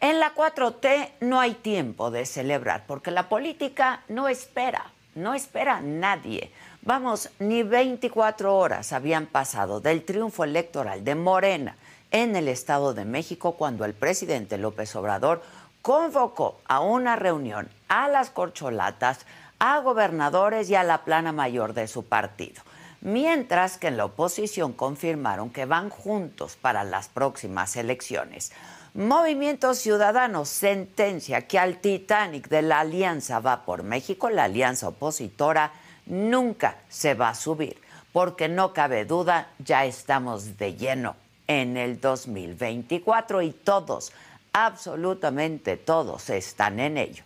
En la 4T no hay tiempo de celebrar porque la política no espera, no espera a nadie. Vamos, ni 24 horas habían pasado del triunfo electoral de Morena en el Estado de México cuando el presidente López Obrador convocó a una reunión a las corcholatas, a gobernadores y a la plana mayor de su partido. Mientras que en la oposición confirmaron que van juntos para las próximas elecciones. Movimiento Ciudadano sentencia que al Titanic de la Alianza Va por México, la alianza opositora, nunca se va a subir, porque no cabe duda, ya estamos de lleno en el 2024 y todos, absolutamente todos están en ello.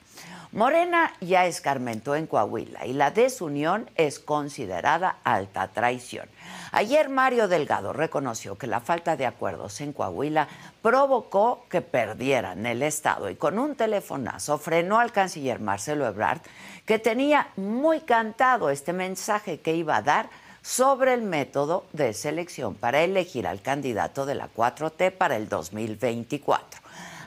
Morena ya escarmentó en Coahuila y la desunión es considerada alta traición. Ayer Mario Delgado reconoció que la falta de acuerdos en Coahuila provocó que perdieran el Estado y con un telefonazo frenó al canciller Marcelo Ebrard, que tenía muy cantado este mensaje que iba a dar sobre el método de selección para elegir al candidato de la 4T para el 2024.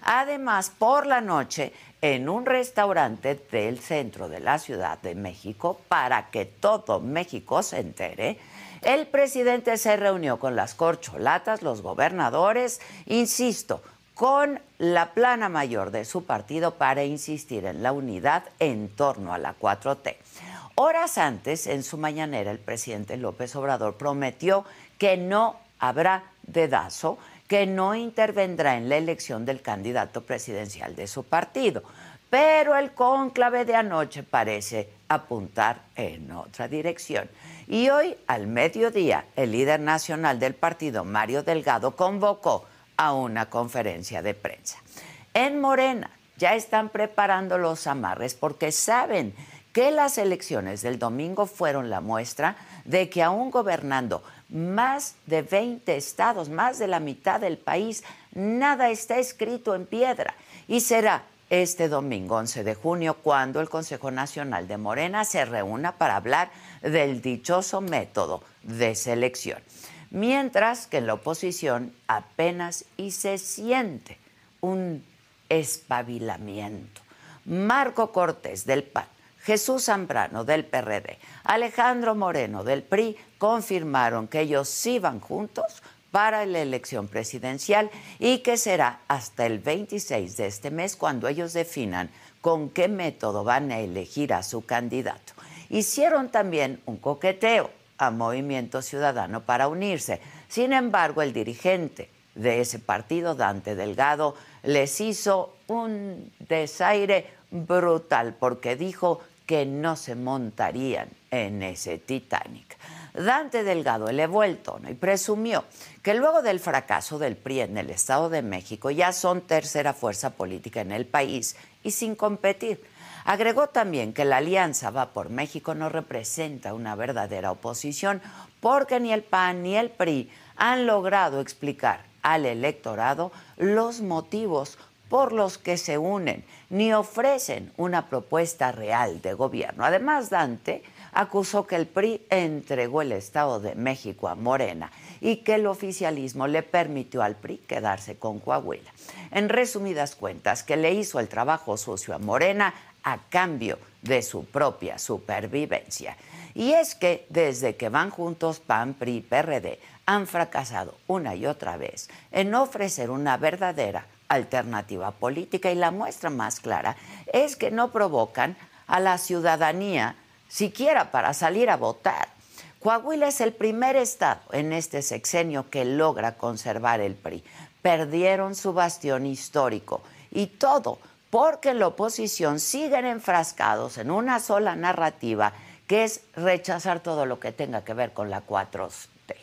Además, por la noche, en un restaurante del centro de la Ciudad de México, para que todo México se entere, el presidente se reunió con las corcholatas, los gobernadores, insisto, con la plana mayor de su partido para insistir en la unidad en torno a la 4T. Horas antes, en su mañanera, el presidente López Obrador prometió que no habrá dedazo que no intervendrá en la elección del candidato presidencial de su partido. Pero el cónclave de anoche parece apuntar en otra dirección. Y hoy, al mediodía, el líder nacional del partido, Mario Delgado, convocó a una conferencia de prensa. En Morena ya están preparando los amarres porque saben que las elecciones del domingo fueron la muestra de que aún gobernando más de 20 estados, más de la mitad del país, nada está escrito en piedra. Y será este domingo 11 de junio cuando el Consejo Nacional de Morena se reúna para hablar del dichoso método de selección. Mientras que en la oposición apenas y se siente un espabilamiento. Marco Cortés del PAN Jesús Zambrano del PRD, Alejandro Moreno del PRI confirmaron que ellos sí van juntos para la elección presidencial y que será hasta el 26 de este mes cuando ellos definan con qué método van a elegir a su candidato. Hicieron también un coqueteo a Movimiento Ciudadano para unirse. Sin embargo, el dirigente de ese partido, Dante Delgado, les hizo un desaire brutal porque dijo que no se montarían en ese Titanic. Dante Delgado elevó el tono y presumió que luego del fracaso del PRI en el Estado de México ya son tercera fuerza política en el país y sin competir. Agregó también que la alianza Va por México no representa una verdadera oposición porque ni el PAN ni el PRI han logrado explicar al electorado los motivos por los que se unen, ni ofrecen una propuesta real de gobierno. Además, Dante acusó que el PRI entregó el Estado de México a Morena y que el oficialismo le permitió al PRI quedarse con Coahuila. En resumidas cuentas, que le hizo el trabajo sucio a Morena a cambio de su propia supervivencia. Y es que desde que van juntos PAN, PRI y PRD han fracasado una y otra vez en ofrecer una verdadera alternativa política y la muestra más clara es que no provocan a la ciudadanía siquiera para salir a votar. Coahuila es el primer estado en este sexenio que logra conservar el PRI. Perdieron su bastión histórico y todo porque la oposición siguen enfrascados en una sola narrativa que es rechazar todo lo que tenga que ver con la 4T.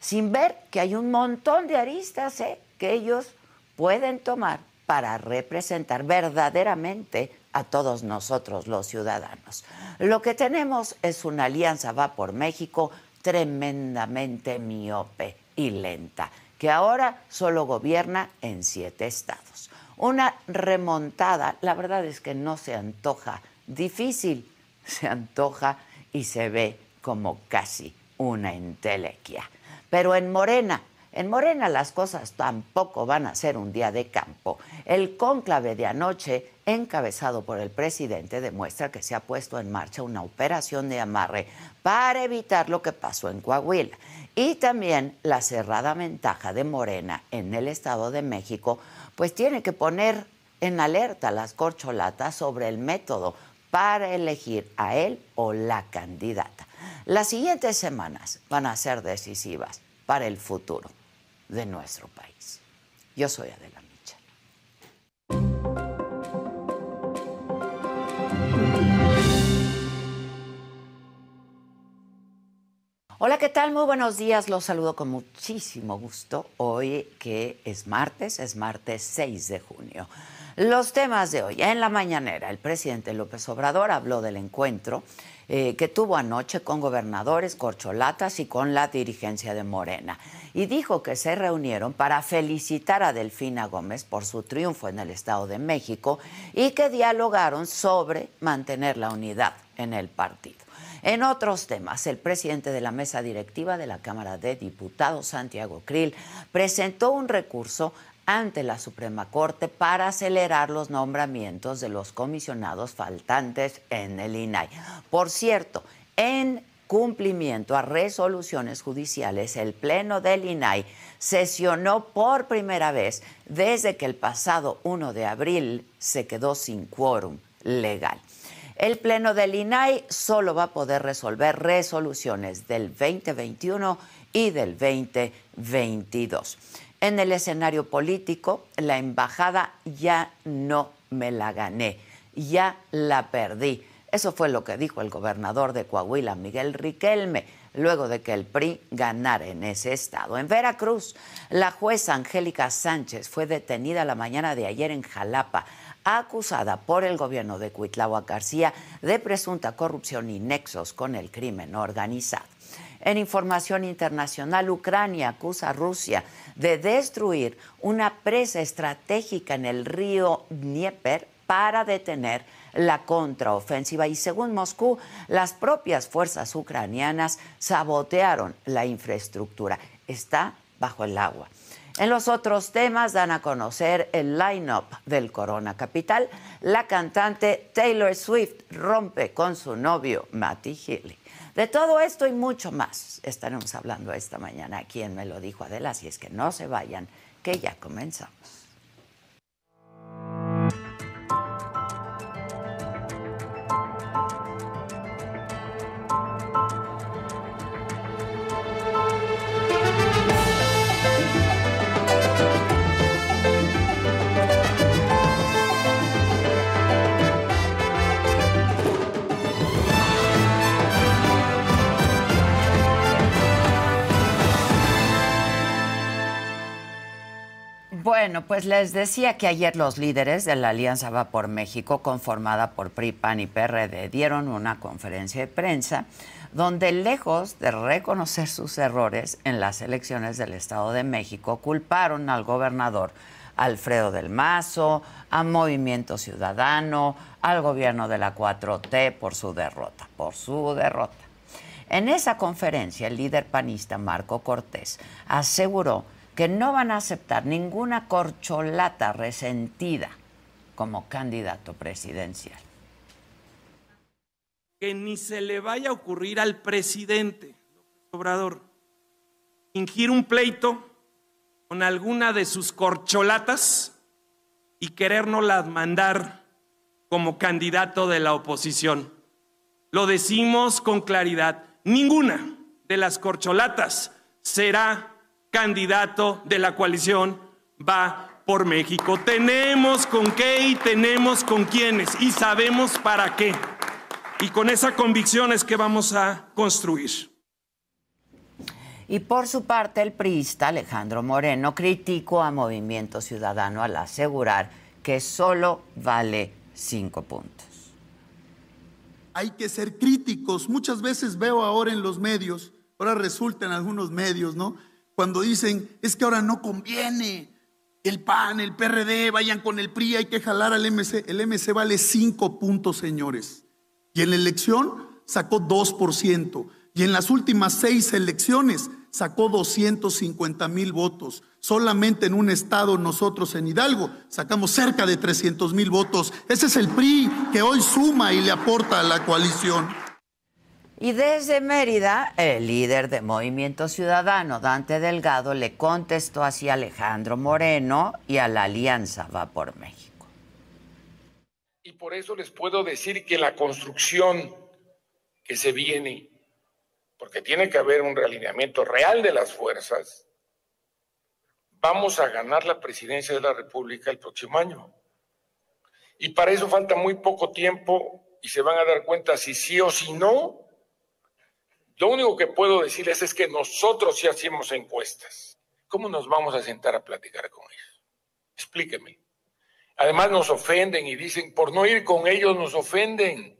Sin ver que hay un montón de aristas ¿eh? que ellos pueden tomar para representar verdaderamente a todos nosotros los ciudadanos. Lo que tenemos es una alianza va por México tremendamente miope y lenta, que ahora solo gobierna en siete estados. Una remontada, la verdad es que no se antoja difícil, se antoja y se ve como casi una entelequia. Pero en Morena En Morena las cosas tampoco van a ser un día de campo. El cónclave de anoche, encabezado por el presidente, demuestra que se ha puesto en marcha una operación de amarre para evitar lo que pasó en Coahuila. Y también la cerrada ventaja de Morena en el Estado de México, pues tiene que poner en alerta las corcholatas sobre el método para elegir a él o la candidata. Las siguientes semanas van a ser decisivas para el futuro de nuestro país. Yo soy Adela Micha. Hola, ¿qué tal? Muy buenos días. Los saludo con muchísimo gusto hoy que es martes, es martes 6 de junio. Los temas de hoy. En la mañanera, el presidente López Obrador habló del encuentro eh, que tuvo anoche con gobernadores, corcholatas y con la dirigencia de Morena. Y dijo que se reunieron para felicitar a Delfina Gómez por su triunfo en el Estado de México y que dialogaron sobre mantener la unidad en el partido. En otros temas, el presidente de la mesa directiva de la Cámara de Diputados, Santiago Krill, presentó un recurso ante la Suprema Corte para acelerar los nombramientos de los comisionados faltantes en el INAI. Por cierto, en cumplimiento a resoluciones judiciales, el Pleno del INAI sesionó por primera vez desde que el pasado 1 de abril se quedó sin quórum legal. El Pleno del INAI solo va a poder resolver resoluciones del 2021 y del 2022 en el escenario político, la embajada ya no me la gané, ya la perdí. Eso fue lo que dijo el gobernador de Coahuila, Miguel Riquelme, luego de que el PRI ganara en ese estado. En Veracruz, la jueza Angélica Sánchez fue detenida la mañana de ayer en Jalapa, acusada por el gobierno de Cuitláhuac García de presunta corrupción y nexos con el crimen organizado. En información internacional, Ucrania acusa a Rusia de destruir una presa estratégica en el río Dnieper para detener la contraofensiva y según Moscú, las propias fuerzas ucranianas sabotearon la infraestructura. Está bajo el agua. En los otros temas dan a conocer el line-up del Corona Capital. La cantante Taylor Swift rompe con su novio Matty Healy. De todo esto y mucho más estaremos hablando esta mañana aquí en Me lo dijo Adela, si es que no se vayan, que ya comenzamos. Bueno, pues les decía que ayer los líderes de la Alianza Va por México, conformada por PRI, PAN y PRD, dieron una conferencia de prensa donde, lejos de reconocer sus errores en las elecciones del Estado de México, culparon al gobernador Alfredo del Mazo, a Movimiento Ciudadano, al gobierno de la 4T por su derrota, por su derrota. En esa conferencia, el líder panista Marco Cortés aseguró que no van a aceptar ninguna corcholata resentida como candidato presidencial. Que ni se le vaya a ocurrir al presidente Obrador fingir un pleito con alguna de sus corcholatas y querérnoslas mandar como candidato de la oposición. Lo decimos con claridad, ninguna de las corcholatas será candidato de la coalición va por México. Tenemos con qué y tenemos con quiénes y sabemos para qué. Y con esa convicción es que vamos a construir. Y por su parte, el priista Alejandro Moreno criticó a Movimiento Ciudadano al asegurar que solo vale cinco puntos. Hay que ser críticos. Muchas veces veo ahora en los medios, ahora resulta en algunos medios, ¿no? Cuando dicen, es que ahora no conviene, el PAN, el PRD, vayan con el PRI, hay que jalar al MC. El MC vale 5 puntos, señores. Y en la elección sacó 2%. Y en las últimas seis elecciones sacó 250 mil votos. Solamente en un estado, nosotros en Hidalgo, sacamos cerca de 300 mil votos. Ese es el PRI que hoy suma y le aporta a la coalición. Y desde Mérida, el líder de Movimiento Ciudadano, Dante Delgado, le contestó hacia Alejandro Moreno y a la Alianza Va por México. Y por eso les puedo decir que la construcción que se viene, porque tiene que haber un realineamiento real de las fuerzas, vamos a ganar la presidencia de la República el próximo año. Y para eso falta muy poco tiempo y se van a dar cuenta si sí o si no. Lo único que puedo decirles es que nosotros sí hacemos encuestas. ¿Cómo nos vamos a sentar a platicar con ellos? Explíqueme. Además nos ofenden y dicen, por no ir con ellos nos ofenden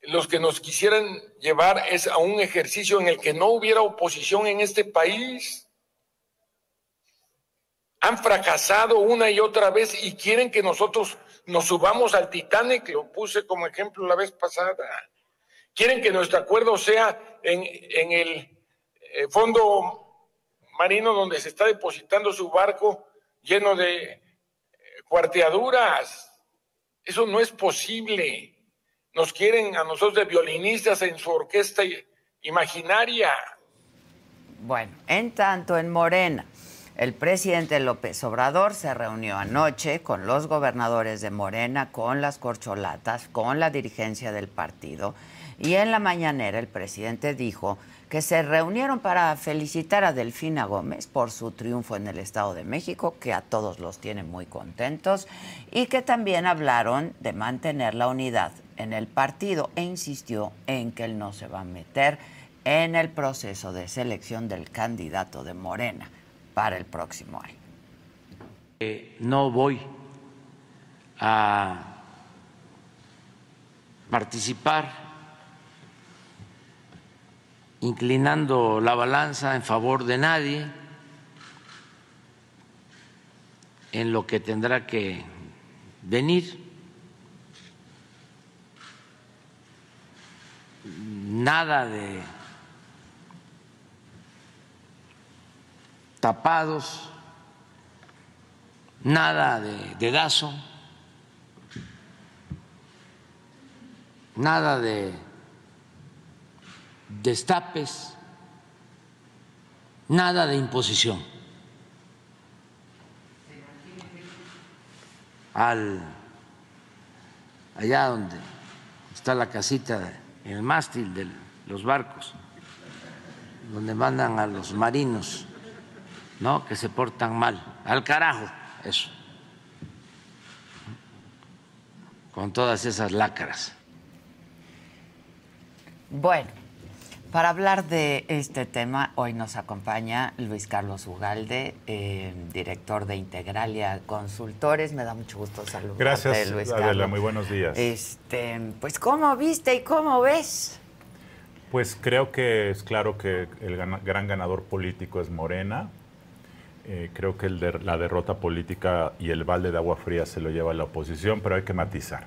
los que nos quisieran llevar es a un ejercicio en el que no hubiera oposición en este país. Han fracasado una y otra vez y quieren que nosotros nos subamos al Titanic, lo puse como ejemplo la vez pasada. Quieren que nuestro acuerdo sea en, el eh, fondo marino donde se está depositando su barco lleno de eh, cuarteaduras. Eso no es posible nos quieren a nosotros de violinistas en su orquesta imaginaria. Bueno, en tanto en Morena, el presidente López Obrador se reunió anoche con los gobernadores de Morena, con las corcholatas, con la dirigencia del partido. Y en la mañanera el presidente dijo que se reunieron para felicitar a Delfina Gómez por su triunfo en el Estado de México, que a todos los tiene muy contentos, y que también hablaron de mantener la unidad en el partido e insistió en que él no se va a meter en el proceso de selección del candidato de Morena para el próximo año. Eh, no voy a participar inclinando la balanza en favor de nadie en lo que tendrá que venir. nada de tapados, nada de dedazo, nada de destapes, nada de imposición. Al allá donde está la casita en el mástil de los barcos, donde mandan a los marinos, ¿no? Que se portan mal, al carajo, eso, con todas esas lacras. Bueno, para hablar de este tema, hoy nos acompaña Luis Carlos Ugalde, eh, director de Integralia Consultores. Me da mucho gusto saludarte, Gracias, Luis Adela. Carlos. Muy buenos días. Este, pues, ¿cómo viste y cómo ves? Pues creo que es claro que el gran ganador político es Morena. Eh, creo que el de- la derrota política y el balde de agua fría se lo lleva la oposición, pero hay que matizar.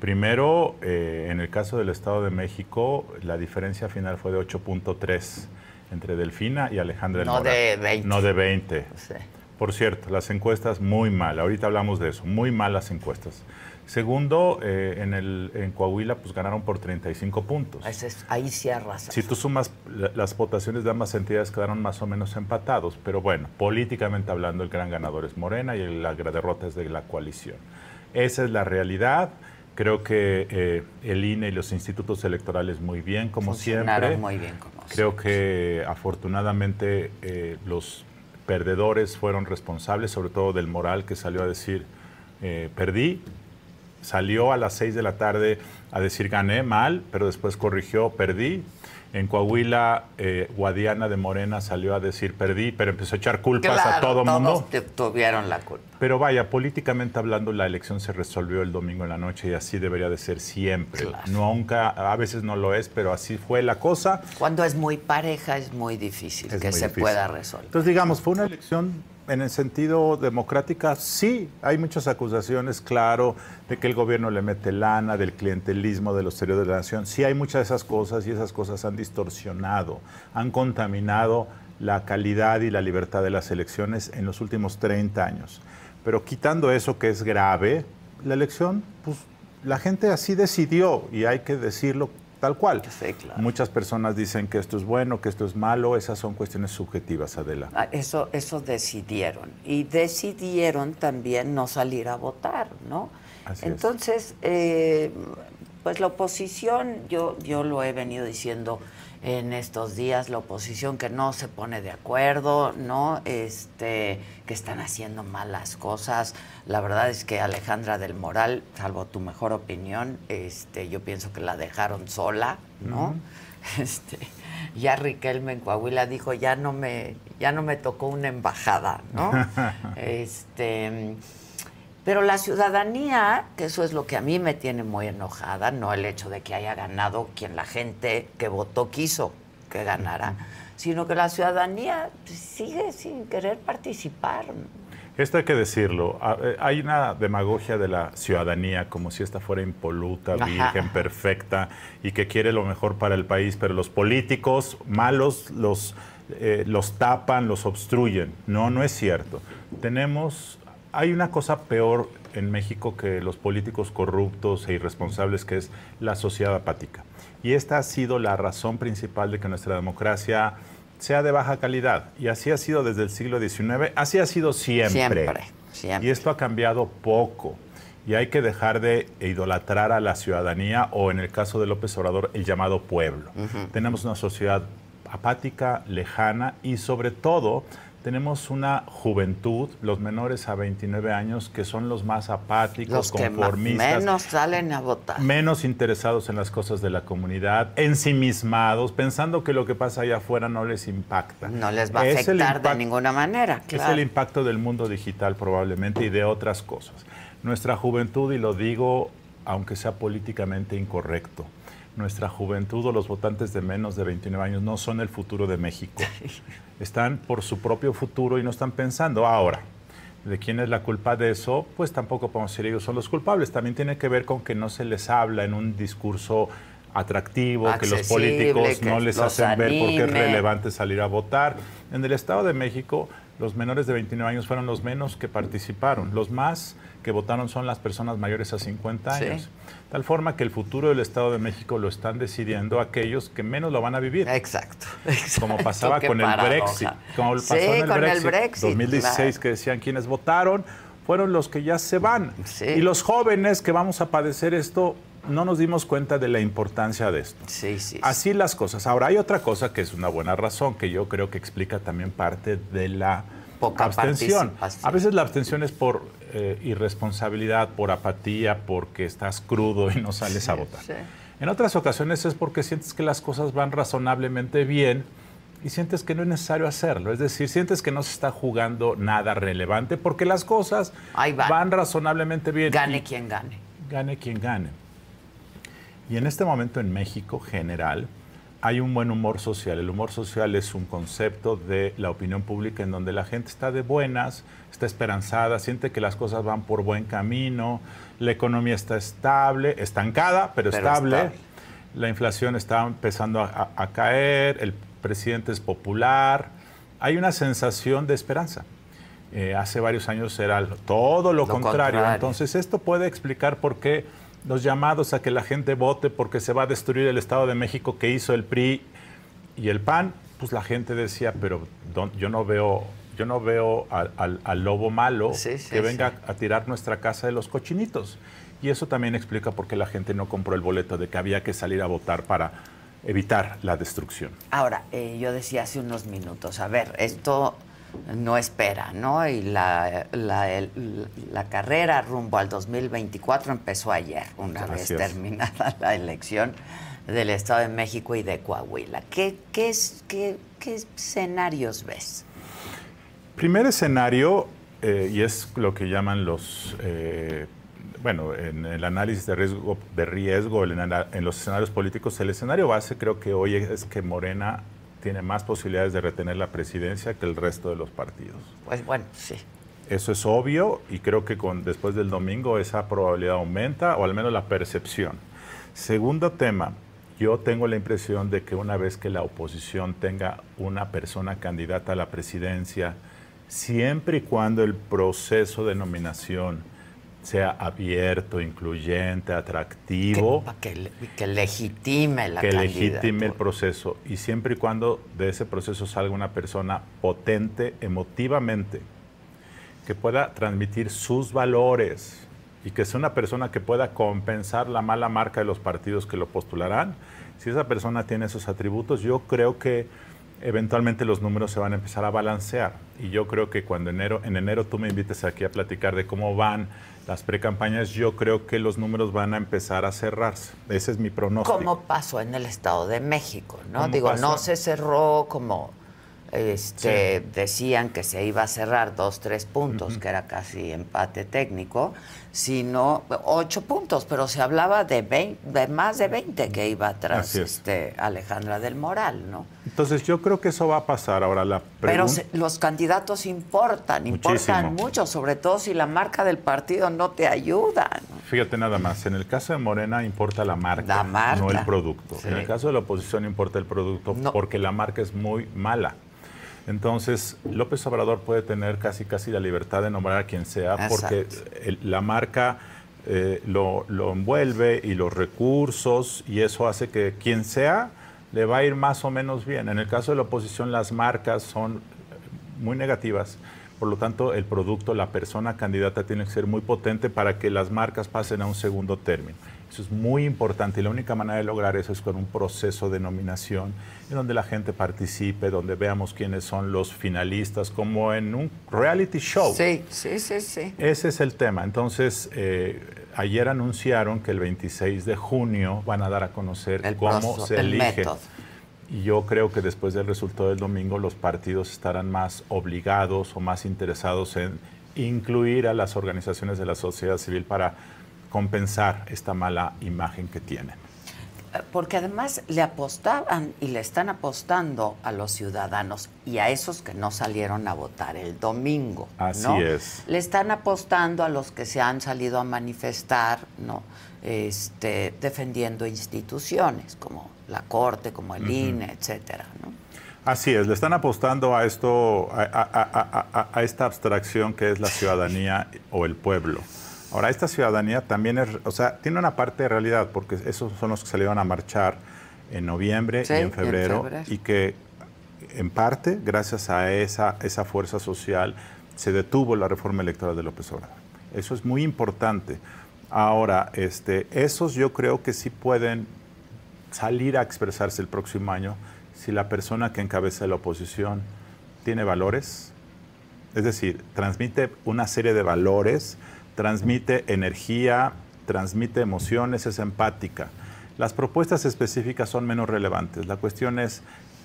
Primero, eh, en el caso del Estado de México, la diferencia final fue de 8.3 entre Delfina y Alejandra No de 20. No de 20. Sí. Por cierto, las encuestas muy mal. Ahorita hablamos de eso. Muy malas encuestas. Segundo, eh, en, el, en Coahuila pues ganaron por 35 puntos. Es- ahí sí. Si tú sumas la- las votaciones de ambas entidades quedaron más o menos empatados, pero bueno, políticamente hablando el gran ganador es Morena y la derrota es de la coalición. Esa es la realidad. Creo que eh, el INE y los institutos electorales muy bien, como siempre. muy bien, como Creo que afortunadamente eh, los perdedores fueron responsables, sobre todo del Moral, que salió a decir, eh, perdí, salió a las 6 de la tarde a decir gané mal, pero después corrigió, perdí. En Coahuila, eh, Guadiana de Morena salió a decir perdí, pero empezó a echar culpas a todo todos mundo. te- tuvieron la culpa. Pero vaya, políticamente hablando, la elección se resolvió el domingo en la noche y así debería de ser siempre. Claro. Nunca, a veces no lo es, pero así fue la cosa. Cuando es muy pareja es muy difícil Es que muy se difícil. pueda resolver. Entonces, digamos, fue una elección en el sentido democrática, sí, hay muchas acusaciones, claro, de que el gobierno le mete lana, del clientelismo, de los exterior de la nación, sí hay muchas de esas cosas y esas cosas han distorsionado, han contaminado la calidad y la libertad de las elecciones en los últimos 30 años. Pero quitando eso que es grave, la elección, pues la gente así decidió y hay que decirlo tal cual. Muchas personas dicen que esto es bueno, que esto es malo, esas son cuestiones subjetivas, Adela. Ah, eso, eso decidieron. Y decidieron también no salir a votar, ¿no? Entonces, eh, pues la oposición, yo, yo lo he venido diciendo en estos días la oposición que no se pone de acuerdo, ¿no? Este, que están haciendo malas cosas. La verdad es que Alejandra del Moral, salvo tu mejor opinión, este, yo pienso que la dejaron sola, ¿no? Este, ya Riquelme en Coahuila dijo, ya no me, ya no me tocó una embajada, ¿no? este pero la ciudadanía, que eso es lo que a mí me tiene muy enojada, no el hecho de que haya ganado quien la gente que votó quiso que ganara, sino que la ciudadanía sigue sin querer participar. Esto hay que decirlo. Eh, hay una demagogia de la ciudadanía como si esta fuera impoluta, virgen, perfecta y que quiere lo mejor para el país, pero los políticos malos los, eh, los tapan, los obstruyen. No, no es cierto. Tenemos hay una cosa peor en México que los políticos corruptos e irresponsables, que es la sociedad apática. Y esta ha sido la razón principal de que nuestra democracia sea de baja calidad. Y así ha sido desde el siglo XIX, así ha sido siempre. Siempre, Y esto ha cambiado poco. Y hay que dejar de idolatrar a la ciudadanía o, en el caso de López Obrador, el llamado pueblo. Tenemos una sociedad apática, lejana y sobre todo tenemos una juventud, los menores a 29 años, que son los más apáticos, los conformistas. menos salen a votar. Menos interesados en las cosas de la comunidad, ensimismados, pensando que lo que pasa allá afuera no les impacta. No les va a afectar de ninguna manera. Es el impacto del mundo digital probablemente y de otras cosas. Nuestra juventud, y lo digo aunque sea políticamente incorrecto, nuestra juventud o los votantes de menos de 29 años no son el futuro de México. Están por su propio futuro y no están pensando ahora. ¿De quién es la culpa de eso? Pues tampoco podemos decir ellos son los culpables. También tiene que ver con que no se les habla en un discurso atractivo, que los políticos no les hacen ver por qué es relevante salir a votar. En el Estado de México, los menores de 29 años fueron los menos que participaron. Los más que votaron son las personas mayores a 50 años. Tal forma que el futuro del Estado de México lo están decidiendo aquellos que menos lo van a vivir. Exacto. Como pasaba con el Brexit. Como pasó en el, Brexit, 2016 que decían quienes votaron fueron los que ya se van. Y los jóvenes que vamos a padecer esto no nos dimos cuenta de la importancia de esto. Sí, sí. Así las cosas. Ahora hay otra cosa que es una buena razón que yo creo que explica también parte de la abstención. A veces la abstención es por eh, irresponsabilidad, por apatía, porque estás crudo y no sales a votar. En otras ocasiones es porque sientes que las cosas van razonablemente bien y sientes que no es necesario hacerlo. Es decir, sientes que no se está jugando nada relevante porque las cosas van. razonablemente bien. Gane quien gane. Gane quien gane. Y en este momento en México general, hay un buen humor social. El humor social es un concepto de la opinión pública en donde la gente está de buenas, está esperanzada, siente que las cosas van por buen camino, la economía está estable, estancada, pero, estable. La inflación está empezando a, caer, el presidente es popular. Hay una sensación de esperanza. Eh, hace varios años era todo lo, contrario. Entonces, esto puede explicar por qué los llamados a que la gente vote porque se va a destruir el Estado de México que hizo el PRI y el PAN, pues la gente decía, pero yo no veo, yo no veo al, lobo malo que venga a tirar nuestra casa de los cochinitos. Y eso también explica por qué la gente no compró el boleto de que había que salir a votar para evitar la destrucción. Ahora, eh, yo decía hace unos minutos, a ver, esto no espera, ¿no? Y la, la, carrera rumbo al 2024 empezó ayer, una vez terminada la elección del Estado de México y de Coahuila. ¿Qué, qué, qué escenarios ves? Primer escenario, eh, y es lo que llaman los, eh, bueno, en el análisis de riesgo, de riesgo en, en los escenarios políticos, el escenario base creo que hoy es que Morena tiene más posibilidades de retener la presidencia que el resto de los partidos. Pues bueno, sí. Eso es obvio y creo que con, después del domingo esa probabilidad aumenta, o al menos la percepción. Segundo tema, yo tengo la impresión de que una vez que la oposición tenga una persona candidata a la presidencia, siempre y cuando el proceso de nominación sea abierto, incluyente, atractivo. Que, que, legitime la Que legitime el proceso. Y siempre y cuando de ese proceso salga una persona potente emotivamente, que pueda transmitir sus valores y que sea una persona que pueda compensar la mala marca de los partidos que lo postularán. Si esa persona tiene esos atributos, yo creo que eventualmente los números se van a empezar a balancear. Y yo creo que cuando enero, en enero tú me invites aquí a platicar de cómo van las precampañas, yo creo que los números van a empezar a cerrarse. Ese es mi pronóstico. Como pasó en el Estado de México, ¿no? Digo, no se cerró como este, decían que se iba a cerrar dos, tres puntos, que era casi empate técnico, sino ocho puntos, pero se hablaba de, de más de 20 que iba atrás este, Alejandra del Moral, ¿no? Entonces yo creo que eso va a pasar. Ahora la Pero los candidatos importan, importan mucho, sobre todo si la marca del partido no te ayuda. Fíjate nada más, en el caso de Morena importa la marca, no el producto. En el caso de la oposición importa el producto porque la marca es muy mala. Entonces, López Obrador puede tener casi casi la libertad de nombrar a quien sea porque la marca eh, lo, envuelve y los recursos y eso hace que quien sea le va a ir más o menos bien. En el caso de la oposición, las marcas son muy negativas. Por lo tanto, el producto, la persona candidata tiene que ser muy potente para que las marcas pasen a un segundo término. Eso es muy importante y la única manera de lograr eso es con un proceso de nominación en donde la gente participe, donde veamos quiénes son los finalistas, como en un reality show. Sí, sí, sí, sí. Ese es el tema. Entonces, eh, ayer anunciaron que el 26 de junio van a dar a conocer cómo se elige. Y yo creo que después del resultado del domingo los partidos estarán más obligados o más interesados en incluir a las organizaciones de la sociedad civil para compensar esta mala imagen que tienen. Porque además le apostaban y le están apostando a los ciudadanos y a esos que no salieron a votar el domingo. Así es. Le están apostando a los que se han salido a manifestar, ¿no? Este, defendiendo instituciones como la Corte, como el INE, etcétera, ¿no? Así es, le están apostando a esto, a esta abstracción que es la ciudadanía o el pueblo. Ahora, esta ciudadanía también es, o sea, tiene una parte de realidad, porque esos son los que salieron a marchar en noviembre y en febrero, y que en parte, gracias a esa, esa fuerza social, se detuvo la reforma electoral de López Obrador. Eso es muy importante. Ahora, este, esos yo creo que sí pueden salir a expresarse el próximo año si la persona que encabeza la oposición tiene valores, es decir, transmite una serie de valores transmite energía, transmite emociones, es empática. Las propuestas específicas son menos relevantes. La cuestión es,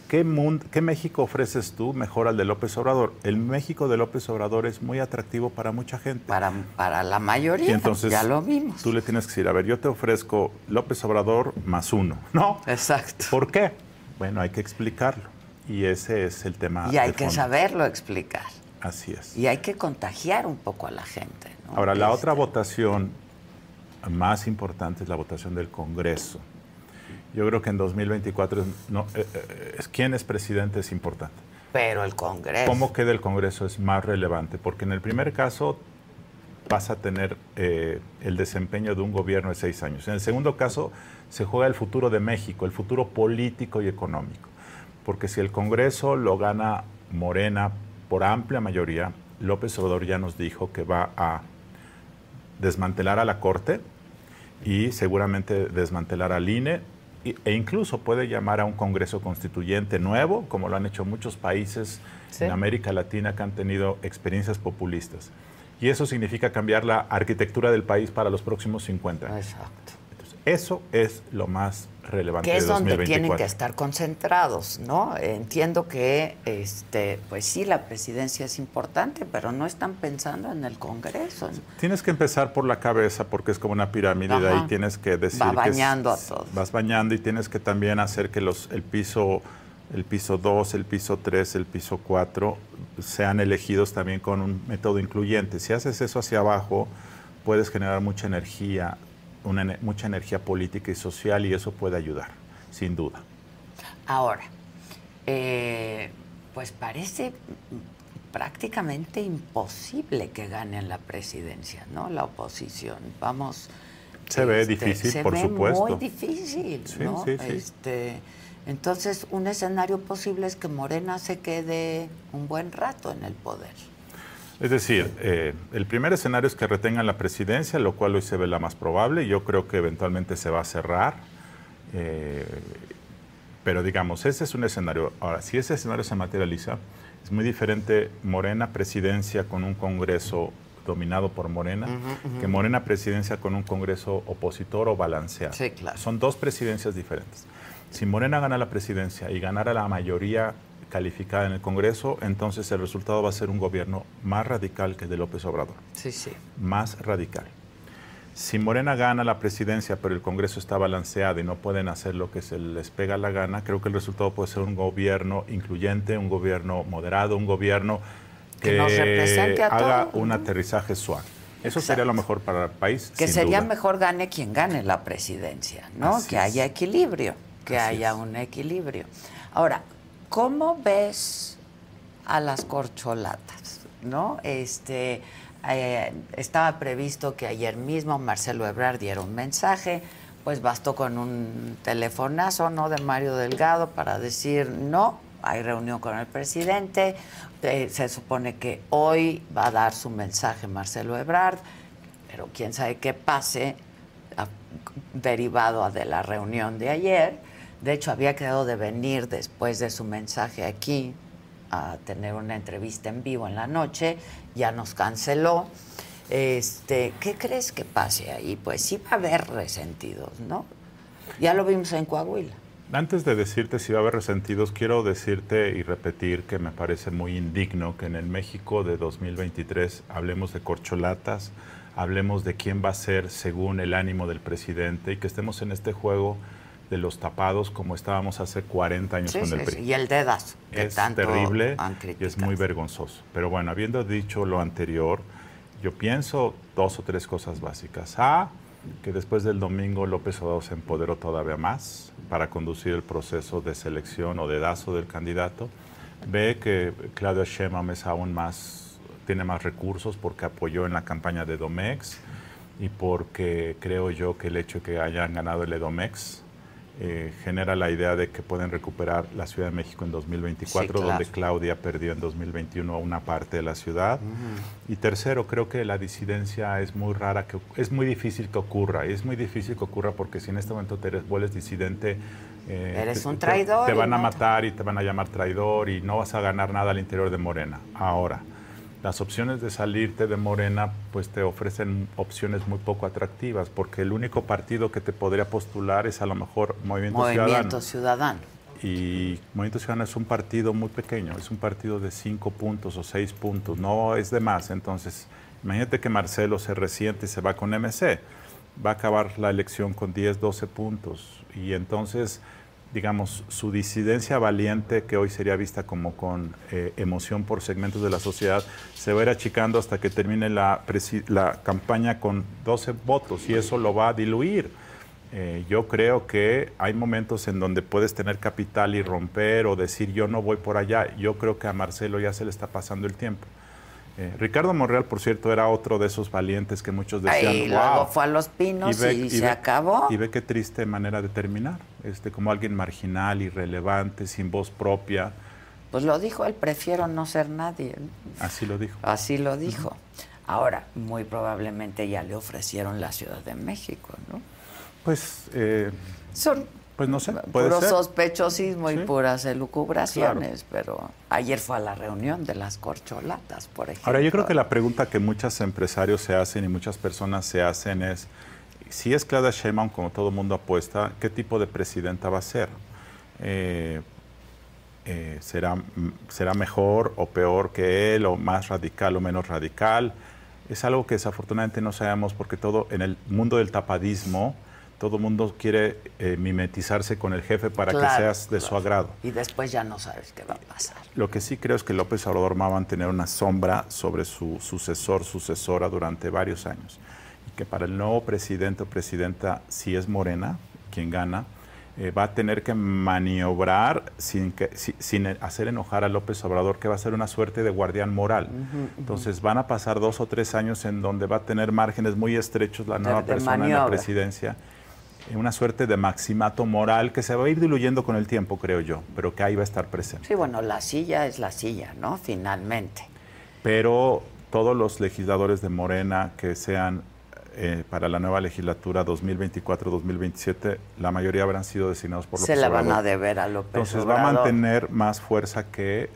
¿qué, ¿qué, México ofreces tú mejor al de López Obrador? El México de López Obrador es muy atractivo para mucha gente. Para, para la mayoría, entonces, ya lo vimos. Tú le tienes que decir, a ver, yo te ofrezco López Obrador más uno, ¿no? Exacto. ¿Por qué? Bueno, hay que explicarlo. Y ese es el tema. Y hay que saberlo explicar. Así es. Y hay que contagiar un poco a la gente. Ahora, la otra votación más importante es la votación del Congreso. Yo creo que en 2024 no, eh, eh, quién es presidente es importante. Pero el Congreso. ¿Cómo queda el Congreso es más relevante? Porque en el primer caso vas a tener eh, el desempeño de un gobierno de seis años. En el segundo caso se juega el futuro de México, el futuro político y económico. Porque si el Congreso lo gana Morena por amplia mayoría, López Obrador ya nos dijo que va a desmantelar a la Corte y seguramente desmantelar al INE e incluso puede llamar a un Congreso Constituyente nuevo, como lo han hecho muchos países en América Latina que han tenido experiencias populistas. Y eso significa cambiar la arquitectura del país para los próximos 50 años. Exacto. Eso es lo más relevante. Que es donde tienen que estar concentrados, ¿no? Entiendo que, este, pues sí, la presidencia es importante, pero no están pensando en el Congreso. Tienes que empezar por la cabeza porque es como una pirámide y de ahí tienes que decir Va bañando a todos. Vas bañando y tienes que también hacer que los, el piso el piso 2, el piso 3, el piso 4 sean elegidos también con un método incluyente. Si haces eso hacia abajo, puedes generar mucha energía, una, mucha energía política y social y eso puede ayudar. sin duda. Ahora, eh, pues parece prácticamente imposible que ganen la presidencia, ¿no? La oposición. Vamos. Se ve este, difícil, se por ve supuesto. Muy difícil, ¿no? Sí, sí. Este, entonces, un escenario posible es que Morena se quede un buen rato en el poder. Es decir, eh, el primer escenario es que retengan la presidencia, lo cual hoy se ve la más probable. Yo creo que eventualmente se va a cerrar. Eh, pero digamos, ese es un escenario. Ahora, si ese escenario se materializa, es muy diferente Morena presidencia con un Congreso dominado por Morena que Morena presidencia con un Congreso opositor o balanceado. Sí, claro. Son dos presidencias diferentes. Si Morena gana la presidencia y ganara la mayoría calificada en el Congreso, entonces el resultado va a ser un gobierno más radical que el de López Obrador. Sí, sí. Más radical. Si Morena gana la presidencia, pero el Congreso está balanceado y no pueden hacer lo que se les pega la gana, creo que el resultado puede ser un gobierno incluyente, un gobierno moderado, un gobierno que, haga un aterrizaje suave. Eso sería lo mejor para el país. Que sería mejor gane quien gane la presidencia, ¿no? que haya equilibrio, que haya un equilibrio. Ahora, ¿cómo ves a las corcholatas? ¿No? Este, eh, estaba previsto que ayer mismo Marcelo Ebrard diera un mensaje, pues bastó con un telefonazo, ¿no? De Mario Delgado para decir no, hay reunión con el presidente, eh, se supone que hoy va a dar su mensaje Marcelo Ebrard, pero quién sabe qué pase derivado de la reunión de ayer. De hecho, había quedado de venir después de su mensaje aquí a tener una entrevista en vivo en la noche, ya nos canceló. Este, ¿Qué crees que pase ahí? Pues sí va a haber resentidos, ¿no? Ya lo vimos en Coahuila. Antes de decirte si va a haber resentidos, quiero decirte y repetir que me parece muy indigno que en el México de 2023 hablemos de corcholatas, hablemos de quién va a ser según el ánimo del presidente y que estemos en este juego de los tapados como estábamos hace 40 años con el PRI. Y el dedazo. es terrible y es muy vergonzoso. Pero bueno, habiendo dicho lo anterior, yo pienso dos o tres cosas básicas. A, que después del domingo López Obrador se empoderó todavía más para conducir el proceso de selección o dedazo del candidato. B, que Claudia Sheinbaum es aún más, tiene más recursos porque apoyó en la campaña de Domex y porque creo yo que el hecho de que hayan ganado el Edomex eh, genera la idea de que pueden recuperar la Ciudad de México en 2024, donde Claudia perdió en 2021 una parte de la ciudad. Y tercero, creo que la disidencia es muy rara, que es muy difícil que ocurra. Y es muy difícil que ocurra porque si en este momento te vuelves disidente, eh, eres un traidor. Te, van a matar y te van a llamar traidor y no vas a ganar nada al interior de Morena. Ahora, las opciones de salirte de Morena pues te ofrecen opciones muy poco atractivas porque el único partido que te podría postular es a lo mejor Movimiento, Movimiento Ciudadano. Y Movimiento Ciudadano es un partido muy pequeño, es un partido de cinco puntos o seis puntos, no es de más. Entonces, imagínate que Marcelo se resiente y se va con MC, va a acabar la elección con 10, 12 puntos y entonces digamos, su disidencia valiente, que hoy sería vista como con eh, emoción por segmentos de la sociedad, se va a ir achicando hasta que termine la, la campaña con 12 votos y eso lo va a diluir. Eh, yo creo que hay momentos en donde puedes tener capital y romper o decir yo no voy por allá. Yo creo que a Marcelo ya se le está pasando el tiempo. Eh, Ricardo Monreal, por cierto, era otro de esos valientes que muchos decían. Y luego fue a los pinos y, se acabó. Y ve qué triste manera de terminar. Este, como alguien marginal, irrelevante, sin voz propia. Pues lo dijo él, prefiero no ser nadie. Así lo dijo. Así lo dijo. Ahora, muy probablemente ya le ofrecieron la Ciudad de México, ¿no? Pues. Eh, Son pues no sé, puede Puro sospechosismo y puras elucubraciones, pero ayer fue a la reunión de las corcholatas, por ejemplo. Ahora, yo creo que la pregunta que muchos empresarios se hacen y muchas personas se hacen es, si es Claudia Sheinbaum, como todo mundo apuesta, ¿qué tipo de presidenta va a ser? Eh, eh, ¿será, ¿Será mejor o peor que él, o más radical o menos radical? Es algo que desafortunadamente no sabemos porque todo en el mundo del tapadismo todo el mundo quiere eh, mimetizarse con el jefe para que seas de su agrado. Y después ya no sabes qué va a pasar. Lo que sí creo es que López Obrador va a mantener una sombra sobre su sucesor, sucesora durante varios años. Y que para el nuevo presidente o presidenta, si es Morena quien gana, eh, va a tener que maniobrar sin, que, sin hacer enojar a López Obrador, que va a ser una suerte de guardián moral. Entonces van a pasar dos o tres años en donde va a tener márgenes muy estrechos la nueva persona en la presidencia. Una suerte de maximato moral que se va a ir diluyendo con el tiempo, creo yo, pero que ahí va a estar presente. Sí, bueno, la silla es la silla, ¿no? Finalmente. Pero todos los legisladores de Morena que sean eh, para la nueva legislatura 2024-2027, la mayoría habrán sido designados por López Se la van a deber a López Entonces va a mantener más fuerza que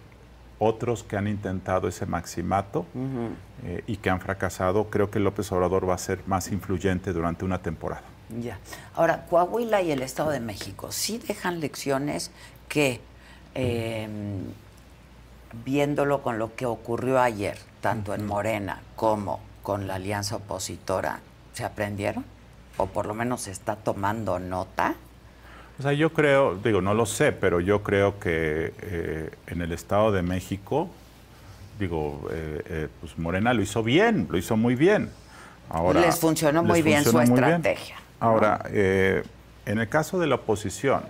otros que han intentado ese maximato eh, y que han fracasado. Creo que López Obrador va a ser más influyente durante una temporada. Ya. Ahora, Coahuila y el Estado de México sí dejan lecciones que, em, viéndolo con lo que ocurrió ayer, tanto en Morena como con la alianza opositora, ¿Se aprendieron? ¿O por lo menos se está tomando nota? O sea, yo creo, digo, no lo sé, pero yo creo que eh, en el Estado de México, digo, eh, eh, pues Morena lo hizo bien, lo hizo muy bien. Ahora, les funcionó muy bien su estrategia. Ahora, en el caso de la oposición,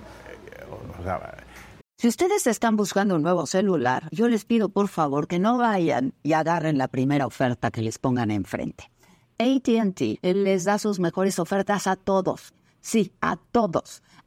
si ustedes están buscando un nuevo celular, yo les pido por favor que no vayan y agarren la primera oferta que les pongan enfrente. ATT les da sus mejores ofertas a todos. Sí, a todos.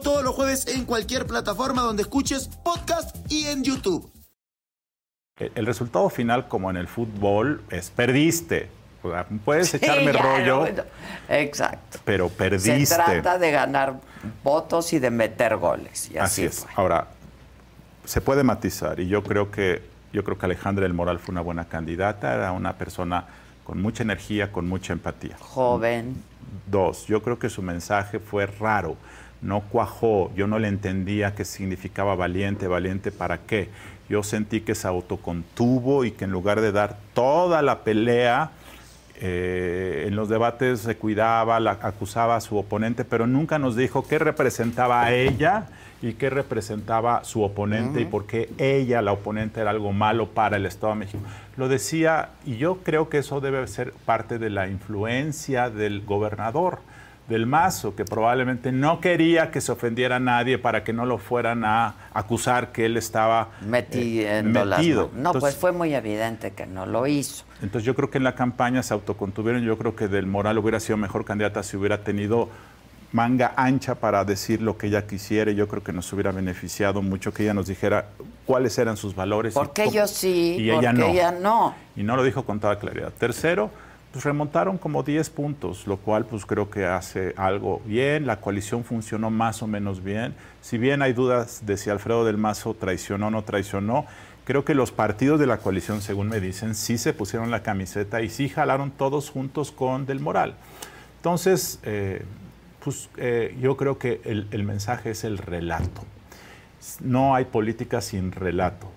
todos los jueves en cualquier plataforma donde escuches podcast y en YouTube. El resultado final, como en el fútbol, es perdiste. Puedes echarme rollo. exacto. Pero perdiste. Se trata de ganar votos y de meter goles. Y así, es. Ahora, se puede matizar y yo creo que yo creo que Alejandra del Moral fue una buena candidata, era una persona con mucha energía, con mucha empatía. Joven. Dos, yo creo que su mensaje fue raro no cuajó, yo no le entendía qué significaba valiente, valiente para qué. Yo sentí que se autocontuvo y que en lugar de dar toda la pelea, eh, en los debates se cuidaba, la, acusaba a su oponente, pero nunca nos dijo qué representaba a ella y qué representaba su oponente y por qué ella, la oponente, era algo malo para el Estado de México. Lo decía, y yo creo que eso debe ser parte de la influencia del gobernador del Mazo, que probablemente no quería que se ofendiera a nadie para que no lo fueran a acusar que él estaba eh, metido. no, pues fue muy evidente que no lo hizo. Entonces yo creo que en la campaña se autocontuvieron, yo creo que Del Moral hubiera sido mejor candidata si hubiera tenido manga ancha para decir lo que ella quisiera y yo creo que nos hubiera beneficiado mucho que ella nos dijera cuáles eran sus valores. Porque ellos sí, y ella no. ella no. Y no lo dijo con toda claridad. Tercero, pues remontaron como 10 puntos, lo cual pues creo que hace algo bien, la coalición funcionó más o menos bien, si bien hay dudas de si Alfredo del Mazo traicionó o no traicionó, creo que los partidos de la coalición, según me dicen, sí se pusieron la camiseta y sí jalaron todos juntos con Del Moral. Entonces, eh, pues eh, yo creo que el, el mensaje es el relato. No hay política sin relato,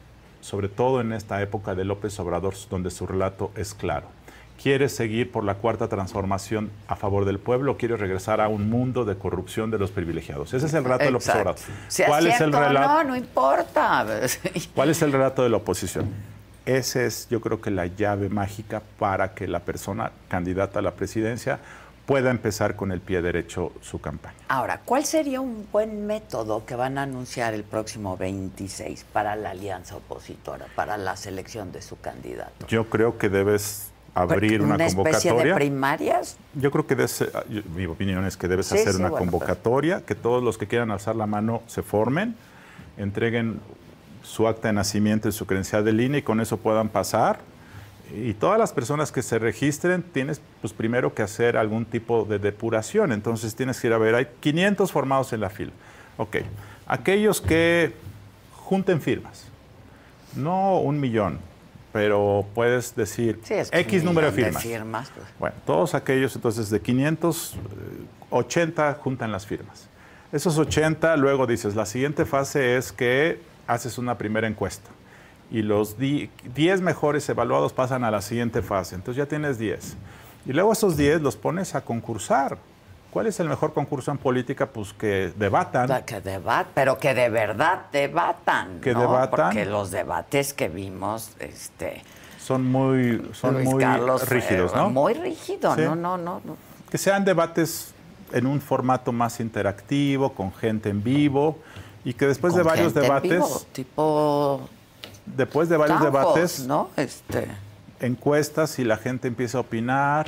sobre todo en esta época de López Obrador, donde su relato es claro. ¿Quieres seguir por la cuarta transformación a favor del pueblo o quieres regresar a un mundo de corrupción de los privilegiados? Ese es el relato de la oposición. ¿Cuál es el relato? No, no importa. ¿Cuál es el relato de la oposición? Ese es, yo creo que la llave mágica para que la persona candidata a la presidencia pueda empezar con el pie derecho su campaña. Ahora, ¿cuál sería un buen método que van a anunciar el próximo 26 para la alianza opositora, para la selección de su candidato? Yo creo que debes abrir una, ¿Una especie de convocatoria. primarias? Yo creo que debes, yo- mi opinión es que debes Sí, hacer sí, una bueno, convocatoria, que todos los que quieran alzar la mano se formen, entreguen su acta de nacimiento y su credencial de línea y con eso puedan pasar. Y todas las personas que se registren tienes pues primero que hacer algún tipo de depuración. Entonces tienes que ir a ver, hay 500 formados en la fila. Ok, aquellos que junten firmas, no un millón, pero puedes decir Sí, es que X número de millón firmas. pues. Bueno, todos aquellos, entonces de 500, eh, 80 juntan las firmas. Esos 80, luego dices, la siguiente fase es que haces una primera encuesta. Y los di- 10 mejores evaluados pasan a la siguiente fase. Entonces ya tienes 10. Y luego esos 10 los pones a concursar. ¿Cuál es el mejor concurso en política? Pues que debatan. Que debat, pero que de verdad debatan. Que ¿no? debatan. Porque los debates que vimos, este. Son muy, son Luis muy Carlos rígidos, ¿no? Muy rígido, Sí. no, no, no, no. que sean debates en un formato más interactivo, con gente en vivo, y que después de varios gente en debates, vivo, tipo. después de varios debates, ¿no? Este. encuestas y la gente empieza a opinar.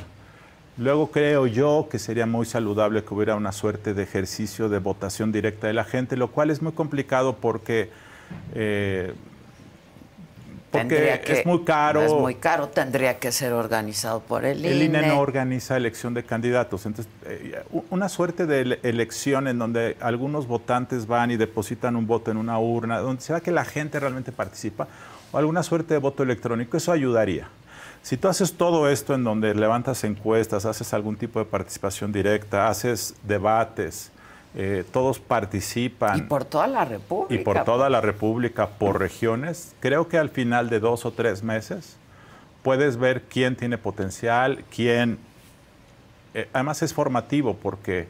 Luego creo yo que sería muy saludable que hubiera una suerte de ejercicio de votación directa de la gente, lo cual es muy complicado porque, eh, porque que- es muy caro. Es muy caro, tendría que ser organizado por el, El INE INE. no organiza elección de candidatos. Entonces, eh, una suerte de ele- elección en donde algunos votantes van y depositan un voto en una urna, donde se que la gente realmente participa, o alguna suerte de voto electrónico, eso ayudaría. Si tú haces todo esto en donde levantas encuestas, haces algún tipo de participación directa, haces debates, eh, todos participan Y por toda la República. y por toda la República, por regiones, creo que al final de dos o tres meses puedes ver quién tiene potencial, quién... eh, además es formativo porque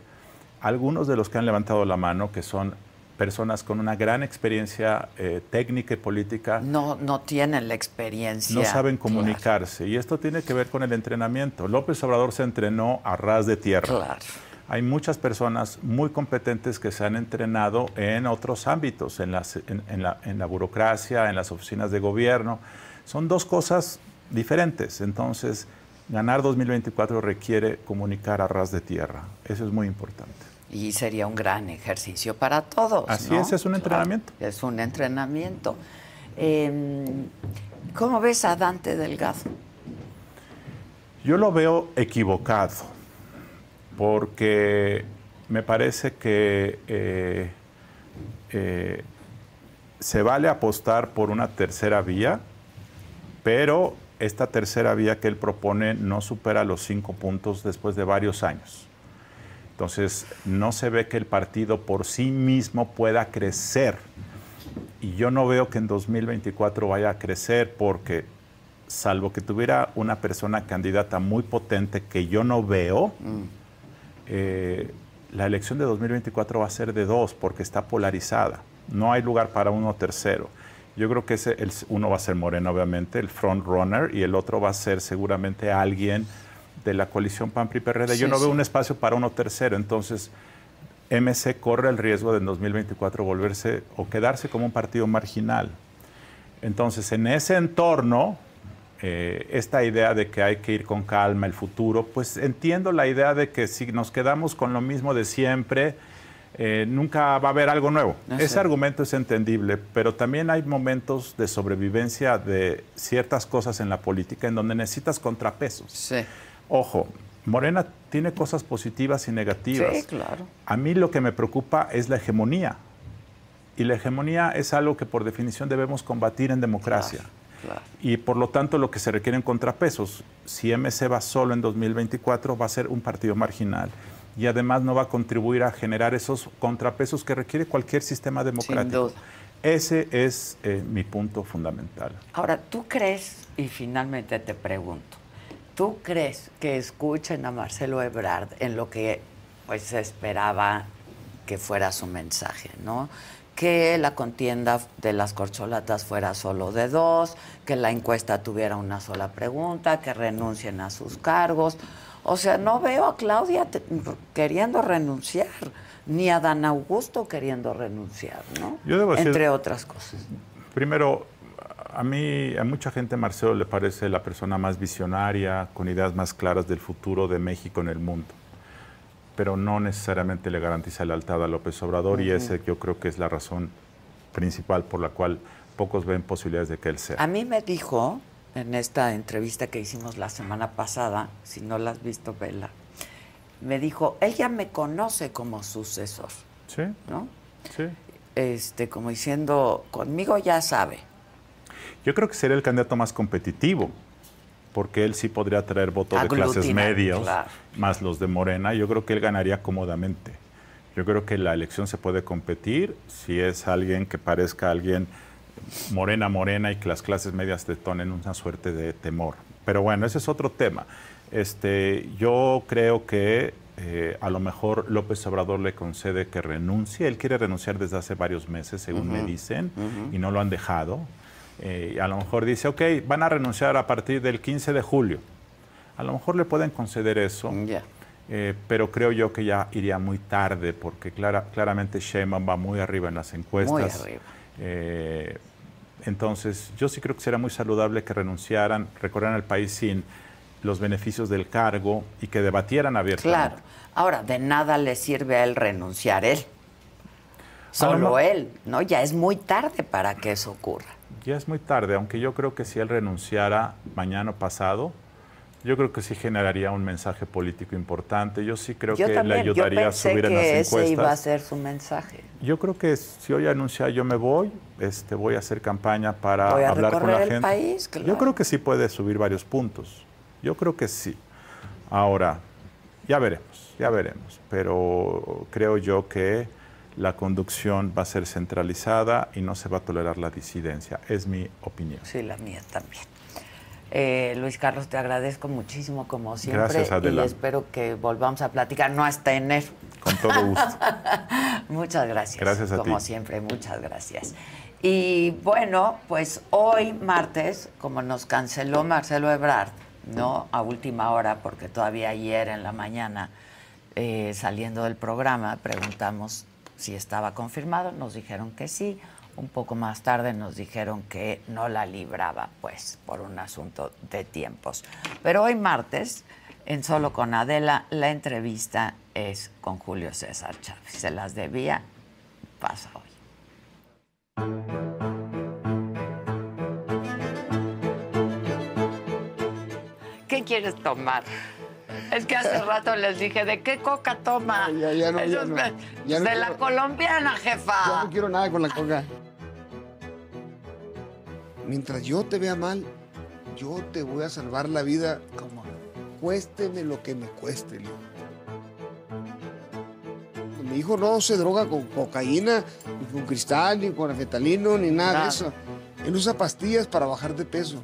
algunos de los que han levantado la mano, que son personas con una gran experiencia eh, técnica y política, No, no tienen la experiencia. no saben Claro, comunicarse. Y esto tiene que ver con el entrenamiento. López Obrador se entrenó a ras de tierra. Claro. Hay muchas personas muy competentes que se han entrenado en otros ámbitos, en, las- en- en la, en la burocracia, en las oficinas de gobierno. Son dos cosas diferentes. Entonces, ganar 2024 requiere comunicar a ras de tierra. Eso es muy importante. Y sería un gran ejercicio para todos. Así ¿no? es, es un Claro, entrenamiento. es un entrenamiento. Eh, ¿Cómo ves a Dante Delgado? Yo lo veo equivocado, porque me parece que eh, eh, se vale apostar por una tercera vía, pero esta tercera vía que él propone no supera los cinco puntos después de varios años. Entonces, no se ve que el partido por sí mismo pueda crecer. Y yo no veo que en 2024 vaya a crecer porque, salvo que tuviera una persona candidata muy potente que yo no veo, eh, la elección de 2024 va a ser de dos porque está polarizada. No hay lugar para uno tercero. Yo creo que ese, el- uno va a ser Moreno, obviamente, el front runner, y el otro va a ser seguramente alguien de la coalición PAN-PRI-PRD. Yo no veo sí. un espacio para uno tercero. Entonces, MC corre el riesgo de en 2024 volverse o quedarse como un partido marginal. Entonces, en ese entorno, eh, esta idea de que hay que ir con calma el futuro, pues entiendo la idea de que si nos quedamos con lo mismo de siempre, eh, nunca va a haber algo nuevo. No Ese argumento es entendible, pero también hay momentos de sobrevivencia de ciertas cosas en la política en donde necesitas contrapesos. Sí. Ojo, Morena tiene cosas positivas y negativas. Sí, claro. A mí lo que me preocupa es la hegemonía. Y la hegemonía es algo que por definición debemos combatir en democracia. Claro. Y por lo tanto lo que se requieren contrapesos. Si MC va solo en 2024 va a ser un partido marginal. Y además no va a contribuir a generar esos contrapesos que requiere cualquier sistema democrático. duda. Ese es eh, mi punto fundamental. Ahora, ¿tú crees, y finalmente te pregunto, ¿tú crees que escuchen a Marcelo Ebrard en lo que pues se esperaba que fuera su mensaje, ¿no? Que la contienda de las corcholatas fuera solo de dos, que la encuesta tuviera una sola pregunta, que renuncien a sus cargos. O sea, no veo a Claudia te- queriendo renunciar, ni a Dan Augusto queriendo renunciar, ¿no? Yo debo decir- Entre otras cosas. Primero, a mí, a mucha gente Marcelo le parece la persona más visionaria, con ideas más claras del futuro de México en el mundo. Pero no necesariamente le garantiza lealtad a López Obrador y ese yo creo que es la razón principal por la cual pocos ven posibilidades de que él sea. A mí me dijo en esta entrevista que hicimos la semana pasada, si no la has visto, vela, me dijo, él ya me conoce como sucesor, Sí, ¿no? sí. Este, como diciendo, conmigo ya sabe. Yo creo que sería el candidato más competitivo, porque él sí podría traer votos de clases claro. más los de Morena. Yo creo que él ganaría cómodamente. Yo creo que la elección se puede competir si es alguien que parezca alguien morena, morena y que las clases medias detonen una suerte de temor. Pero bueno, ese es otro tema. Este, yo creo que eh, a lo mejor López Obrador le concede que renuncie. Él quiere renunciar desde hace varios meses, según me dicen, y no lo han dejado. Eh, y a lo mejor dice, ok, van a renunciar a partir del 15 de julio. A lo mejor le pueden conceder eso. Ya. Eh, pero creo yo que ya iría muy tarde porque clara- claramente Sheinbaum va muy arriba en las encuestas. Muy arriba. Eh, entonces, yo sí creo que sería muy saludable que renunciaran, recorrieran el país sin los beneficios del cargo y que debatieran abiertamente. Claro. Ahora, de nada le sirve a él renunciar él. Solo él, ¿no? Ya es muy tarde para que eso ocurra. Ya es muy tarde, aunque yo creo que si él renunciara mañana o pasado, yo creo que sí generaría un mensaje político importante. Yo sí creo yo que también, le ayudaría yo a pensé subir en las que encuestas. ese iba a ser su mensaje. Yo creo que si hoy anuncia yo me voy, este, voy a hacer campaña para Voy a hablar con la el gente. país, claro. Yo creo que sí puede subir varios puntos. Yo creo que sí. Ahora, ya veremos, ya veremos. Pero creo yo que la conducción va a ser centralizada y no se va a tolerar la disidencia. Es mi opinión. Sí, la mía también. Eh, Luis Carlos, te agradezco muchísimo como siempre Gracias, Adela. y espero que volvamos a platicar, no hasta enero. Con todo gusto. Muchas gracias. Gracias a Como ti. siempre, muchas gracias. Y bueno, pues hoy martes, como nos canceló Marcelo Ebrard, ¿no? A última hora, porque todavía ayer en la mañana, eh, saliendo del programa, preguntamos si estaba confirmado, nos dijeron que sí. Un poco más tarde nos dijeron que no la libraba, pues, por un asunto de tiempos. Pero hoy martes, en Solo con Adela, la entrevista es con Julio César Chávez. Se las debía, pasa hoy. ¿Qué quieres tomar? Es que hace rato les dije, ¿de qué coca toma? Ya, ya no, ya no. de- Ya no de la colombiana, Ya jefa. no quiero nada con la coca. Mientras yo te vea mal, yo te voy a salvar la vida, ¿Cómo? cuésteme lo que me cueste. Leo. Mi hijo no se droga con cocaína, ni con cristal, ni con anfetalino, ni nada, Nada. de eso. Él usa pastillas para bajar de peso.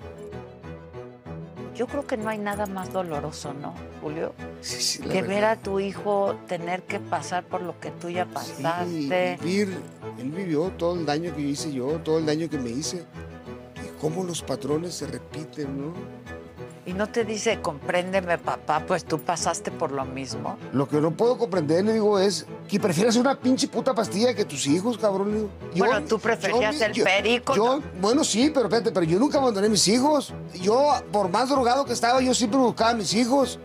Yo creo que no hay nada más doloroso, ¿no, Julio? Sí, sí, la Que verdad. ver a tu hijo tener que pasar por lo que tú ya Sí, pasaste. vivir, él vivió todo el daño que hice yo, todo el daño que me hice. Y cómo los patrones se repiten, ¿no? Y no te dice, compréndeme, papá, pues tú pasaste por lo mismo. Lo que no puedo comprender, le digo, es que prefieras una pinche puta pastilla que tus hijos, cabrón. le digo. Bueno, tú preferías el perico, Yo, ¿no? bueno, sí, pero espérate, pero yo nunca abandoné a mis hijos. Yo, por más drogado que estaba, yo siempre buscaba a mis hijos.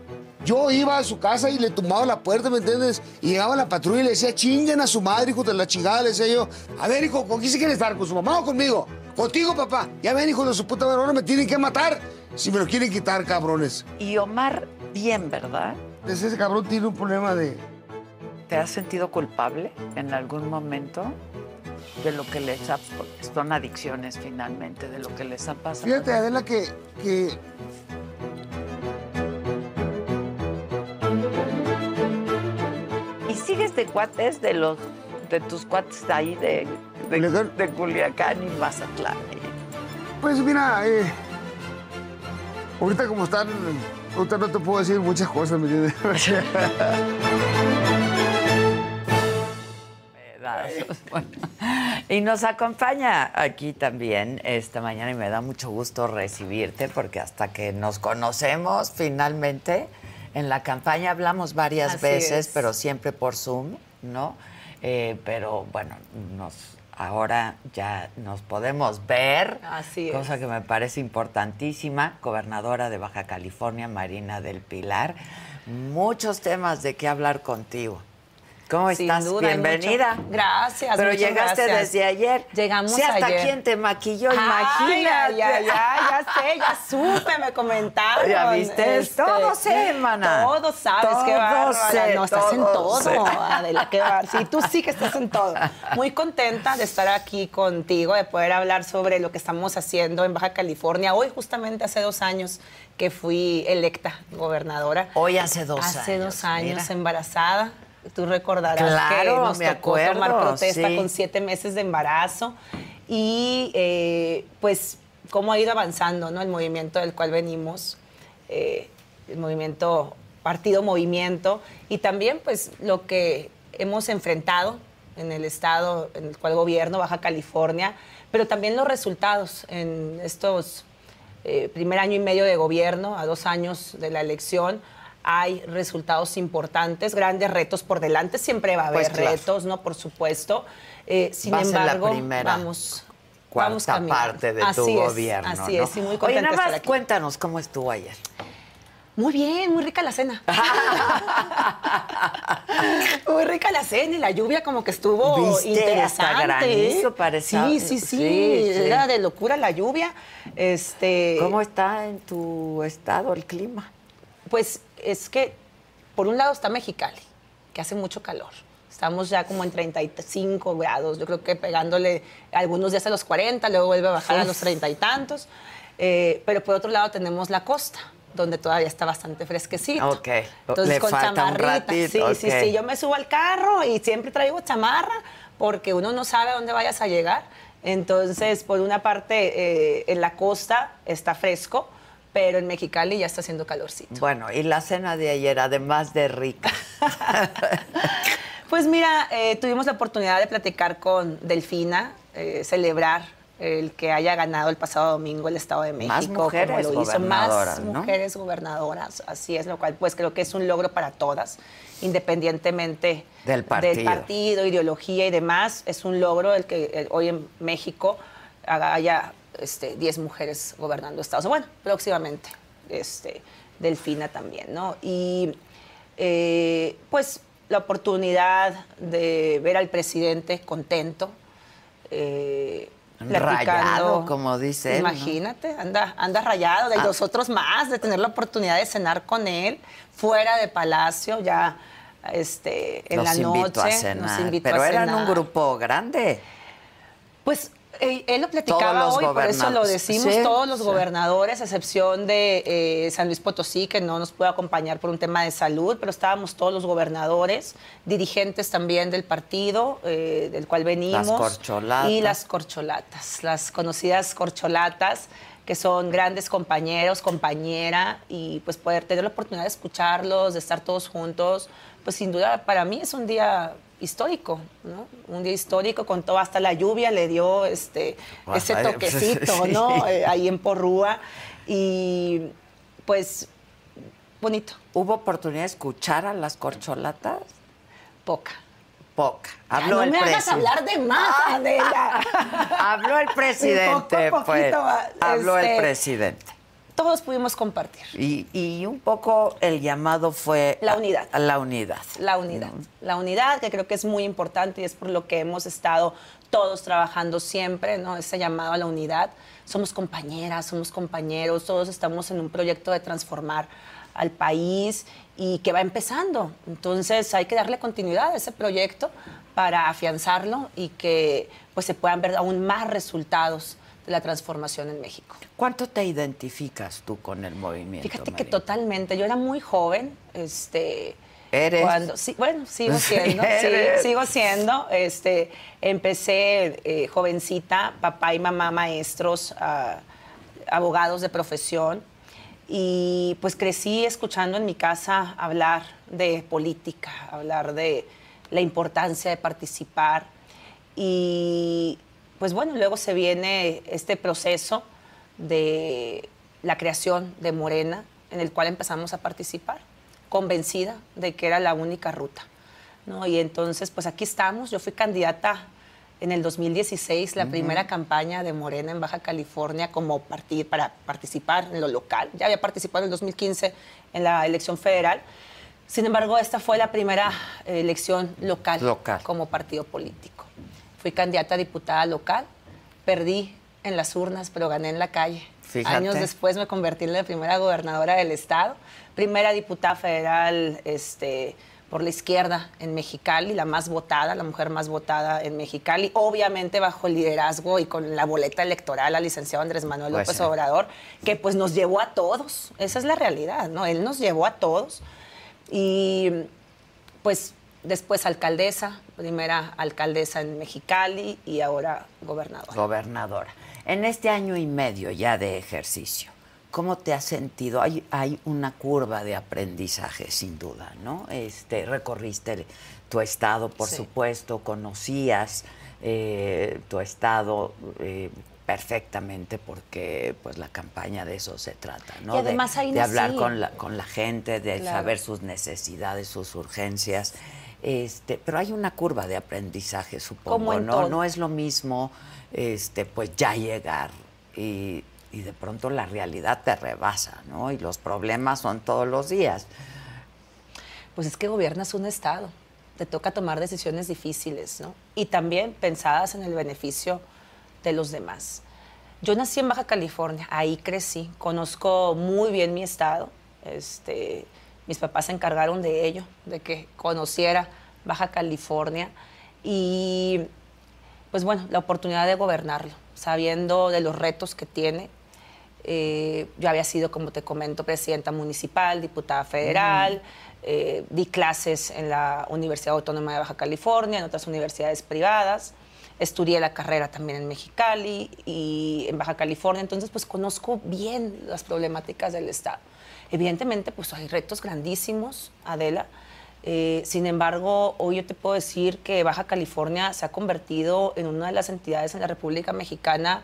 Yo iba a su casa y le tumbaba la puerta, ¿me entiendes? Y llegaba la patrulla y le decía, chinguen a su madre, hijo de la chingada. Le decía yo, a ver, hijo, ¿con quién se quiere estar? ¿Con su mamá o conmigo? Contigo, papá. Ya ven, hijo de su puta madre, ahora me tienen que matar. Si me lo quieren quitar, cabrones. Y Omar, bien, ¿verdad? Entonces, ese cabrón tiene un problema de... ¿Te has sentido culpable en algún momento de lo que les ha... Son adicciones finalmente, de lo que les ha pasado? Fíjate, Adela, que, que ¿Y sigues de cuates de los de tus cuates ahí de, de, Culiacán. de Culiacán y Mazatlán? Pues mira, eh, ahorita como están, ahorita no te puedo decir muchas cosas, ¿me entiendes? Pedazos. Bueno, y nos acompaña aquí también esta mañana y me da mucho gusto recibirte porque hasta que nos conocemos finalmente En la campaña hablamos varias Así veces, es. pero siempre por Zoom, ¿no? Eh, pero bueno, nos ahora ya nos podemos ver. Así es. Cosa que me parece importantísima. Gobernadora de Baja California, Marina del Pilar. Muchos temas de qué hablar contigo. ¿Cómo Sin estás? duda, Bienvenida. Gracias. Pero llegaste gracias. desde ayer. Llegamos Sí, hasta ayer. quién te maquilló, Ay, imagínate. Ya, ya, ya, sé, ya supe, me comentaron. Ya viste, este, todo sé, mana. Todo sabes, qué Todo bárbara. sé, no, estás en todo sé. Adela, qué bárbara. Sí, tú sí que estás en todo. Muy contenta de estar aquí contigo, de poder hablar sobre lo que estamos haciendo en Baja California. Hoy, justamente hace dos años que fui electa gobernadora. Hoy hace dos Hace años, dos años, mira. embarazada. Tú recordarás que Claro, nos me tocó acuerdo, tomar protesta sí. con siete meses de embarazo y eh, pues cómo ha ido avanzando ¿no? el movimiento del cual venimos, eh, el movimiento, partido movimiento y también pues lo que hemos enfrentado en el estado en el cual gobierno, Baja California, pero también los resultados en estos eh, primer año y medio de gobierno, a dos años de la elección, hay resultados importantes, grandes retos por delante, siempre va a haber Pues claro. retos, ¿no? Por supuesto. Eh, sin a ser la embargo, primera vamos, vamos Cuarta caminando. parte de tu es, gobierno. Así ¿no? es, y muy Oye, contenta nada de estar más aquí. cuéntanos cómo estuvo ayer. Muy bien, muy rica la cena. muy rica la cena y la lluvia como que estuvo ¿Viste? interesante. Hasta granizo ¿eh? parecía. Sí, sí, sí, Sí, sí. Era de locura la lluvia. Este, ¿Cómo está en tu estado el clima? Pues es que, por un lado está Mexicali, que hace mucho calor. Estamos ya como en 35 grados, yo creo que pegándole algunos días a los 40, luego vuelve a bajar a los 30 y tantos. Eh, pero por otro lado tenemos la costa, donde todavía está bastante fresquecito. Ok, Entonces le con falta un chamarrita. ratito, sí, sí, sí. Yo me subo al carro y siempre traigo chamarra porque uno no sabe a dónde vayas a llegar. Entonces, por una parte, eh, en la costa está fresco, pero en Mexicali ya está haciendo calorcito. Bueno, y la cena de ayer, además de rica. Pues mira, eh, tuvimos la oportunidad de platicar con Delfina, eh, celebrar el que haya ganado el pasado domingo el Estado de México. Más mujeres como lo hizo. Más ¿no? mujeres gobernadoras, así es, lo cual pues creo que es un logro para todas, independientemente Del partido. partido, ideología y demás. Es un logro el que eh, hoy en México haya este, 10 mujeres gobernando estados. Bueno, próximamente, este, Delfina también, ¿no? Y eh, pues la oportunidad de ver al presidente contento. eh, Rayado, como dice él, ¿no? Imagínate, anda, anda rayado, de Ah. nosotros más, de tener la oportunidad de cenar con él fuera de Palacio, ya este, en la noche. nos cenar. invitó Pero a eran un cenar. grupo grande. Pues eh, él lo platicaba hoy, por eso lo decimos, Sí, todos los sí. gobernadores, a excepción de eh, San Luis Potosí, que no nos pudo acompañar por un tema de salud, pero estábamos todos los gobernadores, dirigentes también del partido eh, del cual venimos. Las corcholatas. Y las corcholatas, las conocidas corcholatas, que son grandes compañeros, compañera, y pues poder tener la oportunidad de escucharlos, de estar todos juntos, pues sin duda para mí es un día histórico, ¿no? Un día histórico con todo, hasta la lluvia le dio este, ese Ay, toquecito, sí. ¿no? Eh, ahí en Porrúa. Y pues bonito, ¿Hubo oportunidad de escuchar a las corcholatas? poca. Poca. Ya Habló no el me hagas hablar de más, Adela. Habló el presidente, Poco pues. poquito, Habló el este, presidente. Todos pudimos compartir. Y, y un poco el llamado fue... La unidad. a la unidad. La unidad. La unidad, que creo que es muy importante y es por lo que hemos estado todos trabajando siempre, ¿no? Ese llamado a la unidad. Somos compañeras, somos compañeros, todos estamos en un proyecto de transformar al país y que va empezando. Entonces hay que darle continuidad a ese proyecto para afianzarlo y que pues, se puedan ver aún más resultados la transformación en México. ¿Cuánto te identificas tú con el movimiento? Fíjate que totalmente, yo era muy joven, este... ¿Eres? Cuando, sí, bueno, sigo siendo, sí, sigo siendo. Este, empecé eh, jovencita, papá y mamá maestros, ah, abogados de profesión, y pues crecí escuchando en mi casa hablar de política, hablar de la importancia de participar, y pues bueno, luego se viene este proceso de la creación de Morena, en el cual empezamos a participar. convencida de que era la única ruta. ¿no? Y entonces, pues aquí estamos. Yo fui candidata en el 2016, la primera campaña de Morena en Baja California como partido para participar en lo local. Ya había participado en el 2015 en la elección federal. Sin embargo, esta fue la primera eh, elección local, Local. como partido político. Fui candidata a diputada local, perdí en las urnas, pero gané en la calle. Fíjate. Años después me convertí en la primera gobernadora del estado, primera diputada federal este, por la izquierda en Mexicali, la más votada, la mujer más votada en Mexicali, obviamente bajo el liderazgo y con la boleta electoral al licenciado Andrés Manuel Pues López. Obrador, que pues nos llevó a todos, esa es la realidad, ¿no? Él nos llevó a todos y pues después alcaldesa, primera alcaldesa en Mexicali y ahora gobernadora. Gobernadora. En este año y medio ya de ejercicio, ¿cómo te has sentido? Hay, hay una curva de aprendizaje, sin duda, ¿no? Este, recorriste tu estado, por Sí. supuesto, conocías eh, tu estado eh, perfectamente porque pues la campaña de eso se trata, ¿no? Y además de, ahí de hablar con la, con la gente, de Claro. saber sus necesidades, sus urgencias. Este, pero hay una curva de aprendizaje, supongo, ¿no? todo. No es lo mismo este, pues ya llegar y, y de pronto la realidad te rebasa, ¿no? Y los problemas son todos los días. Pues es que gobiernas un Estado, te toca tomar decisiones difíciles, ¿no? Y también pensadas en el beneficio de los demás. Yo nací en Baja California, ahí crecí, conozco muy bien mi estado. Este, mis papás se encargaron de ello, de que conociera Baja California. Y pues bueno, la oportunidad de gobernarlo, sabiendo de los retos que tiene. Eh, yo había sido, como te comento, presidenta municipal, diputada federal, eh, di clases en la Universidad Autónoma de Baja California, en otras universidades privadas, estudié la carrera también en Mexicali y en Baja California, entonces pues conozco bien las problemáticas del Estado. Evidentemente pues hay retos grandísimos, Adela, eh, sin embargo, hoy yo te puedo decir que Baja California se ha convertido en una de las entidades en la República Mexicana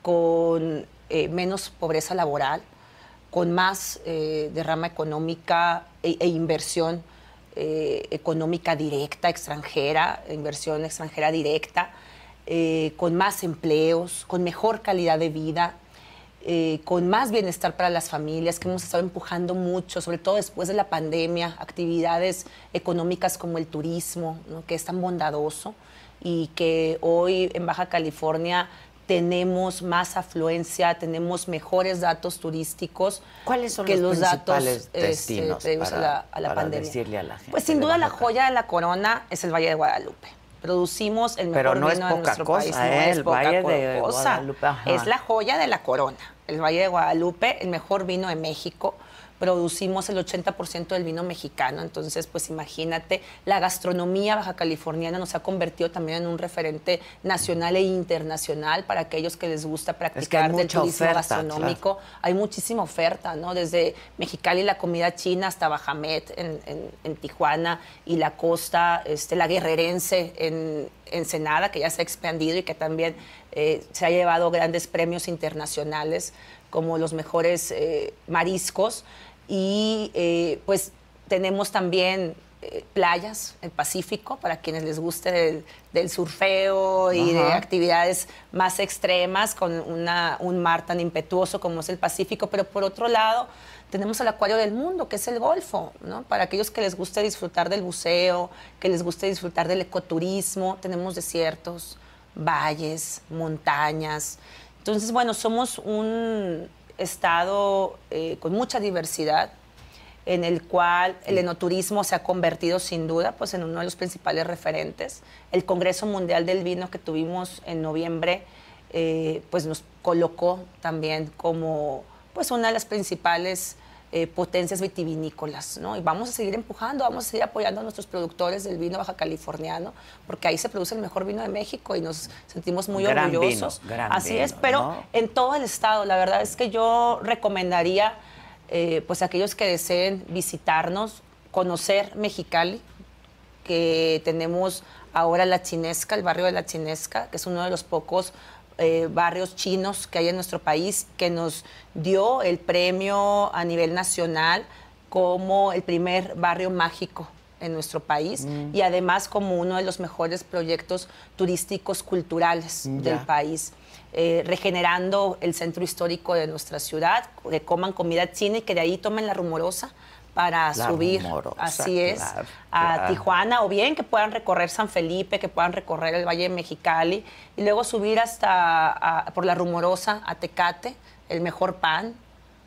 con eh, menos pobreza laboral, con más eh, derrama económica e, e inversión eh, económica directa extranjera, inversión extranjera directa, con más empleos, con mejor calidad de vida, eh, con más bienestar para las familias, que hemos estado empujando mucho, sobre todo después de la pandemia, actividades económicas como el turismo, ¿no? que es tan bondadoso y que hoy en Baja California tenemos más afluencia, tenemos mejores datos turísticos ¿Cuáles son que los los datos principales este, destinos previos para- a la, a la para pandemia. decirle a la gente Pues sin duda la joya de la corona es el Valle de Guadalupe. Producimos el mejor Pero no es vino de poca nuestro cosa, país. ¿eh? No es El poca Valle de cosa. Guadalupe, ajá. Es la joya de la corona. El Valle de Guadalupe, el mejor vino de México. Producimos el 80% del vino mexicano. Entonces, pues imagínate, la gastronomía baja californiana nos ha convertido también en un referente nacional e internacional para aquellos que les gusta practicar del turismo oferta, gastronómico. Hay muchísima oferta, ¿no? Desde Mexicali, la comida china, hasta Bajamet en, en- en Tijuana y la costa, este, la guerrerense en Ensenada, que ya se ha expandido y que también eh, se ha llevado grandes premios internacionales como los mejores eh, mariscos. Y eh, pues tenemos también playas, el Pacífico, para quienes les guste del, del surfeo y de actividades más extremas con una- un mar tan impetuoso como es el Pacífico, pero por otro lado tenemos el acuario del mundo, que es el Golfo, ¿no? Para aquellos que les guste disfrutar del buceo, que les guste disfrutar del ecoturismo, tenemos desiertos, valles, montañas. Entonces, bueno, somos un estado eh, con mucha diversidad, en el cual el enoturismo se ha convertido sin duda pues, en uno de los principales referentes. El Congreso Mundial del Vino que tuvimos en noviembre eh, pues nos colocó también como pues, una de las principales eh, potencias vitivinícolas. ¿no? Y vamos a seguir empujando, vamos a seguir apoyando a nuestros productores del vino baja californiano, porque ahí se produce el mejor vino de México y nos sentimos muy Gran vino, orgullosos. gran Así es, pero ¿no? en todo el estado. La verdad es que yo recomendaría, eh, pues aquellos que deseen visitarnos, conocer Mexicali, que tenemos ahora la Chinesca, el barrio de la Chinesca, que es uno de los pocos eh, barrios chinos que hay en nuestro país, que nos dio el premio a nivel nacional como el primer barrio mágico en nuestro país Mm. y además como uno de los mejores proyectos turísticos culturales del Ya. país, eh, regenerando el centro histórico de nuestra ciudad, que coman comida china y que de ahí tomen la rumorosa para La subir, Rumorosa, así es, claro, a claro. Tijuana o bien que puedan recorrer San Felipe, que puedan recorrer el Valle de Mexicali y luego subir hasta a- por la Rumorosa a Tecate, el mejor pan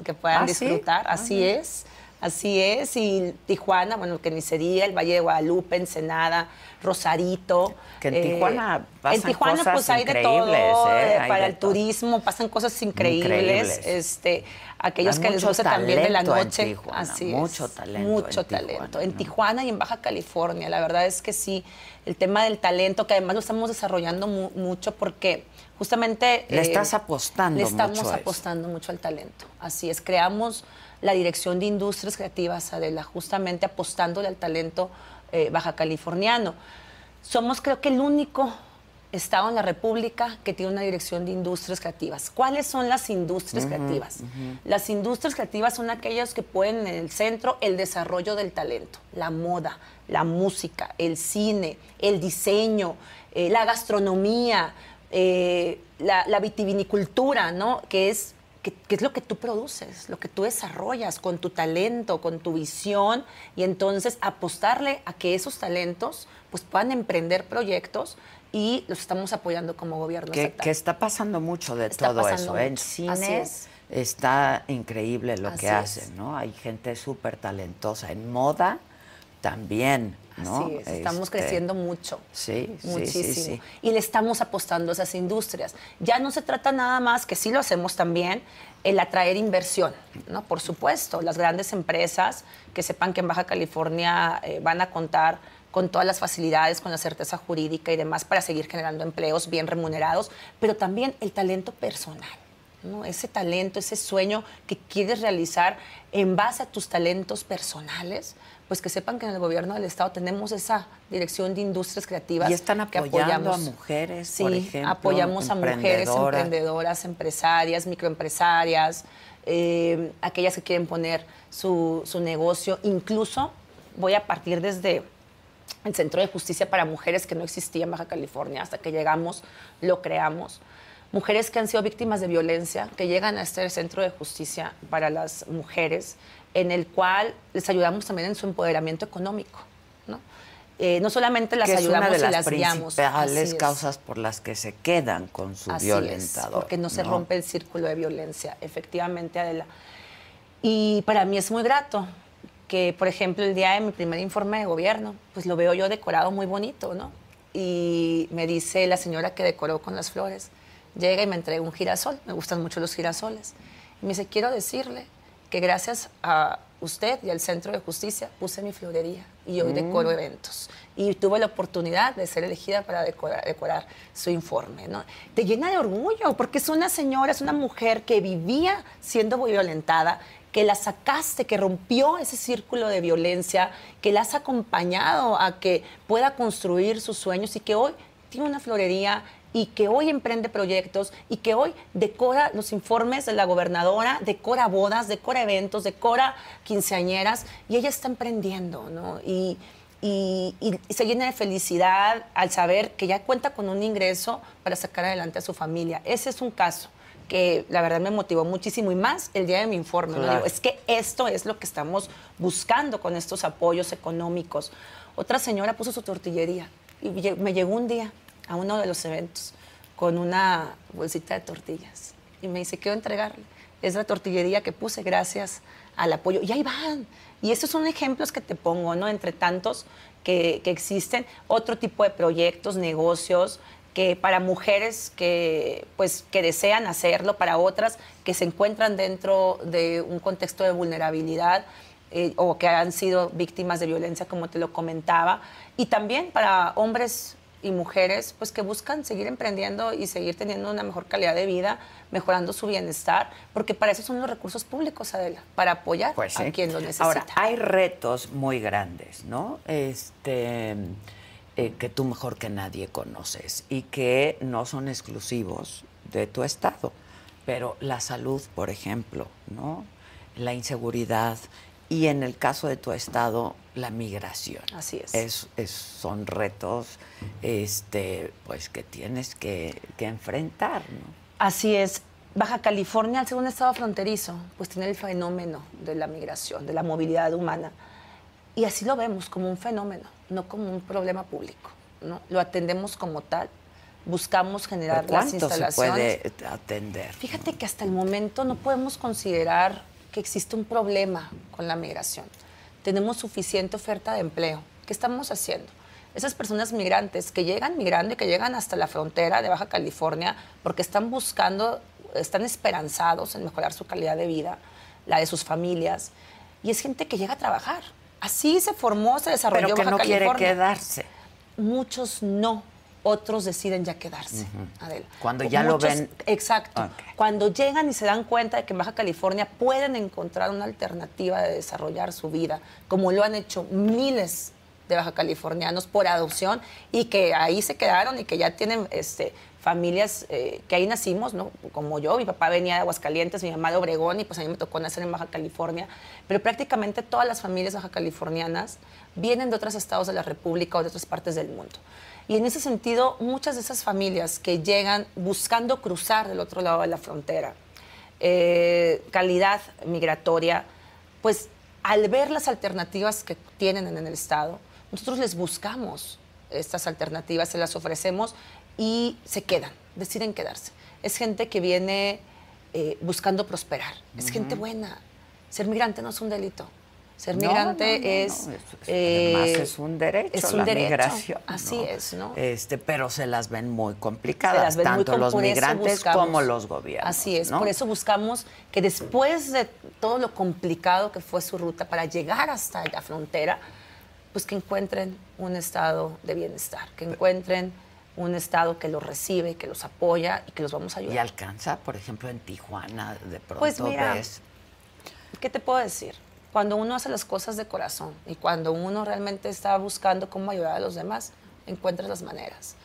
que puedan ¿Ah, disfrutar, Ah, así es. Así es, y Tijuana, bueno, que ni se diga, el Valle de Guadalupe, Ensenada, Rosarito. Que en eh, Tijuana pasan En Tijuana cosas pues hay de todo, ¿eh? eh, Hay para de el todo. turismo pasan cosas increíbles, Increíbles. este, aquellos Hay que les gusta también de la talento en noche. Tijuana, así mucho es, talento Mucho en talento. Tijuana, en. Tijuana y en Baja California, la verdad es que sí, el tema del talento, que además lo estamos desarrollando mu- mucho porque justamente... Le estás apostando Le estamos mucho a eso. apostando mucho al talento. Así es, creamos la Dirección de Industrias Creativas, Adela, justamente apostándole al talento eh, baja californiano. Somos creo que el único estado en la República que tiene una dirección de industrias creativas. ¿Cuáles son las industrias creativas? Las industrias creativas son aquellas que ponen en el centro el desarrollo del talento, la moda, la música, el cine, el diseño, eh, la gastronomía, eh, la, la vitivinicultura, ¿no? Que es que, que es lo que tú produces, lo que tú desarrollas con tu talento, con tu visión, y entonces apostarle a que esos talentos pues puedan emprender proyectos y los estamos apoyando como gobierno Que, que está pasando mucho de Está todo eso. ¿eh? En mucho, así cine es. está increíble lo Así que es. hacen, ¿no? Hay gente súper talentosa. En moda también, ¿no? Así es, estamos Este, creciendo mucho. Sí, sí, Muchísimo. sí, sí. Y le estamos apostando a esas industrias. Ya no se trata nada más, que sí lo hacemos también, el atraer inversión, ¿no? Por supuesto, las grandes empresas que sepan que en Baja California eh, van a contar con todas las facilidades, con la certeza jurídica y demás para seguir generando empleos bien remunerados, pero también el talento personal. ¿no? Ese talento, ese sueño que quieres realizar en base a tus talentos personales, pues que sepan que en el gobierno del Estado tenemos esa dirección de industrias creativas. Y están que apoyando a apoyamos. mujeres, Sí, por ejemplo, apoyamos a mujeres emprendedoras. emprendedoras, empresarias, microempresarias, eh, aquellas que quieren poner su, su negocio. Incluso voy a partir desde el Centro de Justicia para Mujeres que no existía en Baja California, hasta que llegamos, lo creamos. Mujeres que han sido víctimas de violencia, que llegan a este Centro de Justicia para las Mujeres, en el cual les ayudamos también en su empoderamiento económico. No, Eh, no solamente las que es ayudamos una de y las las guiamos. principales causas por las que se quedan con su Así violentador. es, porque no se rompe el círculo de violencia, efectivamente, Adela. Y para mí es muy grato que, por ejemplo, el día de mi primer informe de gobierno, pues lo veo yo decorado muy bonito, ¿no? Y me dice la señora que decoró con las flores, llega y me entrega un girasol, me gustan mucho los girasoles. Y me dice, quiero decirle que gracias a usted y al Centro de Justicia puse mi florería y hoy Mm. decoro eventos. Y tuve la oportunidad de ser elegida para decorar, decorar su informe. ¿no? Te llena de orgullo porque es una señora, es una mujer que vivía siendo violentada, que la sacaste, que rompió ese círculo de violencia, que la has acompañado a que pueda construir sus sueños y que hoy tiene una florería y que hoy emprende proyectos y que hoy decora los informes de la gobernadora, decora bodas, decora eventos, decora quinceañeras y ella está emprendiendo, ¿no? Y, y- se llena de felicidad al saber que ya cuenta con un ingreso para sacar adelante a su familia. Ese es un caso que la verdad me motivó muchísimo y más el día de mi informe. ¿no? Claro. Digo, es que esto es lo que estamos buscando con estos apoyos económicos. Otra señora puso su tortillería y me llegó un día a uno de los eventos con una bolsita de tortillas y me dice, quiero entregarle. Es la tortillería que puse gracias al apoyo. Y ahí van. Y estos son ejemplos que te pongo, ¿no? Entre tantos que, que existen. Otro tipo de proyectos, negocios, que para mujeres que, pues, que desean hacerlo, para otras que se encuentran dentro de un contexto de vulnerabilidad eh, o que han sido víctimas de violencia, como te lo comentaba, y también para hombres y mujeres pues que buscan seguir emprendiendo y seguir teniendo una mejor calidad de vida, mejorando su bienestar, porque para eso son los recursos públicos, Adela, para apoyar Pues a quien lo necesita. Ahora, hay retos muy grandes, ¿no? Este, eh, que tú mejor que nadie conoces y que no son exclusivos de tu estado. Pero la salud, por ejemplo, ¿no? La inseguridad, Y en el caso de tu estado, la migración. Así es. Es, es- son retos este, pues, que tienes que, que enfrentar, ¿no? Así es. Baja California, al ser un estado fronterizo, pues tiene el fenómeno de la migración, de la movilidad humana. Y así lo vemos, como un fenómeno, no como un problema público. ¿no? Lo atendemos como tal, buscamos generar ¿Pero las ¿Cuánto se instalaciones. puede atender? Fíjate que hasta el momento no podemos considerar que existe un problema con la migración. Tenemos suficiente oferta de empleo. ¿Qué estamos haciendo? Esas personas migrantes que llegan migrando y que llegan hasta la frontera de Baja California porque están buscando, están esperanzados en mejorar su calidad de vida, la de sus familias, y es gente que llega a trabajar. Así se formó, se desarrolló Pero que Baja no quiere California. quedarse. Muchos no, otros deciden ya quedarse. Adela. Cuando ya lo ven- Exacto. Cuando llegan y se dan cuenta de que en Baja California pueden encontrar una alternativa de desarrollar su vida, como lo han hecho miles de baja californianos por adopción y que ahí se quedaron y que ya tienen este, familias eh, que ahí nacimos, ¿no? Como yo, mi papá venía de Aguascalientes, mi mamá de Obregón y pues a mí me tocó nacer en Baja California, pero prácticamente todas las familias baja californianas vienen de otros estados de la República o de otras partes del mundo. Y en ese sentido, muchas de esas familias que llegan buscando cruzar del otro lado de la frontera, eh, calidad migratoria, pues al ver las alternativas que tienen en el Estado, nosotros les buscamos estas alternativas, se las ofrecemos y se quedan, deciden quedarse. Es gente que viene eh, buscando prosperar, es gente buena. Ser migrante no es un delito. Ser migrante no, no, es... no, es- es- eh, además es un derecho es un la derecho, migración. Así es, ¿no? Este, pero se las ven muy complicadas, las ven muy tanto com- los migrantes buscamos- como los gobiernos. Así es, por eso buscamos que después de todo lo complicado que fue su ruta para llegar hasta la frontera, pues que encuentren un estado de bienestar, que encuentren un estado que los recibe, que los apoya y que los vamos a ayudar. Y alcanza, por ejemplo, en Tijuana, de pronto Pues mira, ves. ¿Qué te puedo decir? Cuando uno hace las cosas de corazón y cuando uno realmente está buscando cómo ayudar a los demás, encuentras las maneras.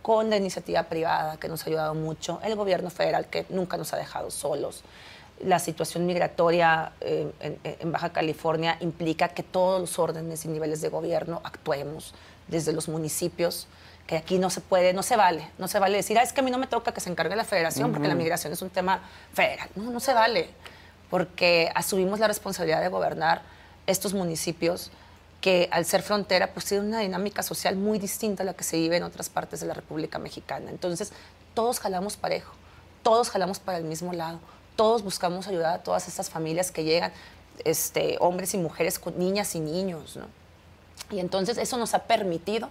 Con la iniciativa privada que nos ha ayudado mucho, el gobierno federal que nunca nos ha dejado solos, la situación migratoria eh, en, en Baja California implica que todos los órdenes y niveles de gobierno actuemos desde los municipios, que aquí no se puede, no se vale, no se vale decir, ah, es que a mí no me toca que se encargue la federación porque la migración es un tema federal. No, no se vale, porque asumimos la responsabilidad de gobernar estos municipios que al ser frontera pues tienen una dinámica social muy distinta a la que se vive en otras partes de la República Mexicana. Entonces, todos jalamos parejo, todos jalamos para el mismo lado, todos buscamos ayudar a todas estas familias que llegan, este, hombres y mujeres con niñas y niños, ¿no? Y entonces eso nos ha permitido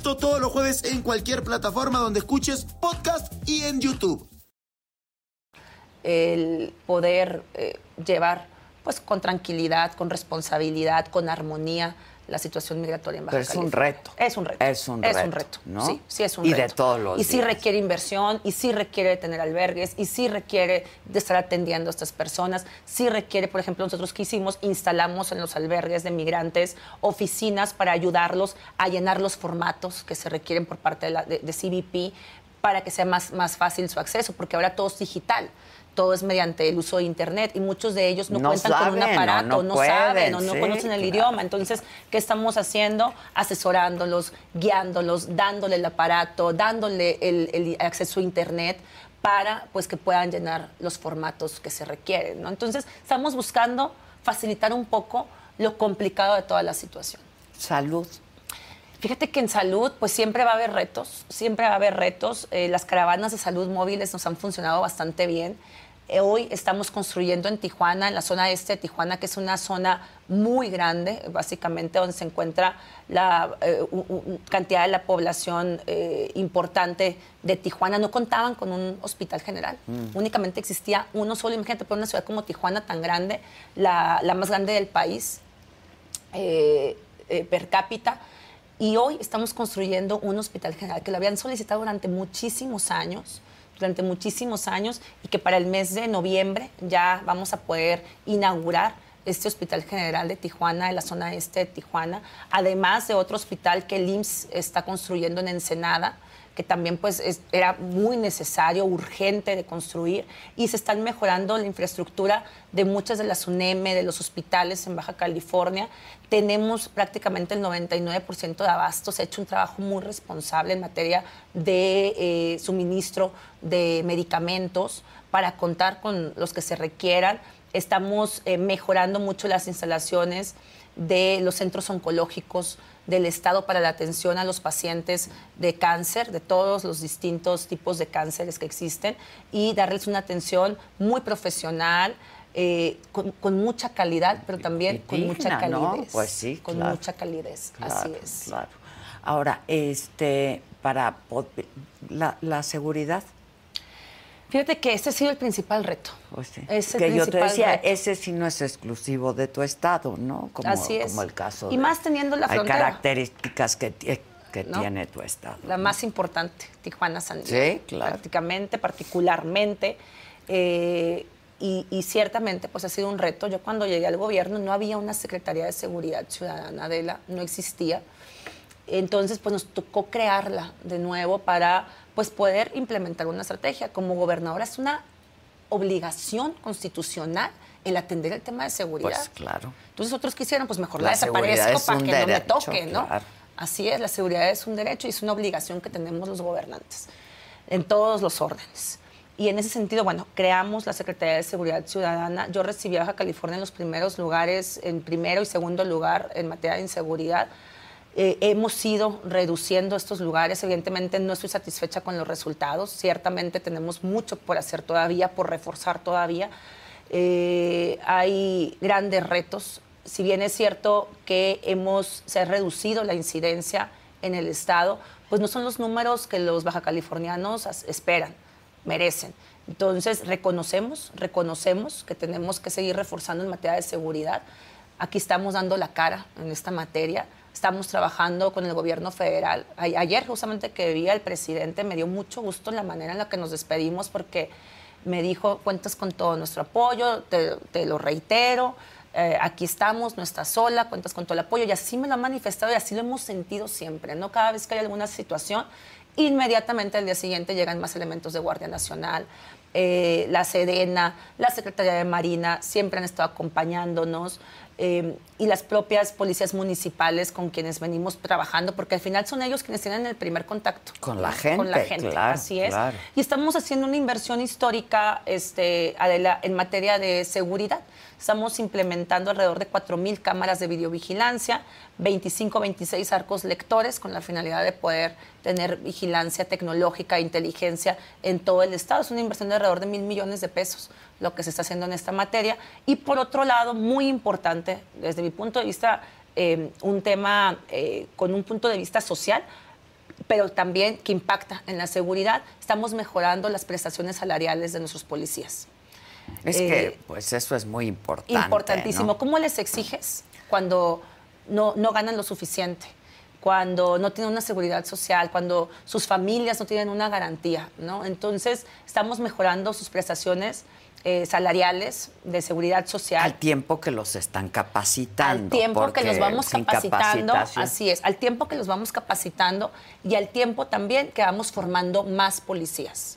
Esto todos los jueves en cualquier plataforma donde escuches podcast y en YouTube. el poder eh, llevar pues con tranquilidad, con responsabilidad, con armonía la situación migratoria en Baja Pero es un California. reto. Es un reto. Es un Es un reto, reto. ¿no? Sí, sí es un Y reto. de todos los Y sí días. requiere inversión, y sí requiere tener albergues, y sí requiere de estar atendiendo a estas personas. Sí requiere, por ejemplo, nosotros que hicimos, instalamos en los albergues de migrantes oficinas para ayudarlos a llenar los formatos que se requieren por parte de, la, de, de CBP para que sea más, más fácil su acceso, porque ahora todo es digital. Todo es mediante el uso de Internet y muchos de ellos no, No cuentan con un aparato, no no, pueden, saben o no sí, conocen el claro. idioma. Entonces, ¿qué estamos haciendo? Asesorándolos, guiándolos, dándole el aparato, dándole el, el acceso a Internet para pues, que puedan llenar los formatos que se requieren. ¿no? Entonces, estamos buscando facilitar un poco lo complicado de toda la situación. Salud. Fíjate que en salud, pues siempre va a haber retos, siempre va a haber retos. Eh, las caravanas de salud móviles nos han funcionado bastante bien. Eh, hoy estamos construyendo en Tijuana, en la zona este de Tijuana, que es una zona muy grande, básicamente donde se encuentra la eh, cantidad de la población eh, importante de Tijuana. No contaban con un hospital general, únicamente existía uno solo. Imagínate, por una ciudad como Tijuana tan grande, la, la más grande del país, eh, per cápita. Y hoy estamos construyendo un hospital general que lo habían solicitado durante muchísimos años, durante muchísimos años, y que para el mes de noviembre ya vamos a poder inaugurar este Hospital General de Tijuana, en la zona este de Tijuana, además de otro hospital que el IMSS está construyendo en Ensenada, que también pues es- era muy necesario, urgente de construir, y se están mejorando la infraestructura de muchas de las UNEM, de los hospitales en Baja California. Tenemos prácticamente el 99% de abastos, se ha hecho un trabajo muy responsable en materia de eh, suministro de medicamentos para contar con los que se requieran. Estamos eh, mejorando mucho las instalaciones de los centros oncológicos del Estado para la atención a los pacientes de cáncer, de todos los distintos tipos de cánceres que existen, y darles una atención muy profesional, eh, con, con mucha calidad, pero también con mucha ¿no? calidez. Pues sí, Con claro. mucha calidez, así Claro, es. Claro. Ahora, este, para la seguridad, Fíjate que ese ha sido el principal reto. pues sí. Ese que yo te principal decía, reto. ese sí no es exclusivo de tu estado, ¿no? Como, Así es. como el caso. Y de- más teniendo la hay frontera. características que, que ¿No? tiene tu estado. La más importante, Tijuana San Diego. Sí, claro. Prácticamente, particularmente. eh, y, y ciertamente, pues ha sido un reto. Yo cuando llegué al gobierno no había una Secretaría de Seguridad Ciudadana de la, no existía. Entonces, pues nos tocó crearla de nuevo para pues poder implementar una estrategia. Como gobernadora es una obligación constitucional el atender el tema de seguridad. Pues claro. Entonces otros quisieron, pues mejor La la, desaparezco es para que no me toque, ¿no? claro. Así es, la seguridad es un derecho y es una obligación que tenemos los gobernantes en todos los órdenes. Y en ese sentido, bueno, creamos la Secretaría de Seguridad Ciudadana. Yo recibí a Baja California en los primeros lugares, en primero y segundo lugar en materia de inseguridad. Eh, hemos ido reduciendo estos lugares. Evidentemente no estoy satisfecha con los resultados. Ciertamente tenemos mucho por hacer todavía, por reforzar todavía. Eh, hay grandes retos. Si bien es cierto que hemos se ha reducido la incidencia en el estado, pues no son los números que los baja californianos as- esperan, merecen. Entonces reconocemos, reconocemos que tenemos que seguir reforzando en materia de seguridad. Aquí estamos dando la cara en esta materia. Estamos trabajando con el gobierno federal. Ayer justamente que vi al presidente me dio mucho gusto la manera en la que nos despedimos porque me dijo, cuentas con todo nuestro apoyo, te, te lo reitero, eh, aquí estamos, no estás sola, cuentas con todo el apoyo. Y así me lo ha manifestado y así lo hemos sentido siempre, ¿no? Cada vez que hay alguna situación, inmediatamente al día siguiente llegan más elementos de Guardia Nacional, eh, la Sedena, la Secretaría de Marina, siempre han estado acompañándonos. Eh, y las propias policías municipales con quienes venimos trabajando, porque al final son ellos quienes tienen el primer contacto. Con la gente, Con la gente, claro, así es. claro. Y estamos haciendo una inversión histórica este, Adela, en materia de seguridad. Estamos implementando alrededor de 4.000 cámaras de videovigilancia, 25, 26 arcos lectores con la finalidad de poder tener vigilancia tecnológica e inteligencia en todo el Estado. Es una inversión de alrededor de mil millones de pesos lo que se está haciendo en esta materia. Y por otro lado, muy importante, desde mi punto de vista, eh, un tema eh, con un punto de vista social, pero también que impacta en la seguridad, estamos mejorando las prestaciones salariales de nuestros policías. Es Eh, que, pues eso es muy importante. Importantísimo. ¿no? ¿Cómo les exiges cuando no, no ganan lo suficiente? Cuando no tienen una seguridad social, cuando sus familias no tienen una garantía, ¿no? Entonces, estamos mejorando sus prestaciones eh, salariales de seguridad social. Al tiempo que los están capacitando. Al tiempo que los vamos capacitando, así es, al tiempo que los vamos capacitando y al tiempo también que vamos formando más policías.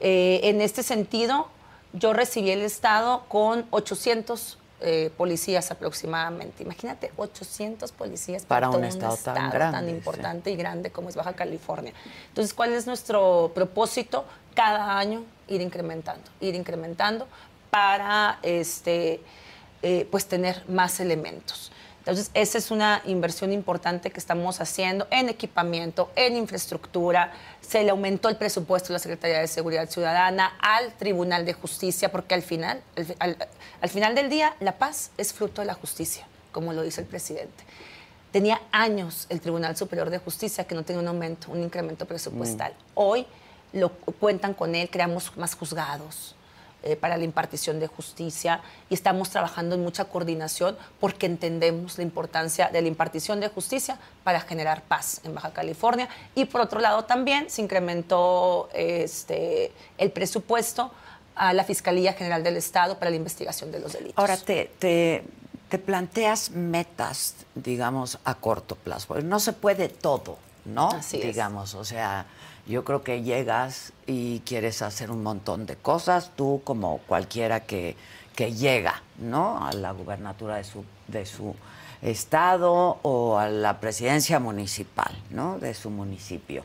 Eh, en este sentido, yo recibí el Estado con 800 eh, policías aproximadamente. Imagínate, 800 policías Para todo un estado tan grande, sí. importante y grande como es Baja California. Entonces, ¿cuál es nuestro propósito? Cada año ir incrementando, ir incrementando para este, eh, pues tener más elementos. Entonces, esa es una inversión importante que estamos haciendo en equipamiento, en infraestructura. Se le aumentó el presupuesto a la Secretaría de Seguridad Ciudadana, al Tribunal de Justicia, porque al final, al, al- al final del día, la paz es fruto de la justicia, como lo dice el presidente. Tenía años el Tribunal Superior de Justicia que no tenía un aumento, un incremento presupuestal. Hoy lo cuentan con él, creamos más juzgados, eh, para la impartición de justicia y estamos trabajando en mucha coordinación porque entendemos la importancia de la impartición de justicia para generar paz en Baja California. Y por otro lado también se incrementó este, el presupuesto a la Fiscalía General del Estado para la investigación de los delitos. Ahora, te, te, te planteas metas, digamos, a corto plazo. No se puede todo, ¿no? Así es. digamos, o sea, yo creo que llegas y quieres hacer un montón de cosas, tú como cualquiera que, que llega, ¿no? A la gubernatura de su, de su estado o a la presidencia municipal, ¿no? De su municipio.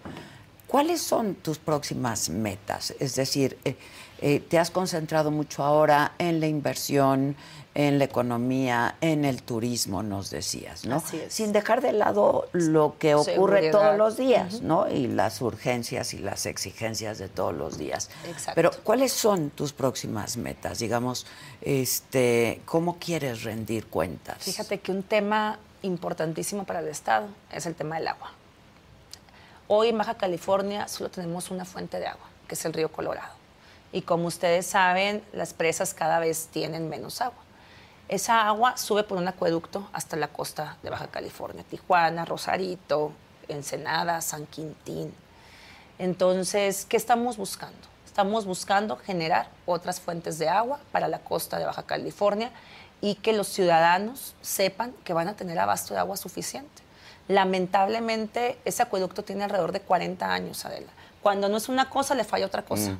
¿Cuáles son tus próximas metas? Es decir, eh, eh, te has concentrado mucho ahora en la inversión, en la economía, en el turismo, nos decías, ¿no? Así es. Sin dejar de lado lo que ocurre Seguridad. todos los días, ¿no? Y las urgencias y las exigencias de todos los días. Exacto. Pero, ¿cuáles son tus próximas metas? Digamos, este, ¿cómo quieres rendir cuentas? Fíjate que un tema importantísimo para el Estado es el tema del agua. Hoy en Baja California solo tenemos una fuente de agua, que es el río Colorado. Y como ustedes saben, las presas cada vez tienen menos agua. Esa agua sube por un acueducto hasta la costa de Baja California, Tijuana, Rosarito, Ensenada, San Quintín. Entonces, ¿qué estamos buscando? Estamos buscando generar otras fuentes de agua para la costa de Baja California y que los ciudadanos sepan que van a tener abasto de agua suficiente. Lamentablemente, ese acueducto tiene alrededor de 40 años, Adela. Cuando no es una cosa, le falla otra cosa.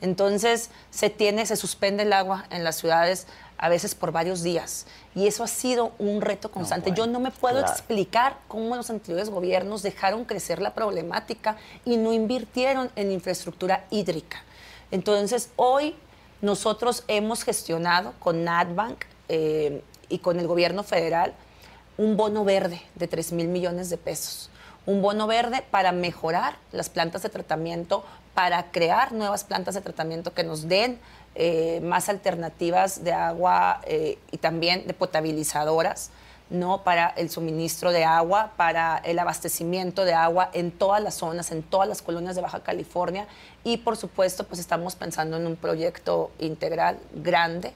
Entonces, se tiene, se suspende el agua en las ciudades a veces por varios días. Y eso ha sido un reto constante. bueno, Yo no me puedo claro. explicar cómo los anteriores gobiernos dejaron crecer la problemática y no invirtieron en infraestructura hídrica. Entonces, hoy nosotros hemos gestionado con NatBank eh, y con el gobierno federal un bono verde de 3 mil millones de pesos. Un bono verde para mejorar las plantas de tratamiento, para crear nuevas plantas de tratamiento que nos den eh, más alternativas de agua eh, y también de potabilizadoras, ¿no? Para el suministro de agua, para el abastecimiento de agua en todas las zonas, en todas las colonias de Baja California. Y por supuesto, pues estamos pensando en un proyecto integral grande.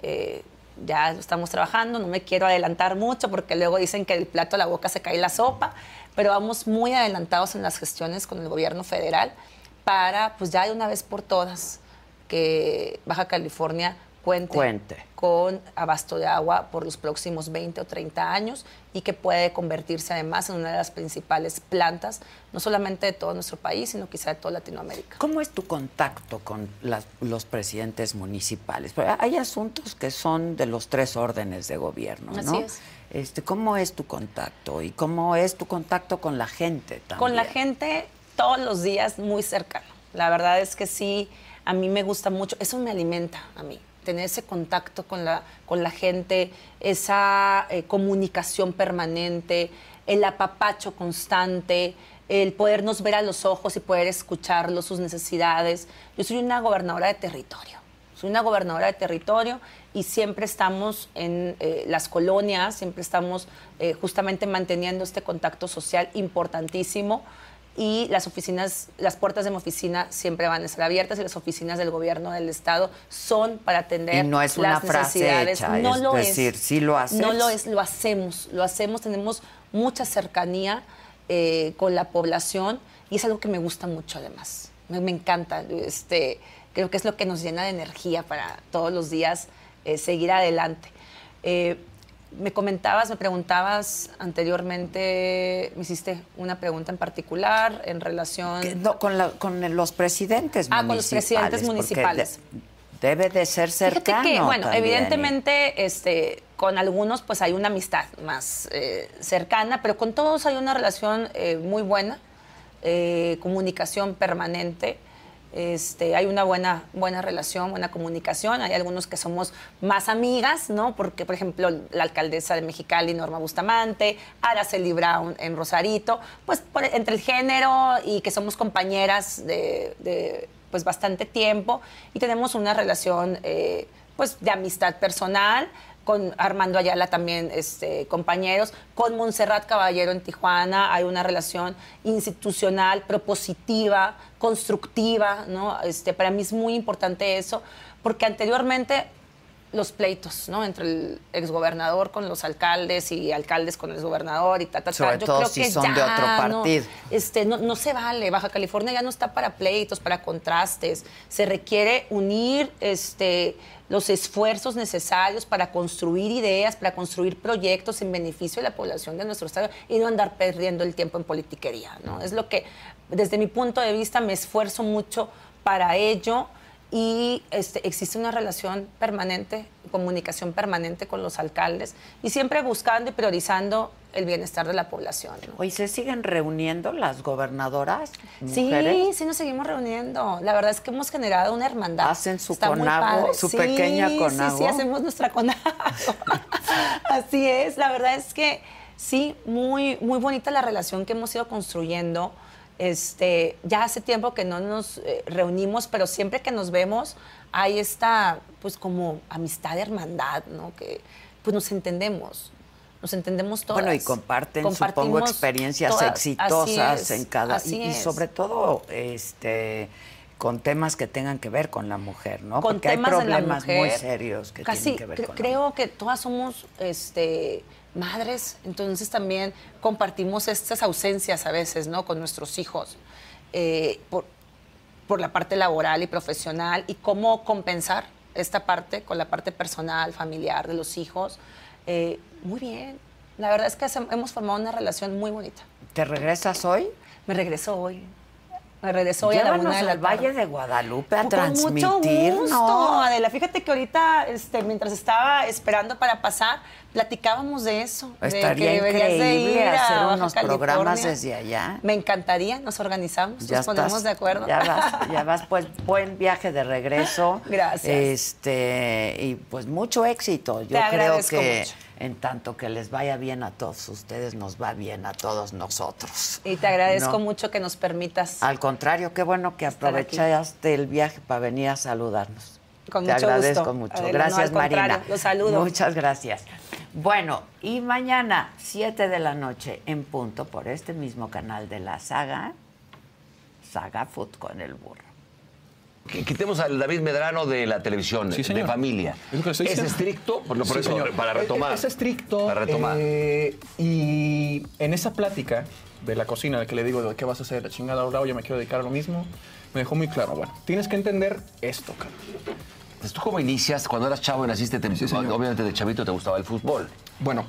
Eh, ya estamos trabajando, no me quiero adelantar mucho porque luego dicen que del plato a la boca se cae la sopa, pero vamos muy adelantados en las gestiones con el gobierno federal para, pues ya de una vez por todas, que Baja California cuente, Cuente. con abasto de agua por los próximos 20 o 30 años y que puede convertirse además en una de las principales plantas, no solamente de todo nuestro país, sino quizá de toda Latinoamérica. ¿Cómo es tu contacto con las- los presidentes municipales? Porque hay asuntos que son de los tres órdenes de gobierno, ¿no? Así es. Este, ¿Cómo es tu contacto? ¿Y cómo es tu contacto con la gente también? Con la gente todos los días muy cercano. La verdad es que sí, a mí me gusta mucho, eso me alimenta a mí, tener ese contacto con la, con la gente, esa eh, comunicación permanente, el apapacho constante, el podernos ver a los ojos y poder escucharlos, sus necesidades. Yo soy una gobernadora de territorio. Soy una gobernadora de territorio y siempre estamos en eh, las colonias, siempre estamos eh, justamente manteniendo este contacto social importantísimo y las oficinas, las puertas de mi oficina siempre van a estar abiertas y las oficinas del gobierno del estado son para atender Y no es las una frase hecha, no es lo decir, ¿sí lo haces? No lo es, lo hacemos, lo hacemos, tenemos mucha cercanía eh, con la población y es algo que me gusta mucho además. Me, me encanta, este, creo que es lo que nos llena de energía para todos los días eh, seguir adelante. Eh, me comentabas, me preguntabas anteriormente, me hiciste una pregunta en particular en relación... No, con, la- con los presidentes Ah, municipales. con los presidentes municipales. de- debe de ser cercano Fíjate que, bueno, también. evidentemente, este, con algunos pues hay una amistad más eh, cercana, pero con todos hay una relación eh, muy buena, eh, comunicación permanente. Este, hay una buena, buena relación, buena comunicación. Hay algunos que somos más amigas, ¿no? Porque, por ejemplo, la alcaldesa de Mexicali, Norma Bustamante, Araceli Brown en Rosarito, pues entre el género y que somos compañeras de, de, pues bastante tiempo y tenemos una relación eh, pues de amistad personal con Armando Ayala también este, compañeros, con Montserrat Caballero en Tijuana hay una relación institucional, propositiva, constructiva, ¿no? Este, para mí es muy importante eso, porque anteriormente los pleitos, ¿no? Entre el exgobernador con los alcaldes y alcaldes con el exgobernador y ta, ta, ta. Sobre Yo todo creo si que son de ya otro no- partido. este, no, no se vale. Baja California ya no está para pleitos, para contrastes. Se requiere unir este, los esfuerzos necesarios para construir ideas, para construir proyectos en beneficio de la población de nuestro estado y no andar perdiendo el tiempo en politiquería. ¿no? Es lo que, desde mi punto de vista, me esfuerzo mucho para ello y este, existe una relación permanente, comunicación permanente con los alcaldes y siempre buscando y priorizando el bienestar de la población. ¿no? Hoy se siguen reuniendo las gobernadoras. Sí, mujeres? sí nos seguimos reuniendo. La verdad es que hemos generado una hermandad. Hacen su Está conago, su Sí, pequeña Sí, conago. sí, hacemos nuestra conago. Así es. La verdad es que sí, muy, muy bonita la relación que hemos ido construyendo. Este, ya hace tiempo que no nos eh, reunimos, pero siempre que nos vemos hay esta, pues como amistad, hermandad, ¿no? Que pues nos entendemos, nos entendemos todas. Bueno, y comparten, supongo, experiencias todas. exitosas es, en cada... Y, y sobre todo, este con temas que tengan que ver con la mujer, ¿no? con Porque hay temas de la problemas muy mujer. serios que Casi tienen que ver con la creo que todas somos este madres, entonces también compartimos estas ausencias a veces, ¿no? Con nuestros hijos eh, por, por la parte laboral y profesional y cómo compensar esta parte con la parte personal, familiar de los hijos. Eh, muy bien. La verdad es que hemos formado una relación muy bonita. ¿Te regresas hoy? Me regreso hoy. Me regreso hoy a la una de la al Valle de Guadalupe a Con mucho transmitirnos. gusto, Adela. Fíjate que ahorita, este, mientras estaba esperando para pasar, platicábamos de eso. de Estaría que deberías de ir a hacer unos programas desde allá. Me encantaría, nos organizamos, Ya nos ponemos estás, de acuerdo. Ya vas, ya vas, pues buen viaje de regreso. Gracias. Este, y pues mucho éxito. Yo Te creo que mucho. En tanto que les vaya bien a todos ustedes, nos va bien a todos nosotros. Y te agradezco No. mucho que nos permitas. Al contrario, qué bueno que aprovechaste el viaje para venir a saludarnos. Con Te mucho agradezco gusto, mucho. No, Gracias, contrario, Marina. los saludo. Muchas gracias. Bueno, y mañana, 7 de la noche, en punto, por este mismo canal de la saga, Saga Food con el burro. Quitemos al David Medrano de la televisión, Sí, de familia. Es lo que estoy ¿Es diciendo. estricto? Por, lo- por Sí, eso, señor. para retomar. Es, es estricto. Para retomar. eh, y en esa plática de la cocina, de que le digo, ¿de qué vas a hacer? La chingada ahora, yo me quiero dedicar a lo mismo. Me dejó muy claro, bueno, tienes que entender esto, cabrón. Entonces, ¿Tú cómo inicias? Cuando eras chavo y naciste, te- señor. obviamente de chavito te gustaba el fútbol. Bueno,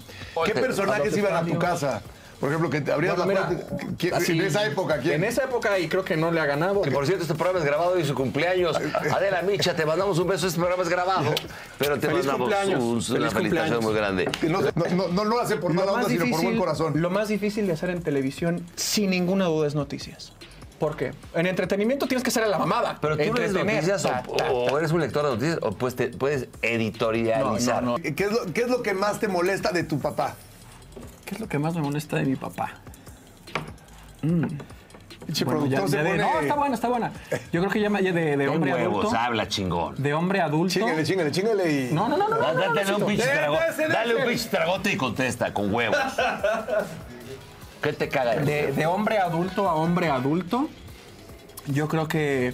¿Qué te- personajes iban a tu casa? Por ejemplo, que te abrías Bueno, la mira, puerta. ¿quién- así- en esa época, ¿quién? En esa época, y creo que no le ha ganado. Que por cierto, este programa es grabado y su cumpleaños. Adela Micha, te mandamos un beso. Este programa es grabado, pero te Feliz mandamos cumpleaños. un- Feliz una felicitación cumpleaños. muy grande. No, no, no, no lo hace por mala onda, sino por buen corazón. lo más difícil de hacer en televisión, sin ninguna duda, es noticias. ¿Por qué? En entretenimiento tienes que ser a la mamada. Pero tú Entretener. noticias o, Ta, ta, o ta. eres un lector de noticias o pues te puedes editorializar. No, no, no. ¿Qué es, lo, ¿Qué es lo que más te molesta de tu papá? ¿Qué es lo que más me molesta de mi papá? Mm. Bueno, ya- ya de- pone- No, está buena, está buena. Yo creo que ya me- ya de, de hombre huevos, adulto. habla chingón. De hombre adulto. Chíngale, chíngale, chíngale y... No, no, no, no. Da- no, no, Dale un pinche tragote. Dale un pinche tragote y contesta con huevos. ¿Qué te caga De, de hombre adulto a hombre adulto, yo creo que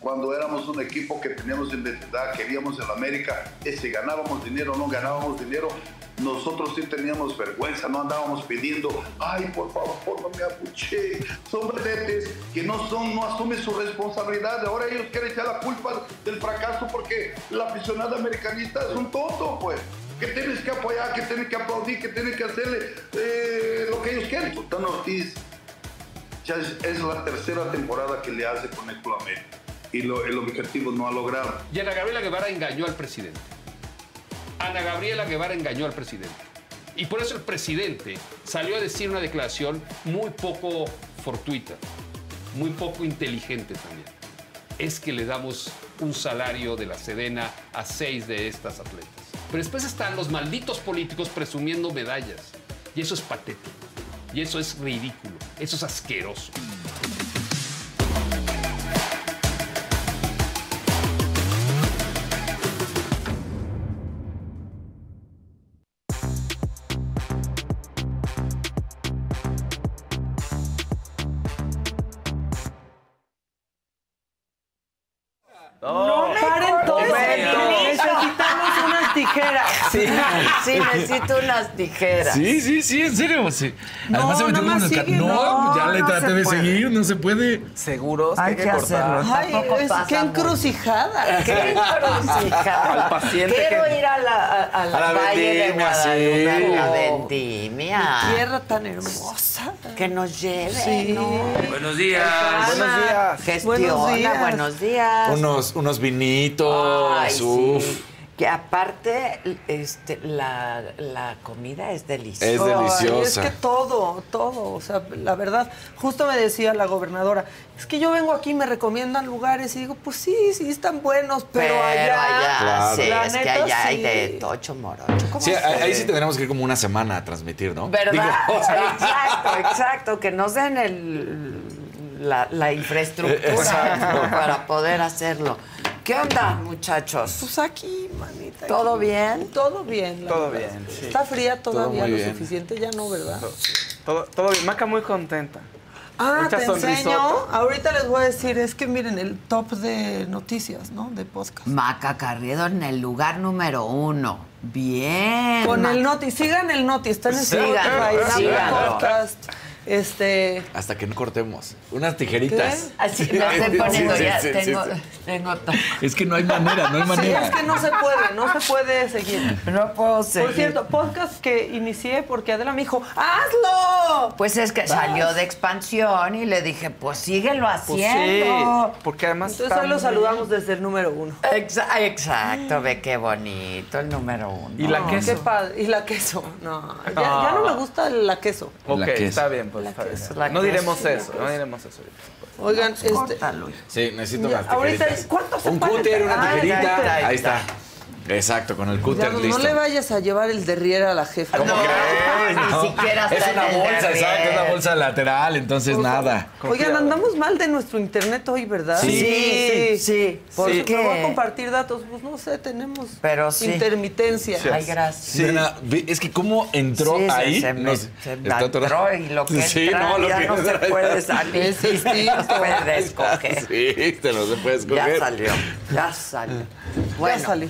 cuando éramos un equipo que teníamos identidad, queríamos el América, ese ganábamos dinero o no ganábamos dinero, nosotros sí teníamos vergüenza, no andábamos pidiendo, ay, por favor, no me abuche. Son vedetes que no son, no asumen su responsabilidad. Ahora ellos quieren echar la culpa del fracaso porque el aficionado americanista es un tonto, pues. Que tienes que apoyar, que tienes que aplaudir, que tienes que hacerle eh, lo que ellos quieren. Sultán Ortiz ya es la tercera temporada que le hace con el Club América y lo- el objetivo no ha logrado. Y Ana Gabriela Guevara engañó al presidente. Ana Gabriela Guevara engañó al presidente. Y por eso el presidente salió a decir una declaración muy poco fortuita, muy poco inteligente también. Es que le damos un salario de la Sedena a seis de estas atletas. Pero después están los malditos políticos presumiendo medallas. Y eso es patético. Y eso es ridículo. Eso es asqueroso. Sí, necesito unas tijeras. Sí, sí, sí, en serio. Sí. No, Además se metió sigue, No, no, ya le no traté de puede. seguir, no se puede. Seguros Hay que hacerlo. Ay, Tampoco es, pasa qué encrucijada. Qué encrucijada. Al paciente Quiero que- ir a la, a, a la A la Valle de Guadalupe, sí. a la vendimia. Tierra tan hermosa. Que nos lleve, Sí. ¿no? Buenos días. Buenos días. Gestiona, Buenos días. buenos días. Unos, unos vinitos. Ay, uf. sí. Que aparte, este, la, la comida es deliciosa. Es Ay, deliciosa. es que todo, todo, o sea, la verdad, justo me decía la gobernadora, es que yo vengo aquí, me recomiendan lugares y digo, pues sí, sí están buenos, pero, allá, Claro. sí, la es que allá hay de tocho morocho. ¿Cómo Sí, ahí, sí tendremos que ir como una semana a transmitir, ¿no? ¿Verdad? Digo, o sea, Exacto, exacto, que nos den el, la, la infraestructura Exacto. para poder hacerlo. ¿Qué onda, muchachos? Pues aquí, manita. ¿Todo aquí. bien? Todo bien. la Todo verdad. bien, sí. Está fría todavía muy lo bien. suficiente, ya no, ¿verdad? Todo, todo bien. Maca muy contenta. Ah, Mucha te enseño. Ahorita les voy a decir, es que miren el top de noticias, ¿no? De podcast. Maca Carriedo en el lugar número uno. Bien. Con Maca. el Noti, sigan el Noti, está en el Síganlo, Spotify. Podcast. Este, Hasta que no cortemos. Unas tijeritas. Así me estoy poniendo Sí, ya. sí, sí, tengo, sí. tengo Es que no hay manera, no hay sí, manera. es que no se puede, no se puede seguir. No puedo seguir. Por cierto, podcast que inicié porque Adela me dijo, ¡hazlo! Pues es que salió de expansión y le dije, pues síguelo Pues sí, haciendo. porque además Entonces hoy lo saludamos desde el número uno. Exa- exacto, ve qué bonito el número uno. ¿Y la No, queso? qué padre. Y la queso. No, ya, Ah. ya no me gusta la queso. Ok, La queso. está bien, pues. la no diremos eso, no diremos eso. Oigan, este, Córtalo. Sí, necesito Ya, unas ahorita. ¿cuánto se Un cúter, una Ah, tijerita. ahí está, Ahí está. Exacto, con el ya cúter no, no listo. le vayas a llevar el derrier a la jefa. ¿Cómo No. crees? ni No. siquiera está Es una bolsa, exacto, una bolsa lateral, entonces nada. Oigan, andamos mal de nuestro internet hoy, ¿verdad? Sí. Sí, sí. ¿Por Sí. voy a compartir datos, pues no sé, tenemos Pero sí. intermitencia. Ay, gracias. Sí. Nena, ve- es que cómo entró ahí. se, me, nos- se entró y lo que Sí, entra no, lo ya que no se puede salir. Es distinto. No se puede escoger. Sí, te lo se puede Ya escoger. salió, ya salió. Bueno, Ya salió.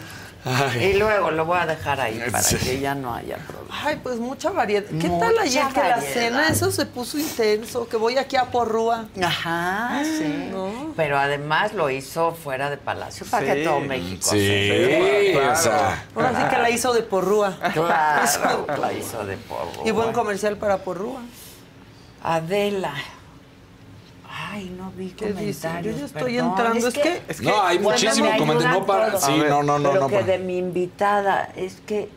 Y luego lo voy a dejar ahí para Sí. que ya no haya problema. Ay, pues mucha variedad. ¿Qué Mucha tal ayer que la variedad. cena? Eso se puso intenso, que voy aquí a Porrúa. Ajá, sí. ¿No? Pero además lo hizo fuera de Palacio para que Sí. todo México Sí, se claro. o sea. Ahora sí que la hizo de Porrúa. Claro, la hizo de polvo. Y buen comercial para Porrúa. Adela. Ay, no vi ¿Qué dice? comentarios. Yo ya estoy perdón. entrando. Es que, Es que No, hay muchísimo me comentario. No para. Sí, no, no, no, Pero no. que para. de mi invitada, es que.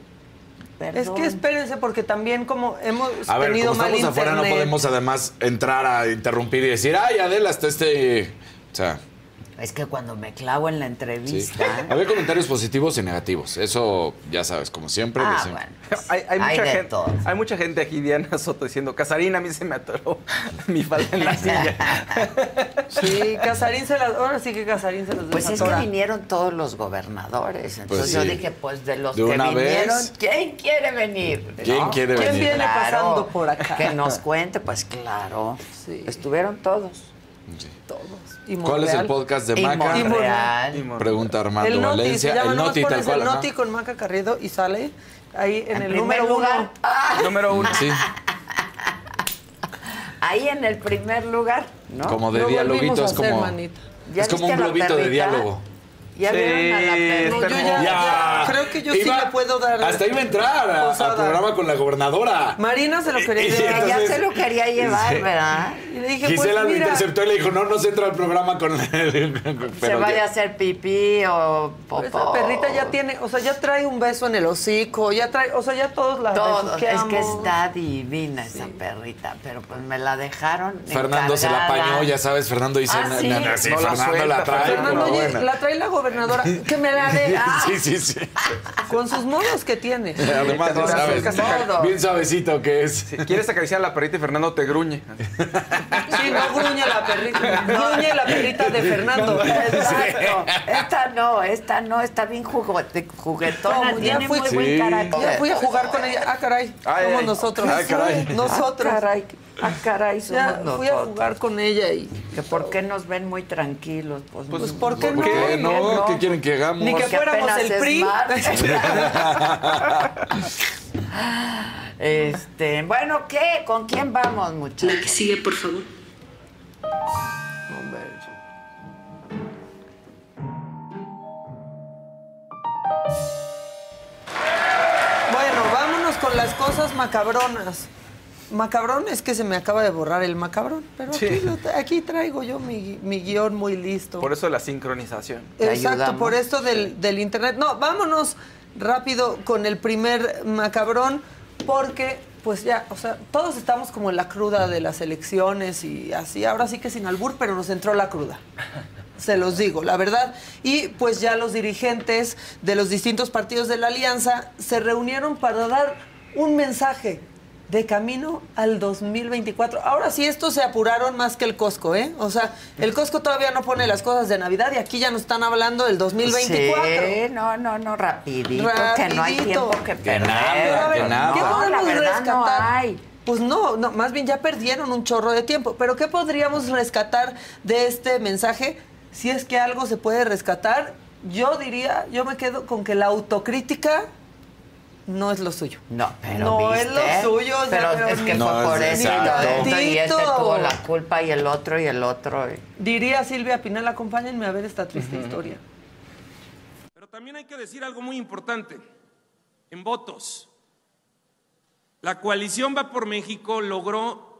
Perdón. es que espérense, porque también como hemos A ver, tenido como mal estamos afuera, no podemos además entrar a interrumpir y decir, ay, Adela, hasta este. O sea, Es que cuando me clavo en la sí. entrevista. Había comentarios positivos y negativos. Eso, ya sabes, como siempre. Ah, bueno. pues, hay, hay hay mucha gente, todo. hay mucha gente aquí, Diana Soto, diciendo, Casarina, a mí se me atoró mi falda en la silla. Sí, Casarín se las... Ahora sí que Casarín se las Pues es que vinieron todos los gobernadores. Entonces Pues yo dije, pues de los ¿De que una vinieron, vez? ¿quién quiere venir? ¿Quién quiere ¿Quién venir? viene pasando por acá? Que nos cuente, pues claro. Sí. Estuvieron todos. Todos. ¿Cuál es el podcast de Maca? Y Monreal. Pregunta Armando El Noti, Valencia. se llama, el Noti, tal cual. el ajá. Noti con Maca Carriedo y sale ahí en, En el número lugar. uno. Ah, Número uno. Sí, ahí en el primer lugar, ¿no? como de Lo dialoguito, es hacer, como. ¿Ya Es como un globito de diálogo. ¿Ya Sí, vieron a la perrita? No, yo ya- hermoso. creo que yo sí Iba- le puedo dar Hasta iba a entrar a- al programa con la gobernadora. Marina se lo quería llevar. Que ya Entonces- se lo quería llevar, Sí. ¿verdad? Y le dije, Gisela pues lo mira, interceptó y le dijo, no, no se entra al programa con Se Pero vaya a ya- hacer pipí o popó. esa perrita ya tiene, o sea, ya trae un beso en el hocico, ya trae, o sea, ya todos la Todo, es que está divina esa perrita, pero pues me la dejaron Fernando se la encargada. apañó, ya sabes, Fernando dice, Ah, "Na- ¿sí? na- na- sí, No la Fernando suelta, la trae Fernando, oye, buena". la trae la gobernadora, que me la dé. Ah, Sí, sí, sí. Con sus modos que tiene. Además, Te sabes, bien suavecito que es. Si quieres acariciar a la perrita y Fernando te gruñe. Sí, no gruñe la perrita, gruñe la perrita de Fernando. Exacto. Esta no, esta no, está bien juguetona, No, ya tiene fui- muy Sí. buen carácter. Ya fui a jugar con ella. Ah, caray. Ay, somos ay. nosotros. Ay, caray. Nosotros. Ah, caray. Ah, caray, somos Ya fui a nosotros. jugar con ella y... ¿Que ¿Por qué nos ven muy tranquilos? Pues, Pues, ¿por qué ¿Por qué no? ¿Qué quieren que hagamos? Ni que Porque fuéramos apenas el es PRI. martes. Este, bueno, ¿qué? ¿Con quién vamos, muchachos? La que sigue, por favor. Bueno, vámonos con las cosas macabronas. Macabrón es que se me acaba de borrar el macabrón, pero aquí, lo traigo yo mi, mi guion muy listo. Por eso la sincronización. Exacto, por esto del, del internet. No, vámonos rápido con el primer macabrón, porque pues ya, o sea, todos estamos como en la cruda de las elecciones y así, ahora sí que sin albur, pero nos entró la cruda. Se los digo, la verdad. Y pues ya los dirigentes de los distintos partidos de la alianza se reunieron para dar un mensaje de camino al 2024. Ahora sí, estos se apuraron más que el Costco, ¿eh? O sea, el Costco todavía no pone las cosas de Navidad y aquí ya nos están hablando del 2024. Sí, no, no, no, rapidito, que no hay tiempo que perder. Pero a ver, ¿Qué No, la podemos no rescatar? hay. Pues no, no, más bien ya perdieron un chorro de tiempo. Pero ¿qué podríamos rescatar de este mensaje? Si es que algo se puede rescatar, yo diría, yo me quedo con que la autocrítica no es lo suyo. No, pero No es lo suyo, o sea, pero, es que No, fue por eso y este tuvo la culpa y el otro y el otro. y- Diría Silvia Pinal, acompáñenme a ver esta triste historia. Pero también hay que decir algo muy importante. En votos, la coalición Va por México logró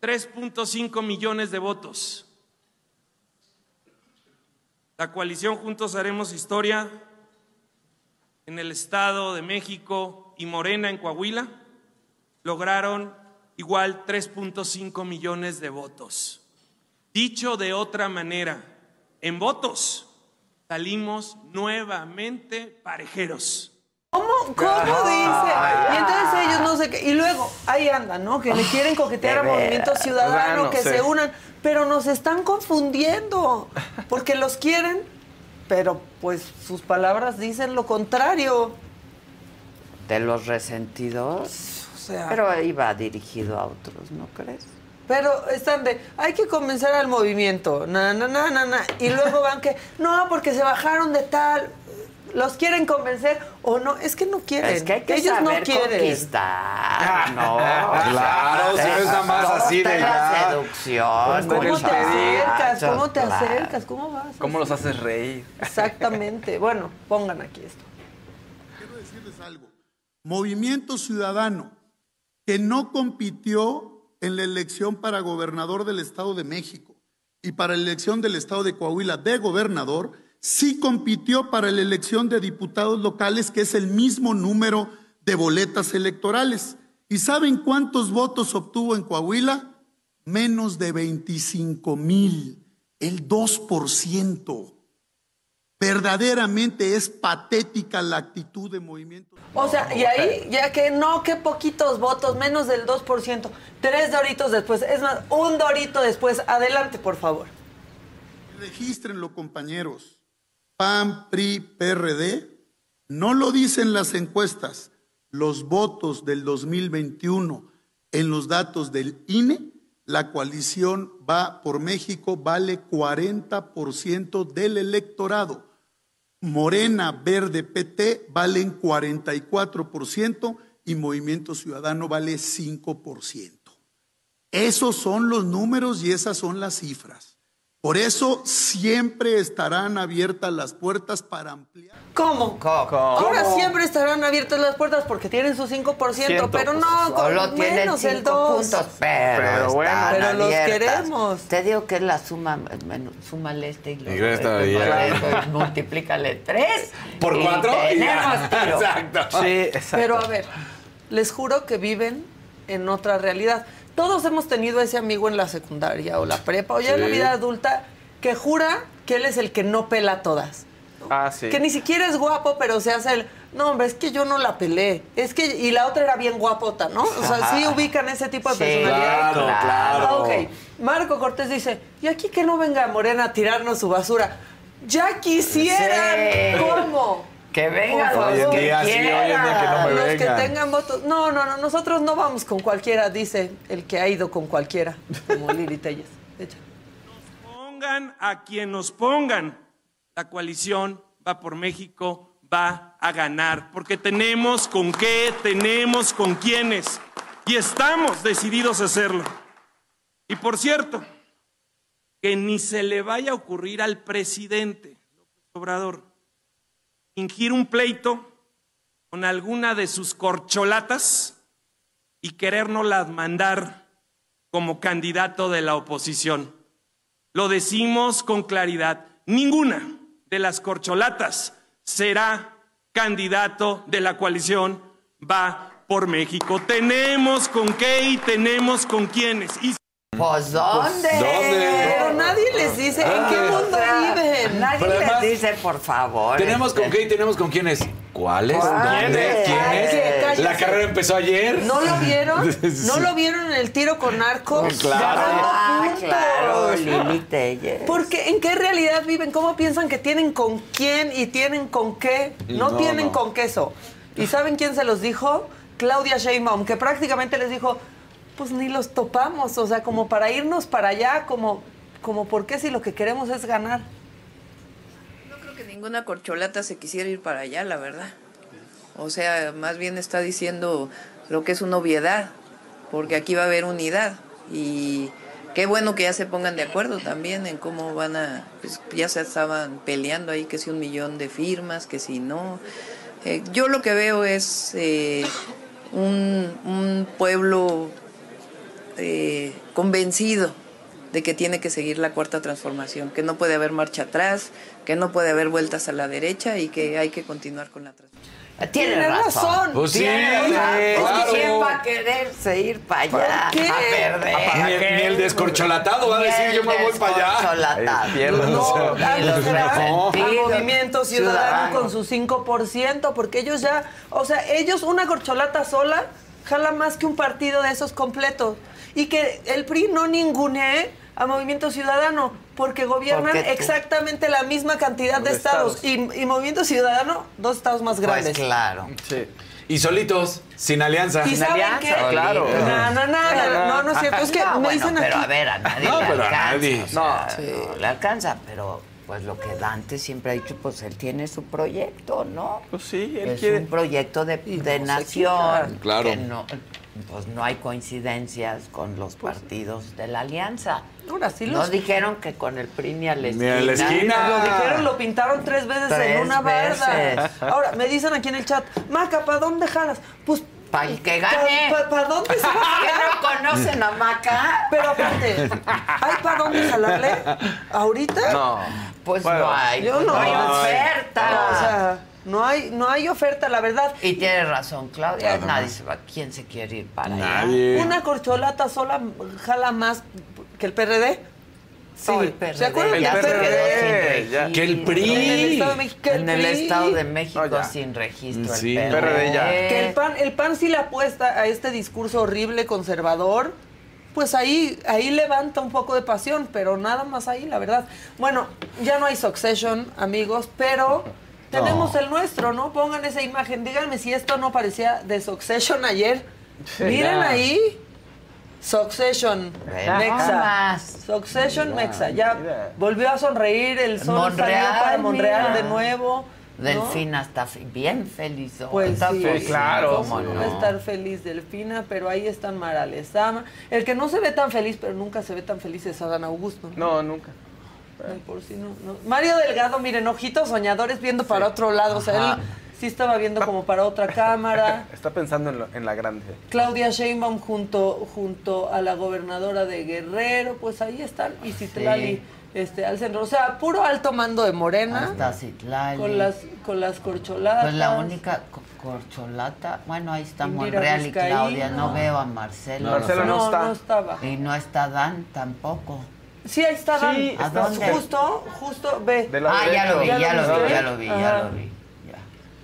3.5 millones de votos. La coalición Juntos Haremos Historia en el Estado de México y Morena en Coahuila lograron igual 3.5 millones de votos. Dicho de otra manera, en votos salimos nuevamente parejeros. ¿Cómo, cómo dice? Y entonces ellos no sé qué. Y luego, ahí andan, ¿no? Que le quieren coquetear a Movimiento. Ciudadano, que se unan. Pero nos están confundiendo. Porque los quieren, pero pues sus palabras dicen lo contrario. De los resentidos. O sea. Pero iba dirigido a otros, ¿no crees? Pero están de, hay que convencer al movimiento, na, na, na, na, na. Y luego van que, no, porque se bajaron de tal. ¿Los quieren convencer o no? Es que no quieren. Es que hay que Ellos saber no quieren. conquistar, ¿no? Claro, si no es nada más Todo así de la seducción. ¿Cómo te acercas? ¿Cómo te claro. acercas? ¿Cómo vas? ¿Cómo los haces reír? Exactamente. Bueno, pongan aquí esto. Quiero decirles algo. Movimiento Ciudadano, que no compitió en la elección para gobernador del Estado de México y para la elección del Estado de Coahuila de gobernador, sí compitió para la elección de diputados locales, que es el mismo número de boletas electorales. ¿Y saben cuántos votos obtuvo en Coahuila? Menos de 25 mil, el 2%. Verdaderamente es patética la actitud de movimiento. O sea, y ahí, ya que no, que poquitos votos, menos del 2%. Tres doritos después, es más, un dorito después. Adelante, por favor. Regístrenlo, compañeros. PAN, PRI, PRD, no lo dicen las encuestas. Los votos del 2021 en los datos del INE, la coalición va por México vale 40% del electorado. Morena, Verde, PT valen 44% y Movimiento Ciudadano vale 5%. Esos son los números y esas son las cifras. Por eso siempre estarán abiertas las puertas para ampliar. ¿Cómo? Ahora siempre estarán abiertas las puertas porque tienen su 5%, Ciento, pero pues, no, solo con tienen menos el cinco 2. puntos, pero, Pero bueno, están pero los queremos. Te digo que es la suma, bueno, súmale este y lo este, multiplícale tres. ¿Por y cuatro? Tenemos tiro. Exacto. Sí, exacto. Pero a ver, les juro que viven en otra realidad. Todos hemos tenido ese amigo en la secundaria o la prepa o ya en la vida adulta que jura que él es el que no pela a todas. Ah, sí. Que ni siquiera es guapo, pero se hace el. No, hombre, es que yo no la pelé. Es que. Y la otra era bien guapota, ¿no? O sea, sí ubican ese tipo de Sí, personalidad. claro, claro. Ah, ok. Marco Cortés dice: Y aquí que no venga Morena a tirarnos su basura. Ya quisieran. Sí. ¿Cómo? Que venga Por Hoy en favor. día, sí, hoy en día que no me Los vengan. que tengan votos. No, no, no, nosotros no vamos con cualquiera, dice el que ha ido con cualquiera, como Lili Telles. Echa. Pongan a quien nos pongan. La coalición va por México, va a ganar, porque tenemos con qué, tenemos con quiénes, y estamos decididos a hacerlo. Y por cierto, que ni se le vaya a ocurrir al presidente López Obrador fingir un pleito con alguna de sus corcholatas y querérnoslas mandar como candidato de la oposición. Lo decimos con claridad, ninguna de las corcholatas será candidato de la coalición va por México. Tenemos con qué y tenemos con quiénes. Pues ¿dónde? ¿Dónde? Pero nadie les dice en qué Ah. mundo viven. Nadie Pero además- les dice, por favor. Tenemos con este, qué y tenemos con quiénes. ¿Cuáles? ¿Cuáles? ¿Dónde? ¿Quiénes? La carrera empezó ayer. ¿No lo vieron? ¿No lo vieron en el tiro con narcos? Claro. Ganando Ah, claro, Lili Telles. Porque ¿en qué realidad viven? ¿Cómo piensan que tienen con quién y tienen con qué? No, No, tienen no. con queso. ¿Y saben quién se los dijo? Claudia Sheinbaum, que prácticamente les dijo, pues ni los topamos, o sea, como para irnos para allá, como, como por qué si lo que queremos es ganar. No creo que ninguna corcholata se quisiera ir para allá, la verdad. O sea, más bien está diciendo lo que es una obviedad, porque aquí va a haber unidad. Y qué bueno que ya se pongan de acuerdo también en cómo van a, pues ya se estaban peleando ahí, que si un millón de firmas, que si no. Eh, yo lo que veo es eh, un, un pueblo eh, convencido de que tiene que seguir la cuarta transformación, que no puede haber marcha atrás, que no puede haber vueltas a la derecha y que hay que continuar con la transformación. Tiene Tiene razón. razón. Pues sí, Tiene razón. Es que claro. ¿Quién va a quererse ir para allá? ¿Por qué? A perder. Ni el, ni el descorcholatado va a decir el yo me voy para allá. No, O sea, a ni los será resentidos. a Movimiento Ciudadano, Ciudadano. con su 5%, porque ellos ya, o sea, ellos una corcholata sola jala más que un partido de esos completos. Y que el PRI no ningunee a Movimiento Ciudadano, porque gobiernan Porque exactamente la misma cantidad de estados. Y, y Movimiento Ciudadano, dos estados más grandes. Pues claro. Sí. Y solitos, sin alianza. ¿Y saben alianza, qué? claro. No, no, no, no, no, no es cierto. Es que No, me bueno, dicen pero aquí. a ver, a nadie No, le pero a alcanza. nadie. o sea, no le alcanza, pero pues lo que Dante siempre ha dicho, pues él tiene su proyecto, ¿no? Pues sí, él es quiere. un proyecto de, de no nación. Claro. Que no, pues no hay coincidencias con los partidos de la alianza. Ahora sí No los dijeron que con el PRI ni a la Ni a la esquina. Lo dijeron, lo pintaron tres veces Tres en una barda. Ahora, me dicen aquí en el chat, Maca, ¿para dónde jalas? Pues. Para el que gane. ¿Para dónde se va a no conocen a Maca? Pero aparte, ¿hay para dónde jalarle? ¿Ahorita? No. Pues Bueno, no hay, yo pues no. no hay No oferta. O sea, no hay, no hay oferta, la verdad. y tiene razón, Claudia. Nadie se va. ¿Quién se quiere ir para allá? Nadie. Una corcholata sola jala más que el PRD. Sí. El PRD ¿Se acuerdan se PRD? quedó sin ya. registro. Que el PRI. En el Estado de México. que el En el PRI. Estado de México No, ya. sin registro. Sí. el PRD ya. Que el PAN, el PAN sí le apuesta a este discurso horrible, conservador, pues ahí, ahí levanta un poco de pasión, pero nada más ahí, la verdad. Bueno, ya no hay Succession, amigos, pero tenemos el nuestro, ¿no? Pongan esa imagen, díganme si esto no parecía de Succession ayer. Miren Ya. ahí. Succession, Bueno, Mexa. más. Succession, Mexa. Ya mira. volvió a sonreír, el sol Monreal, salió para Monreal mira. de nuevo. ¿no? Delfina está bien feliz. hoy. Pues está sí, feliz, claro. ¿cómo ¿Cómo no? va a estar feliz Delfina? Pero ahí están Mara Lezama. El que no se ve tan feliz, pero nunca se ve tan feliz es Adán Augusto. No, nunca. Ay, por si no, no. Mario Delgado, miren, ojitos soñadores viendo para otro lado. O sea, él sí estaba viendo como para otra cámara. Está pensando en, lo- en la grande. Claudia Sheinbaum junto, junto a la gobernadora de Guerrero, pues ahí están. Y Citlali Sí. este, al centro. O sea, puro alto mando de Morena. Hasta Citlali. Con las, con las corcholadas. Pues la única co- corcholata, bueno, ahí está Indira Monreal y. Claudia, no veo a Marcelo. Marcelo no no, está. no estaba. Y no está Dan tampoco. Sí, ahí está Dan. Sí, ¿A está dónde? Justo, justo, ve. De Ah, ya lo vi, ¿Ya ya lo vi, ya lo vi, ya lo vi.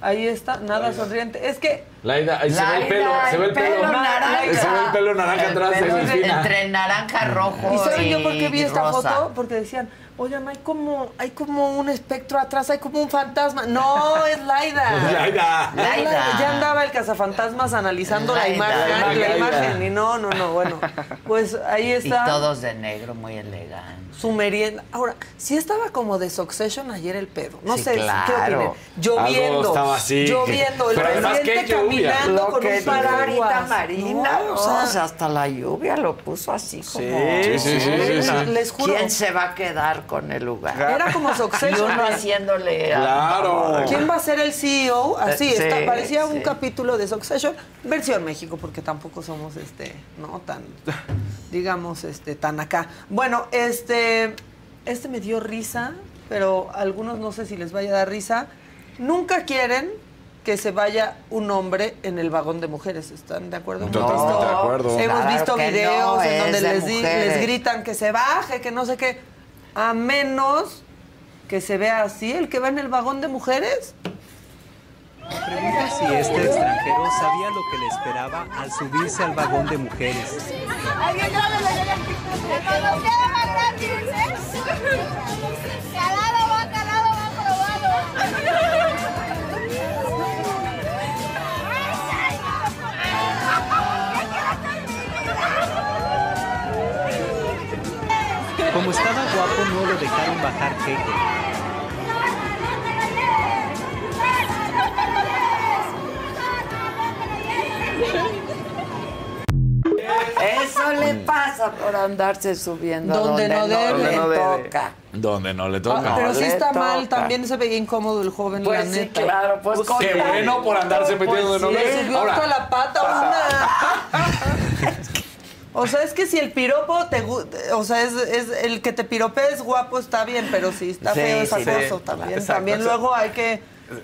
Ahí está, nada sonriente. Es que Laida, ahí se ve el pelo, Laida, se ve el pelo. naranja. Se ve el pelo naranja El atrás pelo. Entre naranja, rojo ¿Y saben yo y por qué vi esta rosa. foto? Porque decían, oigan, hay como, hay como un espectro atrás, hay como un fantasma. No, es Laida. Laida. Es Laida. Ya andaba el cazafantasmas analizando la Laida. imagen, la Laida. imagen. Y no, no, no, bueno. Pues ahí Y está. todos de negro, muy elegante. Su merienda. Ahora, sí estaba como de Succession ayer el pedo. No Sí, sé, claro. ¿qué opinen? Lloviendo. Algo estaba así. Lloviendo. El presidente ¿qué lluvia? caminando Lo con que un paraguas. Marina, No, o sea, hasta la lluvia lo puso así como... Sí, sí, sí, sí, sí. Les juro. ¿Quién se va a quedar con el lugar? Era como Y Succession. uno haciéndole... a- Claro. ¿Quién va a ser el CEO? Así, Eh, está- sí, parecía un capítulo de Succession, versión México, porque tampoco somos este, no tan, digamos, este, tan acá. Bueno, este, este me dio risa, pero a algunos no sé si les vaya a dar risa. Nunca quieren que se vaya un hombre en el vagón de mujeres, ¿están de acuerdo? Totalmente visto- de acuerdo. Hemos Claro visto videos no, en donde de les, di- les gritan que se baje, que no sé qué. A menos que se vea así, el que va en el vagón de mujeres. Pregunta si este extranjero sabía lo que le esperaba al subirse al vagón de mujeres. Como estaba guapo, no lo dejaron bajar jeque. Eso le pasa por andarse subiendo Donde no debe. le Donde no toca. Donde no le Ah, toca. pero sí le está toca. mal, también se veía incómodo el joven, Pues la sí, neta. claro, pues con Qué bueno por andarse metiendo Pues de sí, le subió hasta la pata una. O sea, es que si el piropo te o sea, es, es el que te piropea es guapo, está bien, pero si está Sí, feo es sí, acoso sí. también. Exacto. También luego hay que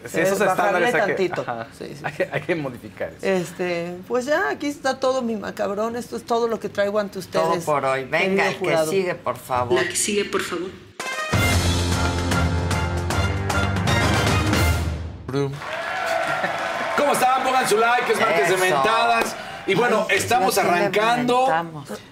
Sí, eh, esos bajarle estándares hay que, tantito. ajá, Sí, sí. hay, que, hay que modificar eso. Este, pues ya, aquí está todo mi macabrón. Esto es todo lo que traigo ante ustedes. Todo por hoy. Venga, el que sigue, por favor. La que sigue, por favor. ¿Cómo están? Pongan su like, es martes de mentadas. Y bueno, Ay, estamos arrancando.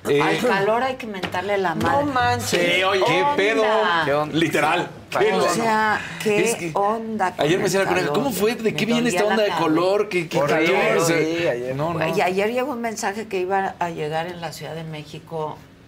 Eh, Al calor hay que mentarle la madre. No manches. Sí, oye, qué onda? pedo. ¿Qué onda? Literal. ¿Qué O sea, ¿qué Es que onda? con Ayer me decía la? ¿cómo fue? ¿De qué viene esta onda de color? ¿Qué, qué calor? sí, Se- ayer. No, no. Y ayer llegó un mensaje que iba a llegar en la Ciudad de México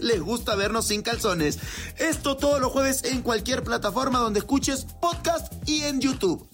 les gusta vernos sin calzones. Esto todos los jueves en cualquier plataforma donde escuches podcast y en YouTube.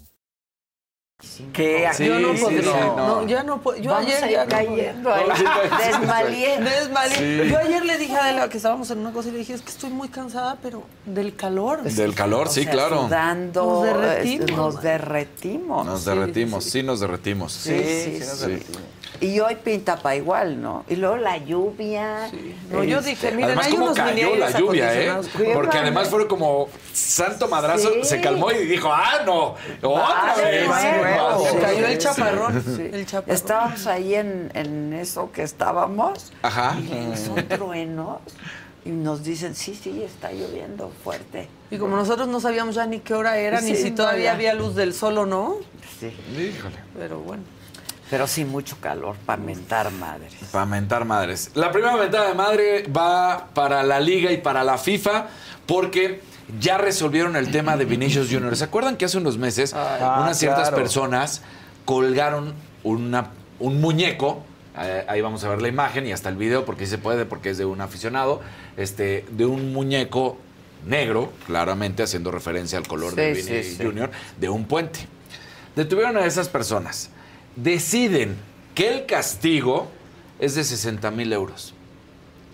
¿Qué? Sí, yo no sí, podría. no. No, ya no puedo. Yo Vamos ayer a ir ya no cayendo podía. ahí. Desmaliendo. Desmalié. Sí. Yo ayer le dije a Adela que estábamos en una cosa y le dije, es que estoy muy cansada, pero del calor. Del calor, O sí, sea, claro. Sudando, Nos este, derretimos. Nos derretimos. Nos Sí, derretimos, sí. sí, nos derretimos. Sí, sí, nos sí. derretimos. Y hoy pinta para igual, ¿no? Y luego la lluvia. No, yo este, dije, miren, Además, hay cómo unos cayó la lluvia, ¿eh? Porque además fue como santo madrazo, Sí. se calmó y dijo, ah, no, otra vez. Sí, cayó el sí. chaparrón. Sí. El chaparrón. Estábamos ahí en, en eso que estábamos. Ajá. Y son truenos. Y nos dicen, sí, sí, está lloviendo fuerte. Y como nosotros no sabíamos ya ni qué hora era, ni Sí, si todavía había luz del sol o no, Sí. Híjole. pero bueno. Pero sí, mucho calor para mentar madres. Para mentar madres. La primera mentada de madre va para la Liga y para la FIFA porque ya resolvieron el tema de Vinicius Junior. ¿Se acuerdan que hace unos meses Ah, unas ciertas claro. personas colgaron una, un muñeco? eh, ahí vamos a ver la imagen y hasta el video porque sí se puede, porque es de un aficionado, este, de un muñeco negro, claramente haciendo referencia al color de Sí, Vini sí, sí. Junior, de un puente. Detuvieron a esas personas. Deciden que el castigo es de 60 mil euros.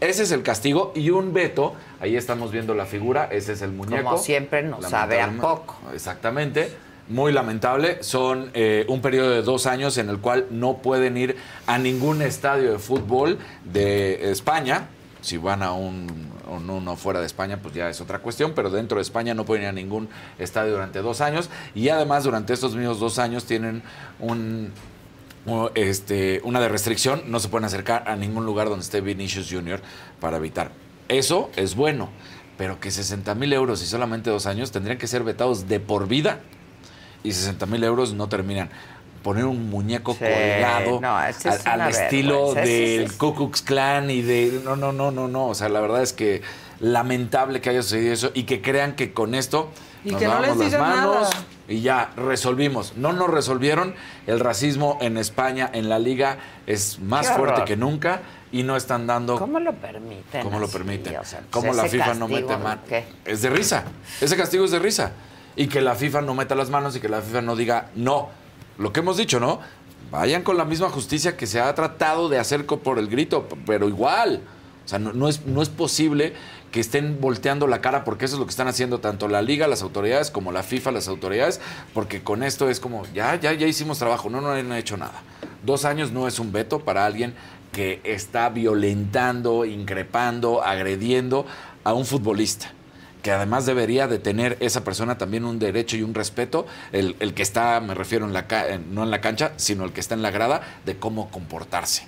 Ese es el castigo y un veto. Ahí estamos viendo la figura. Ese es el muñeco. Como siempre, nos sabe a poco. Exactamente. muy lamentable. Son eh, un periodo de dos años en el cual no pueden ir a ningún estadio de fútbol de España. Si van a un, un- uno fuera de España, pues ya es otra cuestión, pero dentro de España no pueden ir a ningún estadio durante dos años. Y además, durante estos mismos dos años tienen un, este, una de restricción, no se pueden acercar a ningún lugar donde esté Vinicius Jr. para evitar. Eso es bueno, pero que 60 mil euros y solamente dos años tendrían que ser vetados de por vida y 60 mil euros no terminan. Poner un muñeco Sí, colgado no, al, estilo vergüenza. Del Ku Klux Klan y de... No, no, no, no, no. O sea, la verdad es que lamentable que haya sucedido eso y que crean que con esto Y nos que no les las digan manos nada. y ya resolvimos. No nos resolvieron. El racismo en España, en la liga, es más Qué fuerte horror. que nunca y no están dando. ¿Cómo lo permiten? ¿Cómo lo permiten? O sea, pues ¿Cómo la FIFA no mete mano? Es de risa. Ese castigo es de risa. Y que la FIFA no meta las manos y que la FIFA no diga no. Lo que hemos dicho, ¿no? Vayan con la misma justicia que se ha tratado de hacer por el grito, pero igual. O sea, no, no es, no es posible que estén volteando la cara porque eso es lo que están haciendo tanto la liga, las autoridades, como la FIFA, las autoridades, porque con esto es como, ya, ya, ya hicimos trabajo, no, no han hecho nada. Dos años no es un veto para alguien que está violentando, increpando, agrediendo a un futbolista que además debería de tener esa persona también un derecho y un respeto, el, el que está, me refiero, en la en- no en la cancha, sino el que está en la grada, de cómo comportarse.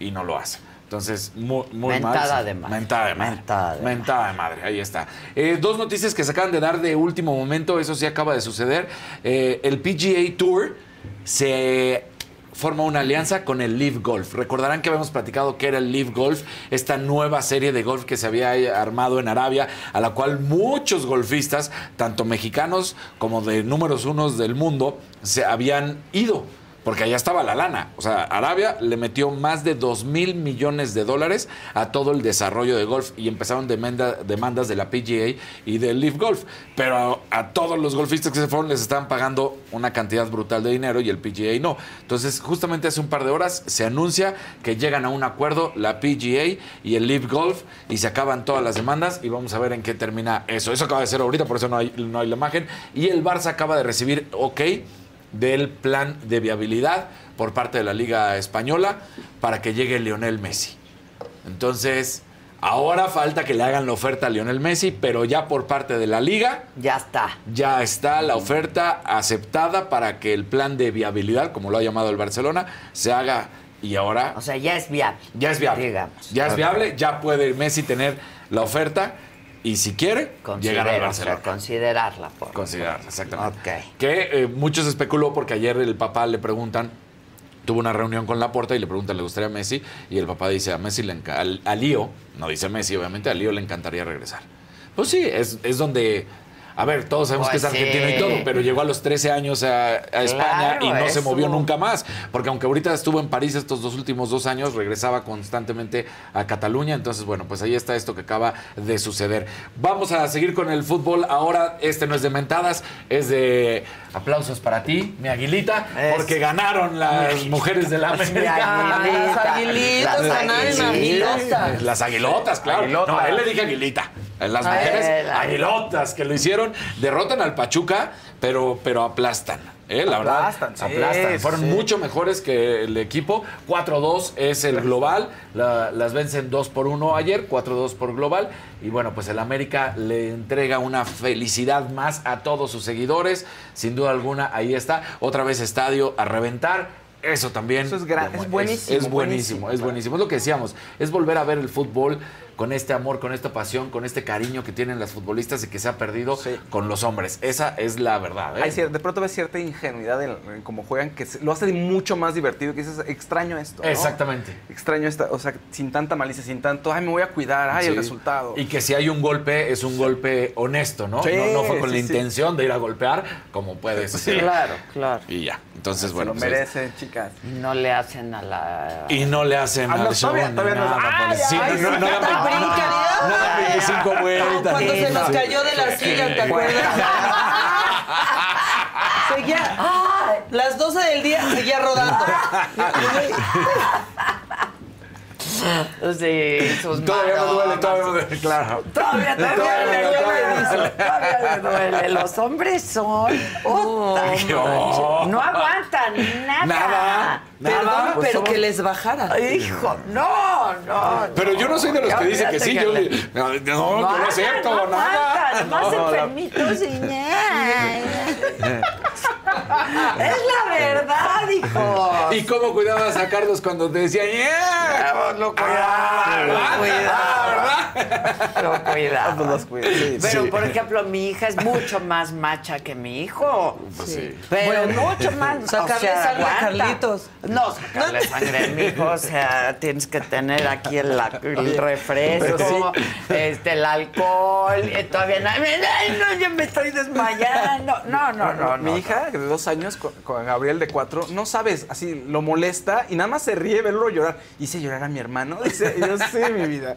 Y no lo hace. Entonces, muy, muy Mentada mal. de madre. Mentada de madre. Mentada de Mentada de madre, ahí está. Eh, dos noticias que se acaban de dar de último momento, eso sí acaba de suceder. Eh, el PGA Tour se forma una alianza con el Live Golf. Recordarán que habíamos platicado que era el Live Golf, esta nueva serie de golf que se había armado en Arabia, a la cual muchos golfistas, tanto mexicanos como de números unos del mundo, se habían ido. Porque allá estaba la lana. O sea, Arabia le metió más de 2 mil millones de dólares a todo el desarrollo de golf y empezaron demanda- demandas de la PGA y del Leaf Golf. Pero a, a todos los golfistas que se fueron les estaban pagando una cantidad brutal de dinero y el PGA no. Entonces, justamente hace un par de horas se anuncia que llegan a un acuerdo la PGA y el Leaf Golf y se acaban todas las demandas y vamos a ver en qué termina eso. Eso acaba de ser ahorita, por eso no hay, no hay la imagen. Y el Barça acaba de recibir OK del plan de viabilidad por parte de la Liga Española para que llegue Lionel Messi. Entonces, ahora falta que le hagan la oferta a Lionel Messi, pero ya por parte de la Liga. Ya está. Ya está la oferta aceptada para que el plan de viabilidad, como lo ha llamado el Barcelona, se haga y ahora. O sea, ya es viable. Ya es viable. Digamos. Ya es viable, ya puede Messi tener la oferta y si quiere, llegar al Barcelona. Considerarla. Por Considerar, exactamente. Ok. Que eh, muchos especuló porque ayer el papá le preguntan, tuvo una reunión con Laporta y le preguntan, ¿le gustaría a Messi? Y el papá dice, a Messi le al- a Lío, no dice Messi, obviamente, a Lío le encantaría regresar. Pues sí, es, es donde... A ver, todos sabemos Pues que es argentino sí. y todo, pero llegó a los 13 años a, a España y no se movió nunca más. Porque aunque ahorita estuvo en París estos dos últimos dos años, regresaba constantemente a Cataluña. Entonces, bueno, pues ahí está esto que acaba de suceder. Vamos a seguir con el fútbol. Ahora, este no es de mentadas, es de aplausos para ti, mi aguilita, porque ganaron las mujeres de la América. Las aguilitas, Las ganaron aguilotas. Las aguilotas, claro. No, a él le dije aguilita. Las mujeres aguilotas que lo hicieron, derrotan al Pachuca, pero, pero aplastan. ¿Eh? La Aplastan, verdad, sí, aplastan. Fueron sí. mucho mejores que el equipo. 4-2 es el global. La- las vencen 2 por 1 ayer, 4-2 por global. Y bueno, pues el América le entrega una felicidad más a todos sus seguidores. Sin duda alguna, ahí está. Otra vez estadio a reventar. Eso también. Eso es gran- es buenísimo, Es, buenísimo, es buenísimo. Es lo que decíamos. Es volver a ver el fútbol con este amor, con esta pasión, con este cariño que tienen las futbolistas y que se ha perdido con los hombres. Esa es la verdad. ¿eh? Hay de pronto ves cierta ingenuidad en, en cómo juegan que se- lo hace mucho más divertido. Que dices, extraño esto. ¿no? Exactamente. Extraño esta, o sea, sin tanta malicia, sin tanto, ay, me voy a cuidar, ay, el resultado. Y que si hay un golpe, es un golpe honesto, ¿no? Sí, no, no fue con la intención de ir a golpear, como puede Sí, ser. claro, claro. Y ya. Entonces, Se bueno. lo pues, merecen, chicas. Y no le hacen a la. Y no le hacen Ah, no, al show todavía- ni no- nada, ¡Ay, pues, sí, ay, no, sí, no dan tan 20 brincadera! no dan 25 vueltas. Cuando se nos cayó de la silla, ¿te acuerdas? Seguía, las 12 del día seguía rodando. Sí, sus Todavía me duele, todavía me duele, claro. Todavía Todavía duele, me duele, todavía le duele. Los hombres son. puta, no. no aguantan nada. Nada, Perdón, nada. Pues pero somos- que les bajara. Hijo, no, no. Pero yo no soy de los que dicen que sí, que yo le- no, no, yo no acepto no nada. aguantan, más No, enfermitos y. Es la verdad, hijo. ¿Y cómo cuidabas a Carlos cuando te decía, "Yeah"? Lo cuidaba, lo cuidaba. Lo cuidaba. Pues los cuida, sí, Pero, sí. por ejemplo, mi hija es mucho más macha que mi hijo. Pues sí. Pero Bueno, mucho más. sacarle o sea, sangre a. Carlitos. No, sacarle sangre a mi hijo. O sea, tienes que tener aquí el, el refresco, este, el alcohol. y todavía no. Ay, no, ya me estoy desmayando. No, no, no. Mi no, hija, de dos años, con, con Gabriel de cuatro, no sabes, así lo molesta y nada más se ríe verlo llorar. Hice llorar a mi hermano. Dice, yo sé, mi vida.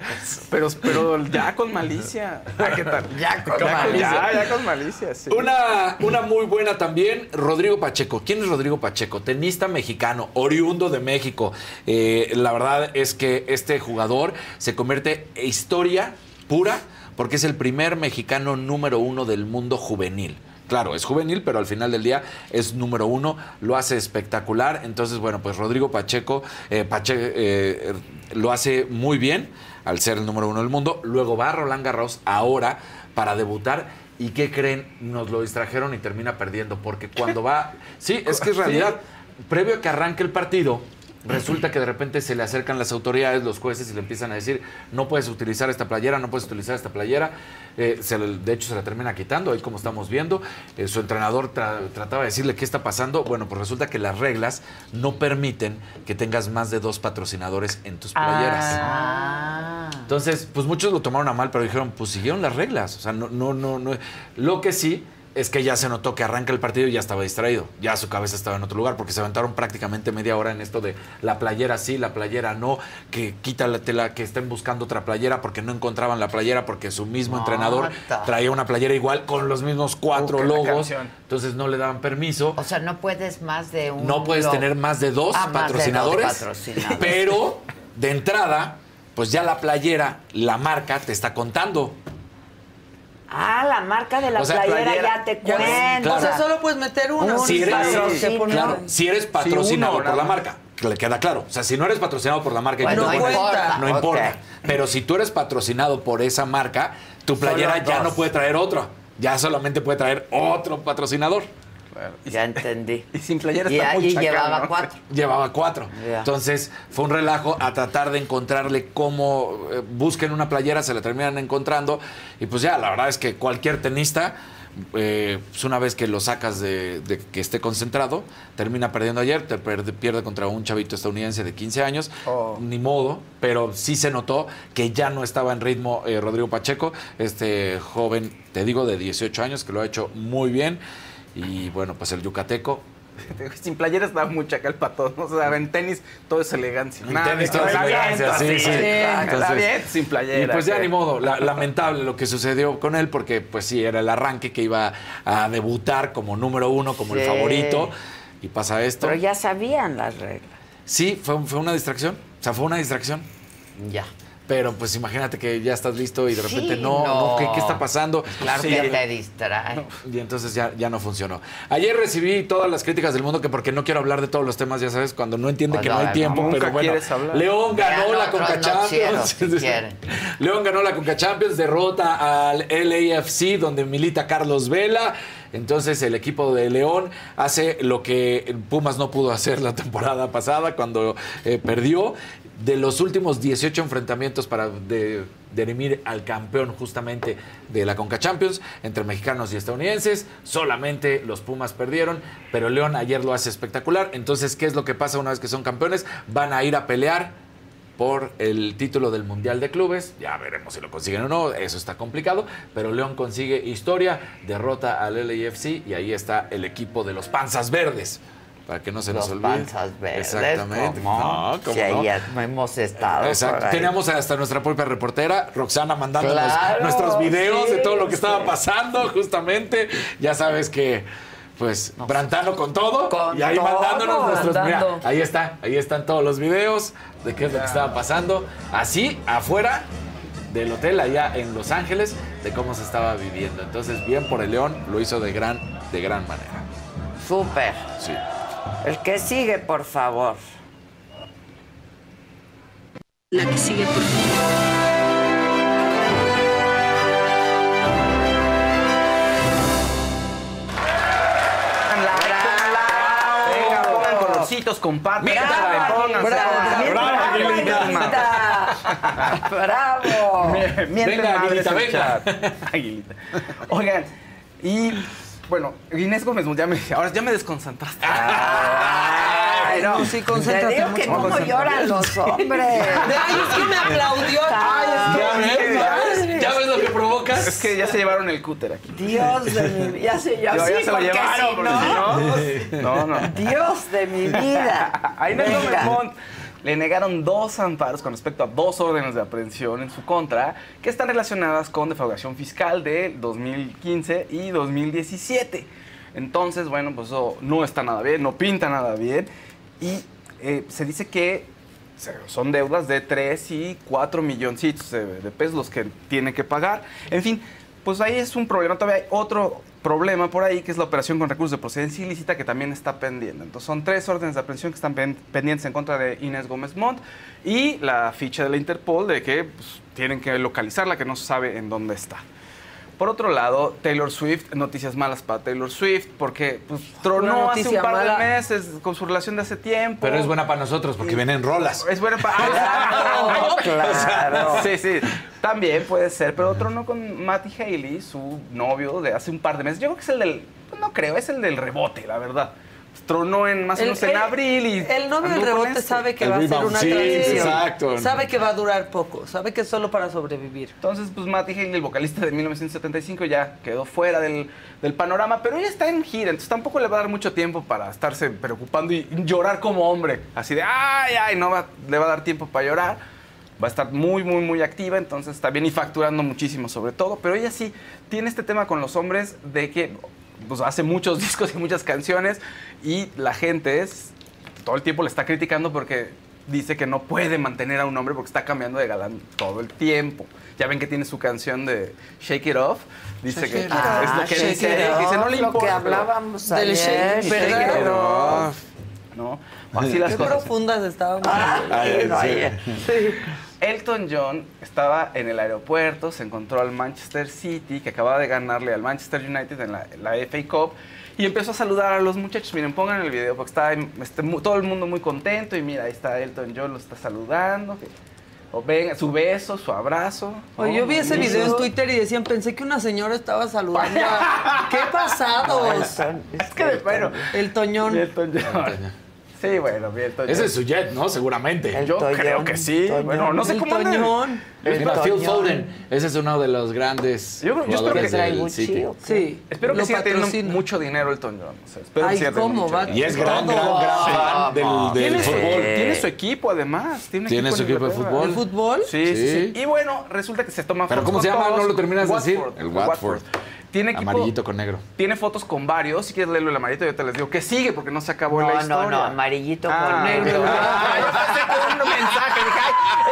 Pero, pero ya con malicia. Ah, ¿Qué tal? Ya con Ya, malicia. ya con malicia, sí. Una, una muy buena también, Rodrigo Pacheco. ¿Quién es Rodrigo Pacheco? Tenista mexicano, oriundo de México. Eh, la verdad es que este jugador se convierte en historia pura porque es el primer mexicano número uno del mundo juvenil. Claro, es juvenil, pero al final del día es número uno, lo hace espectacular. Entonces, bueno, pues Rodrigo Pacheco eh, eh, lo hace muy bien al ser el número uno del mundo. Luego va a Roland Garros ahora para debutar. ¿Y qué creen? Nos lo distrajeron y termina perdiendo. Porque cuando va. Sí, es que es realidad. Previo a que arranque el partido, resulta que de repente se le acercan las autoridades, los jueces, y le empiezan a decir: no puedes utilizar esta playera, no puedes utilizar esta playera. Eh, se le- de hecho, se la termina quitando, ahí como estamos viendo. Eh, su entrenador tra- trataba de decirle qué está pasando. Bueno, pues resulta que las reglas no permiten que tengas más de dos patrocinadores en tus playeras. Ah. Entonces, pues muchos lo tomaron a mal, pero dijeron, pues siguieron las reglas. O sea, no, no, no, no. Lo que sí es que ya se notó que arranca el partido y ya estaba distraído. Ya su cabeza estaba en otro lugar, porque se aventaron prácticamente media hora en esto de la playera sí, la playera no, que quita la tela, que estén buscando otra playera porque no encontraban la playera, porque su mismo entrenador traía una playera igual con los mismos cuatro logos. Entonces no le daban permiso. O sea, no puedes más de un. No puedes tener más de dos Ah, más de dos patrocinadores, patrocinadores. pero de entrada, pues ya la playera, la marca te está contando. Ah, la marca de la O sea, playera, playera. ya te ves, cuenta. O sea, solo puedes meter una. Un Si eres, claro, si eres patrocinado Sí, uno, por la marca, le queda claro. O sea, si no eres patrocinado por la marca, y Bueno, no te pones- importa. no importa. Pero si tú eres patrocinado por esa marca, tu playera ya no puede traer otra. Ya solamente puede traer otro patrocinador. Claro. Ya entendí. y sin playera Y está muy llevaba ¿no? cuatro. Llevaba cuatro. Entonces fue un relajo a tratar de encontrarle cómo eh, busquen una playera, se la terminan encontrando. Y pues ya, la verdad es que cualquier tenista, eh, pues una vez que lo sacas de, de que esté concentrado, termina perdiendo ayer, te pierde, pierde contra un chavito estadounidense de 15 años. Oh. Ni modo, pero sí se notó que ya no estaba en ritmo eh, Rodrigo Pacheco, este joven, te digo, de 18 años, que lo ha hecho muy bien. Y bueno, pues el yucateco, Sin playera está muy chacal para todos. ¿no? O sea, en tenis todo es elegancia. En tenis todo es elegancia, sí, sí. Entonces- aviento sin playera. Y pues ya ni modo, la- lamentable lo que sucedió con él, porque pues sí, era el arranque que iba a debutar como número uno, como el favorito, y pasa esto. Pero ya sabían las reglas. Sí, fue, fue una distracción, o sea, fue una distracción. Ya. Pero pues imagínate que ya estás listo y de repente Sí, no, ¿qué, qué está pasando? Claro Sí. que te distrae. Y entonces ya, ya no funcionó. Ayer recibí todas las críticas del mundo que porque no quiero hablar de todos los temas, ya sabes, cuando no entiende Pues que no no, hay no, tiempo, nunca pero bueno. quieres hablar. León ganó Vean la Conca Champions. si. León ganó la Conca Champions, derrota al LAFC donde milita Carlos Vela. Entonces el equipo de León hace lo que Pumas no pudo hacer la temporada pasada cuando eh, perdió. De los últimos 18 enfrentamientos para de, derimir al campeón justamente de la Conca Champions entre mexicanos y estadounidenses, solamente los Pumas perdieron, pero León ayer lo hace espectacular. Entonces, ¿qué es lo que pasa una vez que son campeones? Van a ir a pelear por el título del Mundial de Clubes. Ya veremos si lo consiguen o no, eso está complicado, pero León consigue historia, derrota al LAFC y ahí está el equipo de los Panzas Verdes. Para que no se Los nos olvide. panzas verdes. Exactamente. ¿cómo? No, ¿cómo Si ahí no? ya hemos estado. Exacto. Teníamos hasta nuestra propia reportera, Roxana, mandándonos Claro, nuestros videos sí, de todo lo que estaba sí. pasando, justamente. Ya sabes que, pues, Brantano con todo. Con y ahí todo, mandándonos nuestros. Mira, ahí está, ahí están todos los videos de qué es lo que estaba pasando. Así, afuera del hotel allá en Los Ángeles, de cómo se estaba viviendo. Entonces, bien por el León, lo hizo de gran, de gran manera. Súper. Sí. El que sigue, por favor. La que sigue, por favor. Venga, pongan colorcitos, compartan. Bravo, bravo, Bravo. Bravo. Venga, Aguilita, en venga. Aguilita. Oigan, y bueno, Inés Gómez, ya me, ahora ya me desconcentraste. Ay, no, sí, concéntrate Te digo que mucho. cómo lloran los hombres. Ay, es que me aplaudió. Ay, es que- Ya ves, ya ves, ¿Ya ves lo que provocas? Es que ya se llevaron el cúter aquí. Dios de mi vida. Ya sé, ya, Ya, sí, ya se lo llevaron, si no, si no. No, no. Dios de mi vida. A Inés Gómez Venga. Le negaron dos amparos con respecto a dos órdenes de aprehensión en su contra que están relacionadas con defraudación fiscal de 2015 y 2017. Entonces, bueno, pues eso no está nada bien, no pinta nada bien. Y eh, se dice que son deudas de 3 y 4 milloncitos de pesos los que tiene que pagar. En fin, pues ahí es un problema. Todavía hay otro problema por ahí, que es la operación con recursos de procedencia ilícita, que también está pendiente. Entonces son tres órdenes de aprehensión que están pen- pendientes en contra de Inés Gómez Montt y la ficha de la Interpol de que pues, tienen que localizarla, que no se sabe en dónde está. Por otro lado, Taylor Swift, noticias malas para Taylor Swift, porque pues, tronó hace un par mala. de meses con su relación de hace tiempo. Pero es buena para nosotros porque vienen rolas. Es buena para. Claro. Sí, sí. También puede ser, pero otro no con Matty Haley, su novio de hace un par de meses. Yo creo que es el del. pues, No creo, es el del rebote, la verdad. Tronó en más o El- menos en abril y. El novio del rebote este. sabe que El va a ser una Sí, transición. exacto. Sabe que va a durar poco. Sabe que es solo para sobrevivir. Entonces, pues Matty Haley, el vocalista de 1975, ya quedó fuera del, del panorama, pero ella está en gira, entonces tampoco le va a dar mucho tiempo para estarse preocupando y llorar como hombre. Así de, ay, ay, no va- le va a dar tiempo para llorar. Va a estar muy, muy, muy activa, entonces está bien y facturando muchísimo sobre todo, pero ella sí tiene este tema con los hombres de que pues, hace muchos discos y muchas canciones y la gente es, todo el tiempo le está criticando porque dice que no puede mantener a un hombre porque está cambiando de galán todo el tiempo. Ya ven que tiene su canción de Shake It Off. Dice Shake que it es Ah, lo que shake dice, dice, no le lo importa. que pero- hablábamos Del ayer, shake, shake off. ¿no? Así las Qué cosas. profundas estábamos. No, ayer. Elton John estaba en el aeropuerto, se encontró al Manchester City, que acababa de ganarle al Manchester United en la, en la FA Cup, y empezó a saludar a los muchachos. Miren, pongan el video, porque está este, todo el mundo muy contento, y mira, ahí está Elton John, lo está saludando. que- o venga, su beso, su abrazo. Oye, yo vi ese Oh, video en. Twitter y decían, pensé que una señora estaba saludando a... ¡Qué pasados! Es que, de- bueno, El Toñón. Elton John. Sí, bueno, Elton Ese es su jet, ¿no? Seguramente. El Yo Toñón, creo que sí. Toñón. Bueno, no sé El cómo anda. Toñón. El Mira, Phil Toñón. Foden. Ese es uno de los grandes Yo- yo espero que del Gucci, City. Sí. Espero que siga teniendo mucho dinero Elton John. O sea, espero que Ay, siga teniendo ¿cómo va? Y es gran, gran, gran fan del, del Tiene, fútbol. tiene su equipo además. Tiene, Tiene equipo su equipo de fútbol. ¿El fútbol? Sí, sí, Sí. Y bueno, resulta que se toma ¿Pero cómo se llama? ¿No lo terminas de decir? Watford, El Watford. Tiene equipo- Amarillito con negro. Tiene fotos con varios. Si quieres leerlo el amarillito, yo te les digo que sigue porque no se acabó la No, historia. no, no, amarillito Ah, con negro. Ah, yo pensé que un mensaje.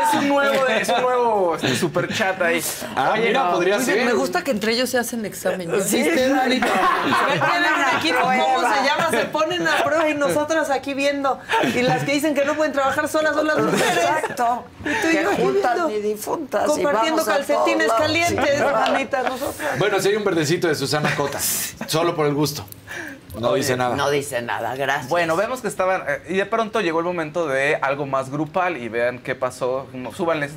Es un nuevo, es un nuevo este, super chat ahí. Ah, mira, podría Oye, ser. Me gusta que entre ellos se hacen examen. Sí, ¿Viste, sí. Marita? A ver, tienen un equipo, ¿cómo se llama? Se ponen a prueba y nosotras aquí viendo. Y las que dicen que no pueden trabajar solas son las mujeres. Exacto. Y tú y Que yo juntas viendo. ni difuntas. y Compartiendo vamos calcetines calientes, Sí. Anita, nosotras. Bueno, si hay un verdecito de Susana Cota. Solo por el gusto. No dice nada. No dice nada, gracias. Bueno, vemos que estaban. eh, y de pronto llegó el momento de algo más grupal y vean qué pasó. No, súbanle,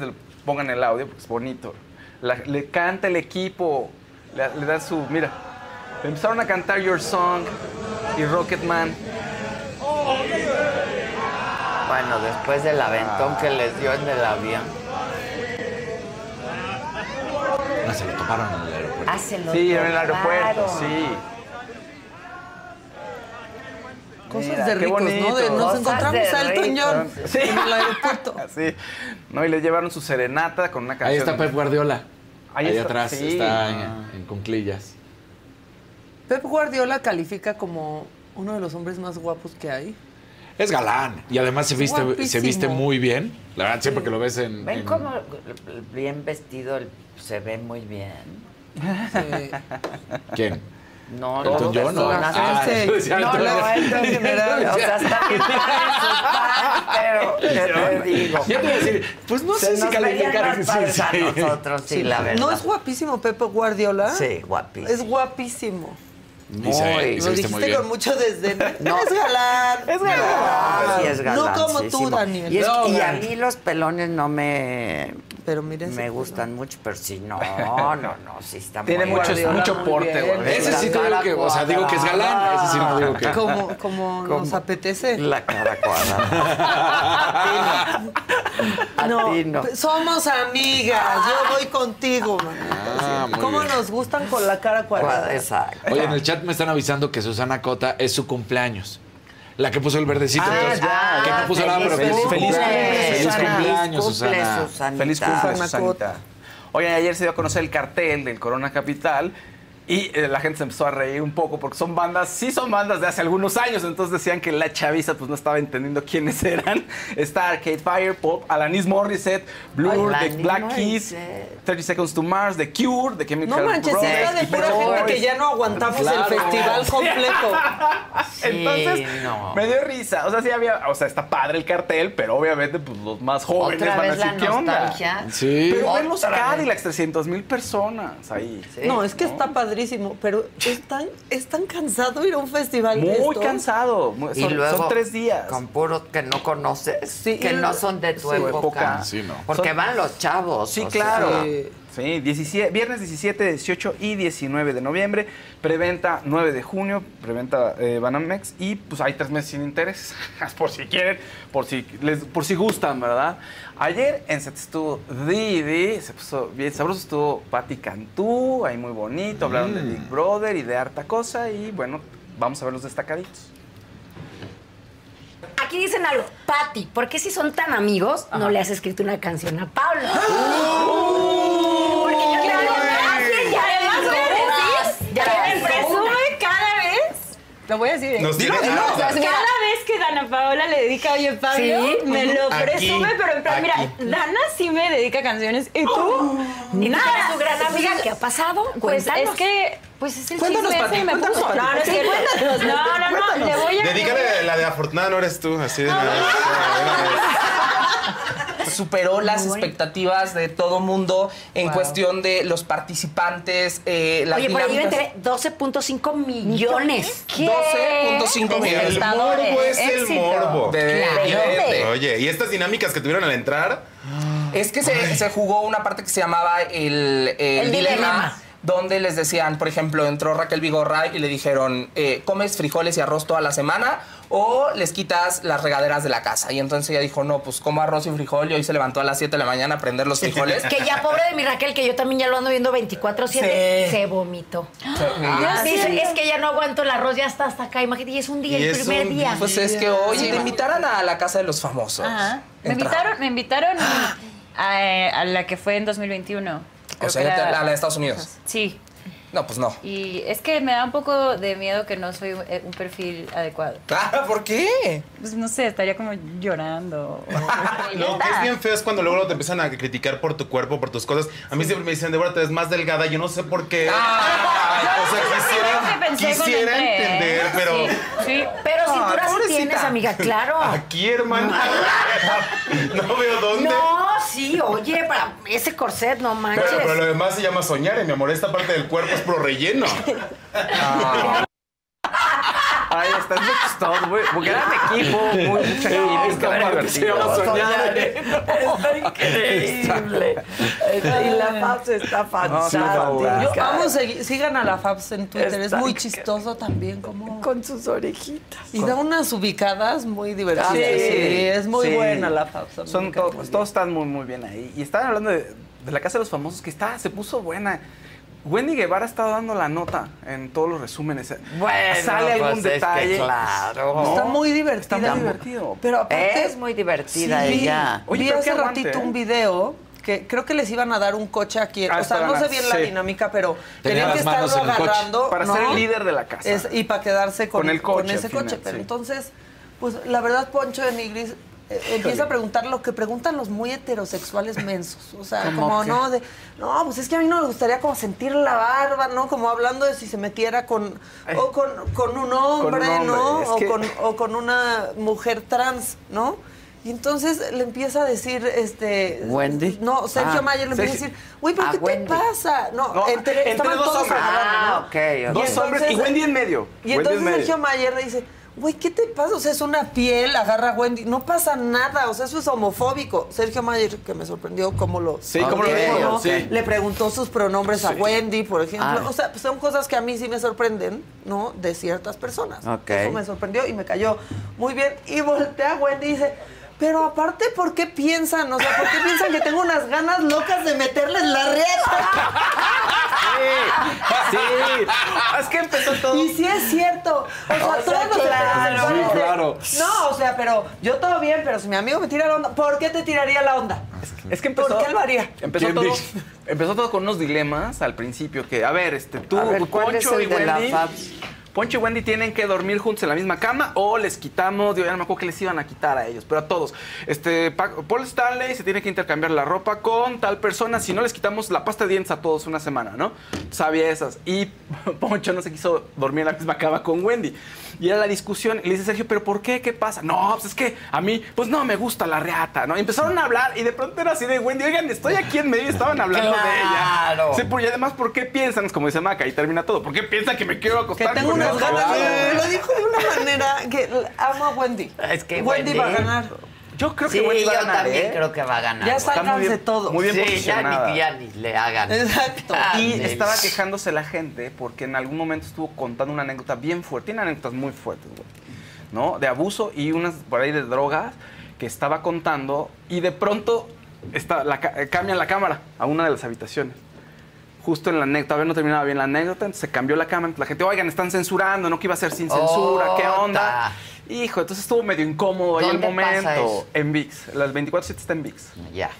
pongan el audio porque es bonito. La- le canta el equipo, le, le da su. Mira, empezaron a cantar Your Song y Rocketman. Bueno, después del aventón que les dio en el avión. No, se lo toparon en el aeropuerto. Ah, se lo Sí, en el aeropuerto, toparon. sí. Cosas Mira, de ricos, ¿no? De- nos encontramos de a Elton. John Sí. en el aeropuerto. Así. No, y le llevaron su serenata con una canción. Ahí está Pep Guardiola. Ahí Ahí, está, atrás sí. está en, Ah. en cunclillas. Pep Guardiola califica como uno de los hombres más guapos que hay. Es galán. Y además se viste, se viste muy bien. La verdad, siempre que lo ves en. ¿Ven en- cómo bien vestido el- se ve muy bien? ¿Quién? No, Elton no, John, ¿no? Ah, Sí. yo decía No, no. Elton general. O sea, está bien pero ¿qué te digo? Yo te iba a decir, pues no Se sé si calificar. padres a nosotros, sí, la verdad. ¿No es guapísimo Pepe Guardiola? Sí, guapísimo. Es guapísimo. Muy. dice Lo viste muy dijiste bien. con mucho desdén. No. Es galán. Es galán. Sí, es No como tú. Daniel. Y, es- No, y a mí los pelones no me, pero mire me gustan mucho, pero sí, no, no, no, sí está Tiene muy mucho- Guardiola, mucho porte, bien. Guardiola. Ese sí digo que, o sea, digo que es galán. Ese sí no digo que. Como, como nos apetece. La cara cuadrada. No, A ti no. somos amigas. Yo voy contigo, man. Ah, ¿Cómo bien. nos gustan con la cara cuadrada? Exacto. Oye, en el chat me están avisando que Susana Cota es su cumpleaños. La que puso el verdecito. Ah, entonces, ya, que ya. no puso nada, pero su Feliz cumpleaños. cumple, Feliz Susana. cumpleaños, Cumple, Susana. Susanita. Feliz cumple, Susana Susanita. Oye, ayer se dio a conocer el cartel del Corona Capital y eh, la gente se empezó a reír un poco porque son bandas, sí son bandas de hace algunos años, entonces decían que la chaviza pues no estaba entendiendo quiénes eran. Está Arcade Fire, Pop, Alanis Morissette, Blur, The Alanis Black Keys, Morissette. 30 Seconds to Mars, The Cure, The Chemical No manches, Brothers, está de pura gente que ya no aguantamos Claro. el festival completo. Entonces, no. me dio risa. O sea, sí había, o sea, está padre el cartel, pero obviamente, pues los más jóvenes Otra van a decir, ¿qué onda? Sí. Pero ven los. Cadillacs, 300 mil personas ahí. No, es que está padrísimo, pero es tan, es tan cansado ir a un festival de Muy estos. cansado. Y Son, luego, son tres días. Con puros que no conoces, Sí, que no son de tu Sí, época. época. Sí, no. Porque Son- van los chavos. Sí, claro. sea, Sí, 17 viernes 17, 18 y 19 de noviembre. Preventa 9 de junio. Preventa eh, Banamex. Y pues hay tres meses sin intereses. por si quieren, por si, les, por si gustan, ¿verdad? Ayer en set estuvo Didi. Se puso bien sabroso. Estuvo Patti Cantú. Ahí muy bonito. Hablaron de Big Brother y de harta cosa. Y bueno, vamos a ver los destacaditos. Aquí dicen algo, Patti, ¿por qué si son tan amigos no le has escrito una canción a Pablo? Porque yo claro, y además voy a decir, Ya vez. Lo voy a decir. ¿eh? Nos Dilo, dilo. Ah, O sea. Cada vez que Dana Paola le dedica Oye Pablo, Sí. me lo Aquí, presume, pero en plan, mira. Dana sí me dedica canciones y tú, ¿Y tú nada. eres tu gran amiga? ¿Qué ha pasado? Pues Cuéntanos. es que, pues es el Cuéntanos, chisme ese y me cuéntanos, puso. No, no es Sí, cierto. cuéntanos, No, no, no, le voy a... Dedícale la de afortunada, no eres tú, así de una superó las expectativas de todo mundo en cuestión de los participantes, eh, las Oye, por ahí me dinámicas. enteré, 12.5 millones. 12.5 millones. El morbo es el Éxito. morbo. De- Claro. Oye, y estas dinámicas que tuvieron al entrar, Es que se, se jugó una parte que se llamaba el, el El dilema, dilema. donde les decían, por ejemplo, entró Raquel Vigorra y le dijeron, eh, ¿comes frijoles y arroz toda la semana o les quitas las regaderas de la casa? Y entonces ella dijo, no, pues como arroz y frijol y hoy se levantó a las 7 de la mañana a prender los frijoles. Que ya pobre de mi Raquel, que yo también ya lo ando viendo 24-7, Sí. se vomitó. Ah, sí. es que ya no aguanto el arroz, ya está hasta acá. Imagínate, y es un día, Y el es primer un- día. Pues es que hoy te invitaran a la casa de los famosos. Ajá. Me invitaron, me invitaron a, a la que fue en 2021. O sea, a la de Estados Unidos. Sí. No, pues no. Y es que me da un poco de miedo que no soy un, eh, un perfil adecuado. Claro, ¿por qué? Pues no sé, estaría como llorando. lo que es bien feo es cuando luego, te empiezan a criticar por tu cuerpo, por tus cosas. A mí siempre me dicen, Débora, te ves más delgada. Yo no sé por qué. o sea, quisiera, pensé cuando quisiera ¿eh? entender, pero... Sí. Pero Ay, cintura sí tienes, amiga, claro. Aquí, hermano. no veo dónde. No, sí, oye, para ese corset, no manches. Pero, pero lo demás se llama soñar, y mi amor. Esta parte del cuerpo es pro relleno. Ay, estás muy chistoso, muy gran equipo, muy mucha química. Está increíble. Y la Fabs está fantástica. Yo amo seguir, sigan a la Fabs en Twitter, es muy chistoso también como Con sus orejitas. y da unas ubicadas muy divertidas. Sí, Sí, es muy sí. buena la me Son todos, todos están muy, muy bien ahí. Y estaban hablando de, de la Casa de los Famosos, que está, se puso buena. Wendy Guevara ha estado dando la nota en todos los resúmenes. Bueno, ¿Sale algún pues es que detalle? claro. Está muy divertida. Está muy divertido. Pero aparte Es muy divertida Sí. ella. Oye, Vi hace aguante, ratito ¿eh? un video que creo que les iban a dar un coche aquí. Ah, o sea, no sé bien la sí. dinámica, pero Tenía tenían que estarlo agarrando. Para ¿no? ser el líder de la casa. Es- y para quedarse con, Con el coche con ese final, coche. Pero sí. entonces, pues la verdad, Poncho de Nigris eh, empieza a preguntar lo que preguntan los muy heterosexuales mensos. O sea, ¿Cómo como no, de, no, pues es que a mí no me gustaría como sentir la barba, ¿no? Como hablando de si se metiera con, o con, con un hombre, Con un ¿no? hombre, o, que- con, o con una mujer trans, ¿no? Y entonces le empieza a decir, este... Wendy. No, Sergio Ah, Mayer le empieza a decir, güey, ¿pero Ah, qué Wendy. te pasa? No, No, entre, entre dos todos hombres. Ah, ok. Dos hombres y Wendy en medio. Y entonces. Sergio Mayer le dice, güey, ¿qué te pasa? O sea, es una piel, agarra a Wendy. No pasa nada, o sea, eso es homofóbico. Sergio Mayer, que me sorprendió cómo lo... Sí, cómo lo dijo, ¿no? sí. Le preguntó sus pronombres a. Wendy, por ejemplo. Ah. O sea, pues son cosas que a mí sí me sorprenden, ¿no? De ciertas personas. Eso me sorprendió y me cayó muy bien. Y voltea a Wendy y dice... Pero aparte, ¿por qué piensan? O sea, ¿por qué piensan que tengo unas ganas locas de meterles la rieta? Sí, es que empezó todo. Y sí es cierto. O sea, O sea, todos los claro. Sí. No, o sea, pero yo todo bien, pero si mi amigo me tira la onda, ¿por qué te tiraría la onda? Es que empezó. ¿Por qué lo haría? Empezó ¿Quién todo, empezó todo con unos dilemas al principio que, a ver, este, tú, A ver, ¿cuál es el y de la Wendy. Fabs? Poncho y Wendy tienen que dormir juntos en la misma cama o les quitamos, digo, ya no me acuerdo qué les iban a quitar a ellos, pero a todos. Este, Pa- Paul Stanley se tiene que intercambiar la ropa con tal persona, si no les quitamos la pasta de dientes a todos una semana, ¿no? Sabía esas. Y Poncho no se quiso dormir en la misma cama con Wendy. Y era la discusión, y le dice Sergio, ¿pero por qué? ¿Qué pasa? No, pues es que a mí, pues no me gusta la reata, ¿no? Y empezaron a hablar y de pronto era así de Wendy, oigan, estoy aquí en medio y estaban hablando de Claro. ella. Sí, por- y además, ¿por qué piensan? Es como dice Maca, y termina todo. ¿Por qué piensan que me quiero Que acostar tengo con unas él? ganas. Claro. Lo dijo de una manera que amo a Wendy. Es que Wendy, Wendy- va a ganar. Yo creo que Wendy va a yo ganar, también ¿eh? creo que va a ganar. Ya. Está bien- todo. muy bien sí, ya posicionada. ni, ya ni le hagan. Exacto. Ah, Y estaba quejándose la gente porque en algún momento estuvo contando una anécdota bien fuerte. Tiene anécdotas muy fuertes, güey. ¿No? De abuso y unas por ahí de drogas que estaba contando y de pronto está, la, eh, cambian la cámara a una de las habitaciones. Justo en la anécdota, todavía no terminaba bien la anécdota, entonces se cambió la cámara. La gente, oigan, están censurando, no que iba a ser sin censura, ¿qué onda? Hijo, entonces estuvo medio incómodo ahí el ¿Dónde pasa momento. En VIX. Las 24-7 está en VIX. Ya.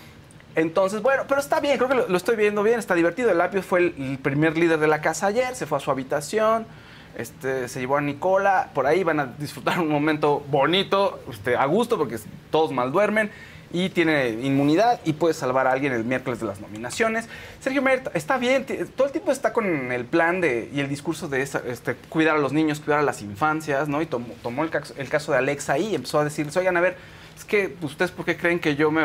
Entonces, bueno, pero está bien, creo que lo, lo estoy viendo bien, está divertido. El Apio fue el, el primer líder de la casa ayer, se fue a su habitación, este, se llevó a Nicola, por ahí van a disfrutar un momento bonito, este, a gusto, porque todos mal duermen. Y tiene inmunidad y puede salvar a alguien el miércoles de las nominaciones. Sergio Mayer está bien, todo el tiempo está con el plan de, y el discurso de este, cuidar a los niños, cuidar a las infancias, ¿no? Y tomó, tomó el, caso, de Alexa y empezó a decirles, oigan, a ver, es que ustedes por qué creen que yo me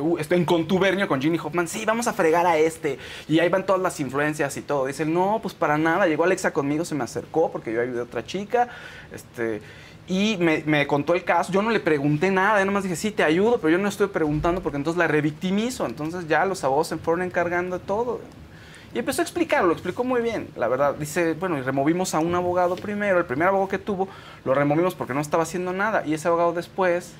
u- estoy en contubernio con Ginny Hoffman. Sí, vamos a fregar a este. Y ahí van todas las influencias y todo. Dicen, no, pues para nada. Llegó Alexa conmigo, se me acercó porque yo ayudé a otra chica. Este, y me, contó el caso. Yo no le pregunté nada. Yo nomás dije, sí, te ayudo, pero yo no estoy preguntando porque entonces la revictimizo. Entonces ya los abogados se fueron encargando de todo. Y empezó a explicarlo, lo explicó muy bien, la verdad. Dice, bueno, y removimos a un abogado primero, el primer abogado que tuvo, lo removimos porque no estaba haciendo nada. Y ese abogado después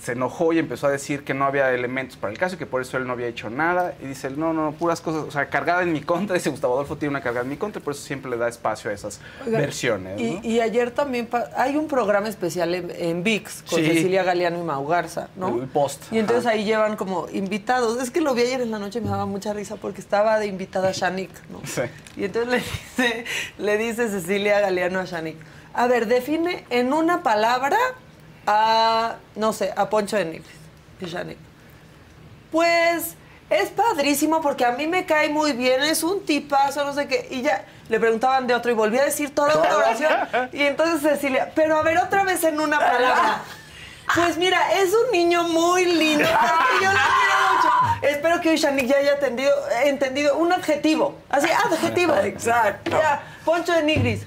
se enojó y empezó a decir que no había elementos para el caso y que por eso él no había hecho nada. Y dice, no, no, puras cosas, o sea, cargada en mi contra. Dice, Gustavo Adolfo tiene una carga en mi contra y por eso siempre le da espacio a esas versiones. Y, ¿no? y ayer también hay un programa especial en, en VIX con Sí. Cecilia Galeano y Mau Garza, ¿no? El post. Y entonces Ajá. ahí llevan como invitados. Es que lo vi ayer en la noche y me daba mucha risa porque estaba de invitada Shanik, ¿no? Sí. Y entonces le dice, le dice Cecilia Galeano a Shanik, a ver, define en una palabra a, no sé, a Poncho de Nigris. Pues es padrísimo porque a mí me cae muy bien, es un tipazo, no sé qué. Y ya le preguntaban de otro y volví a decir toda una oración. Y entonces Cecilia, pero a ver otra vez en una palabra. Pues mira, es un niño muy lindo, porque yo lo quiero mucho. Espero que hoy Shanik ya haya entendido, entendido un adjetivo. Así, adjetivo. Exacto. Ya, Poncho de Nigris.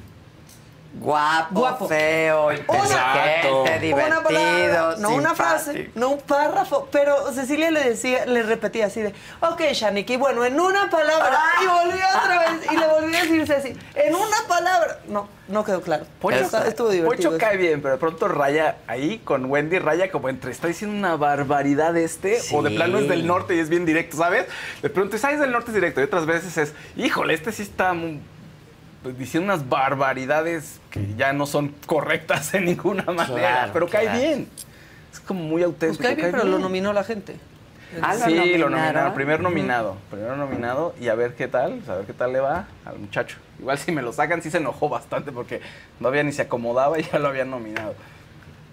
Guapo, Guapo. feo, inteligente, Una palabra, divertido, no una frase, no un párrafo, pero Cecilia le decía, le repetía así de, ok, Shaniki, bueno, en una palabra, y volvía otra vez, y le volvía a decir Ceci, en una palabra. No, no quedó claro. Poncho, Está- estuvo divertido. Poncho cae bien, pero de pronto raya ahí con Wendy, raya como entre está diciendo una barbaridad este, o de plano es del norte y es bien directo, ¿sabes? De pronto es, ah, es del norte es directo, y otras veces es, híjole, este sí está muy- pues, diciendo unas barbaridades que ya no son correctas en ninguna manera, Claro, pero cae claro. bien. Es como muy Pues auténtico. cae bien, pero lo nominó la gente. Ah, ¿lo sí, lo nominaron? primer nominado, primero nominado y a ver qué tal, a ver qué tal le va al muchacho. Igual si me lo sacan sí se enojó bastante porque todavía ni se acomodaba y ya lo habían nominado.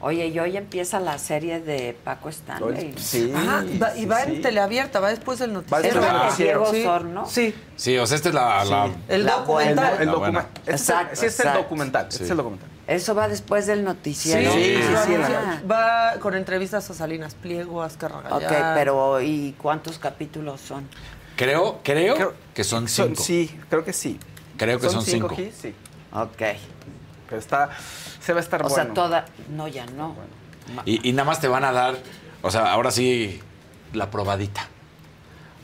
Oye, y hoy empieza la serie de Paco Stanley. Sí. Ajá, va- y va en teleabierta, va después del noticiero. después del ¿Es noticiero. Diego Sí. Sorno? Sí. Sí, o sea, esta es la... la- El La documental. El documental. Este Exacto, sí, es el documental. Este es el documental. Eso va después del noticiero. Sí, sí, Ah. sí, la Va con entrevistas a Salinas Pliego, a Ok, pero ¿y cuántos capítulos son? Creo, creo, Creo- que son Son- cinco. sí, creo que sí. Creo que son cinco. aquí, sí. Ok. Pero está, se va a estar O bueno. sea, toda... No, ya no. Y, y nada más te van a dar, o sea, ahora sí, la probadita.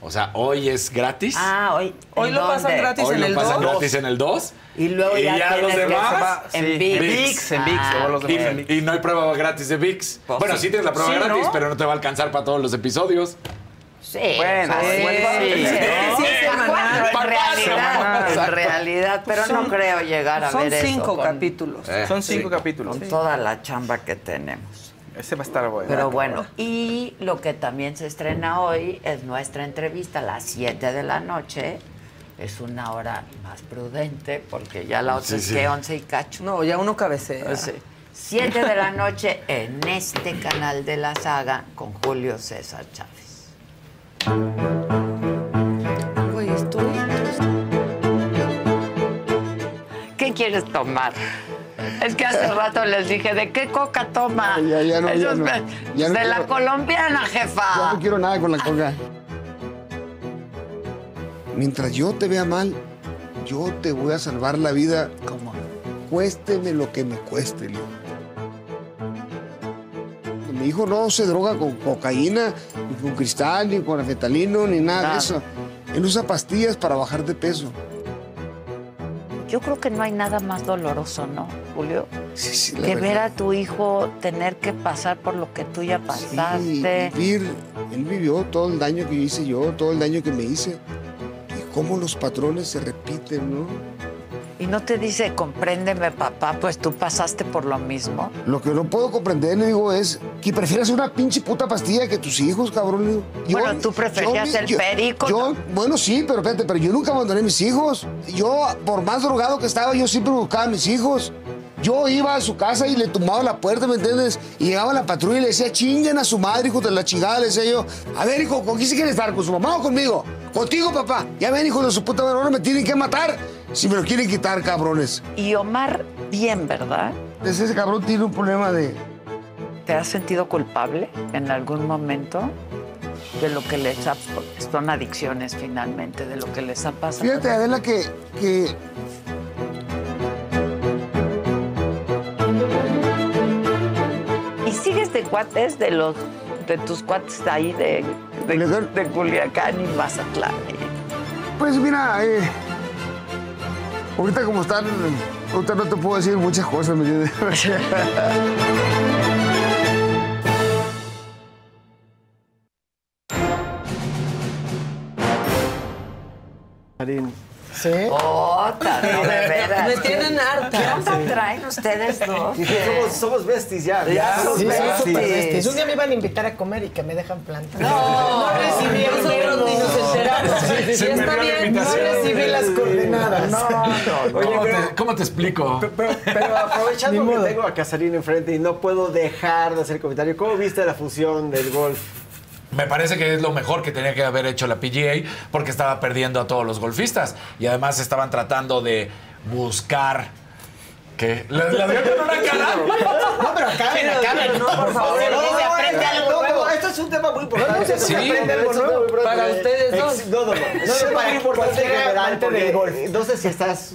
O sea, hoy es gratis. Ah, hoy. Hoy ¿en lo pasan dónde? gratis hoy en lo el pasan 2. gratis en el 2. Y luego ya, los demás sí, en VIX. en VIX, en VIX, Ah, luego los demás en Y, VIX. y no hay prueba gratis de VIX. Pues bueno, sí. sí tienes la prueba Sí, gratis, ¿no? pero no te va a alcanzar para todos los episodios. Sí, Bueno, sí, bueno, sí, sí, sí, sí, sí, semanal. en realidad, en Exacto. realidad, pero no Son- creo llegar a Son ver eso cinco con- capítulos. Eh, Son cinco sí. capítulos. con toda la chamba que tenemos. Ese va a estar bueno. Pero bueno, y lo que también se estrena hoy es nuestra entrevista a las 7 de la noche. Es una hora más prudente porque ya la otra Sí, es sí. que 11 y cacho. No, ya uno cabecea. Sí. 7 de la noche en este canal de la saga con Julio César Chávez. Güey, estoy... ¿Qué quieres tomar? Es que hace rato les dije, ¿de qué coca toma? Ya, ya no, ya no. de- Ya no de la colombiana, Ya jefa. no quiero nada con la coca. Mientras yo te vea mal, yo te voy a salvar la vida. ¿Cómo? Cuésteme lo que me cueste, Leo. Mi hijo no se droga con cocaína, ni con cristal, ni con afetalino, ni nada, Nada. de eso. Él usa pastillas para bajar de peso. Yo creo que no hay nada más doloroso, ¿no, Julio? Sí, sí, la Que verdad. ver a tu hijo tener que pasar por lo que tú ya Sí, pasaste. vivir, él vivió todo el daño que yo hice yo, todo el daño que me hice. Y cómo los patrones se repiten, ¿no? Y no te dice, compréndeme, papá, pues tú pasaste por lo mismo. Lo que no puedo comprender, le digo, es que prefieras una pinche puta pastilla que tus hijos, cabrón. le digo. Yo- Bueno, tú preferías yo- el yo- perico, Yo, bueno, sí, pero espérate, pero yo nunca abandoné a mis hijos. Yo, por más drogado que estaba, yo siempre buscaba a mis hijos. Yo iba a su casa y le tumbaba la puerta, ¿me entiendes? Y llegaba la patrulla y le decía, chinguen a su madre, hijo de la chingada. Le decía yo, a ver, hijo, ¿con quién se quiere estar? ¿Con su mamá o conmigo? Contigo, papá. Ya ven, hijo de su puta madre, ahora me tienen que matar. Si me lo quieren quitar, cabrones. Y Omar, bien, ¿verdad? Entonces, ese cabrón tiene un problema de... ¿Te has sentido culpable en algún momento de lo que les ha... Son adicciones finalmente, de lo que les ha pasado. Fíjate, Adela, que, que ¿Y sigues de cuates de los de tus cuates ahí de, de, de Culiacán y Mazatlán? Pues mira, eh, ahorita como están, ahorita no te puedo decir muchas cosas, ¿me entiendes? ¿Sí? Ota, no, de veras. Me tienen harta. ¿Qué onda traen ustedes dos? Somos, somos besties ya. Ya somos Sí, besties. somos super besties. Un día me iban a invitar a comer y que me dejan plantar. No, no recibí Sí, Sí, está bien, No recibí las coordenadas. No, no, Oye, ¿Cómo, pero- te, cómo te explico? Pero, pero aprovechando que tengo a Casarín enfrente y no puedo dejar de hacer comentario, ¿cómo viste la fusión del golf? Me parece que es lo mejor que tenía que haber hecho la PGA porque estaba perdiendo a todos los golfistas y además estaban tratando de buscar que la, la veo con una cara. No, pero acaben, acaben. no, por favor, no, no, se aprende algo nuevo. Esto es un tema muy importante. Sí. Se aprende algo nuevo. para ustedes dos. No, no, no. No, no, para muy importante porque- del golf. No sé si estás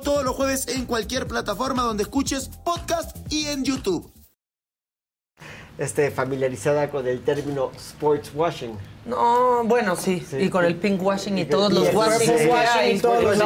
todos los jueves en cualquier plataforma donde escuches podcast y en YouTube. este, familiarizada con el término sports washing. No, bueno, sí. Y con el pink washing y todos Y los el washing purple que washing todos los- Sí,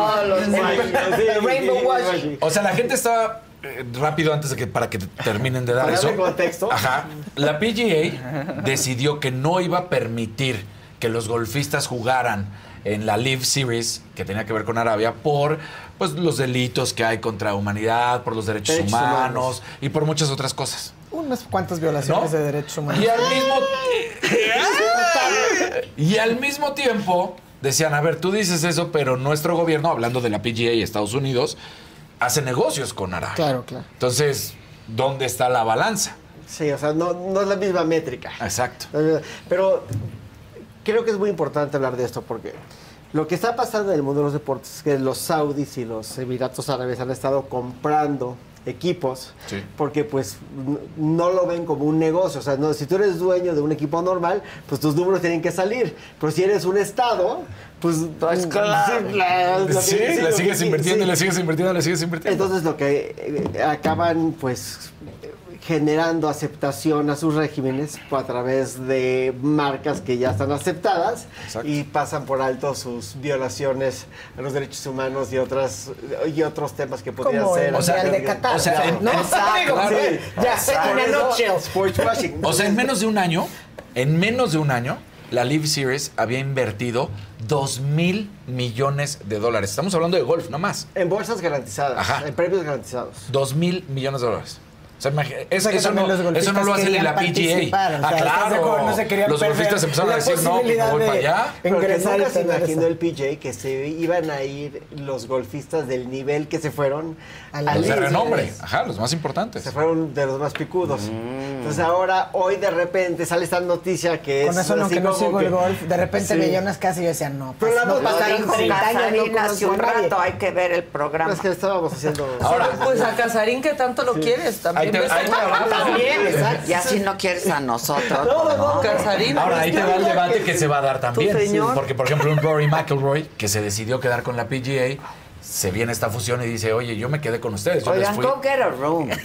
washing. sí, rainbow sí, washing. O sea, la gente estaba eh, rápido antes de que para que terminen de dar Para eso. contexto. Ajá. La PGA decidió que no iba a permitir que los golfistas jugaran en la Live Series que tenía que ver con Arabia por pues los delitos que hay contra humanidad, por los derechos, Derechos humanos, humanos. y por muchas otras cosas. Unas cuantas violaciones ¿No? de derechos humanos. Y al mismo Y al mismo tiempo decían, a ver, tú dices eso, pero nuestro gobierno, hablando de la PGA y Estados Unidos, hace negocios con Arabia. Claro, claro. Entonces, ¿dónde está la balanza? Sí, o sea, no, no es la misma métrica. Exacto. Pero creo que es muy importante hablar de esto porque lo que está pasando en el mundo de los deportes es que los saudis y los Emiratos Árabes han estado comprando equipos Sí. porque pues no lo ven como un negocio. O sea, no, si tú eres dueño de un equipo normal, pues tus números tienen que salir. Pero si eres un estado, pues... Pues claro. sí, la- Sí, que- sigues invirtiendo, sí. le sigues invirtiendo, le sigues invirtiendo. Entonces lo que eh, acaban pues generando aceptación a sus regímenes a través de marcas que ya están aceptadas y pasan por alto sus violaciones a los derechos humanos y otras y otros temas que podrían ser el Mundial de Qatar, o sea, ¿no? en- ¿No? Exacto, claro. sí, ya. O sea, en menos de un año, en menos de un año, la Live Series había invertido 2 mil millones de dólares. Estamos hablando de golf, no más. En bolsas garantizadas, Ajá. en premios garantizados. 2 mil millones de dólares. O sea, es- eso, no, eso no lo hace ni la PGA. o sea, ah, ¿estás de claro. No se querían los golfistas empezaron a decir, no, pues me voy para allá. Porque nunca se imaginó el PJ que se iban a ir los golfistas del nivel que se fueron a la Los de renombre. Ajá, los más importantes. Se fueron de los más picudos. Mm. Entonces ahora, hoy de repente sale esta noticia que Con es eso no, que no sigo el golf, de repente Sí. veía unas casas y yo decía, no, Pero pues, la no hemos pasaron dicho 30 años, no Casarín hace un rato, hay que ver el programa. Es que estábamos haciendo... Ahora, Pues a Casarín que tanto lo quieres, también. Te- ahí te va. Y así no quieres a nosotros. No, no, no, Casarín. Ahora ahí te va el debate que se va a dar también. señor. Porque, por ejemplo, un Rory McIlroy, que se decidió quedar con la PGA, se viene esta fusión y dice, oye, yo me quedé con ustedes. Yo les Oigan, fui. go get a room. Neta.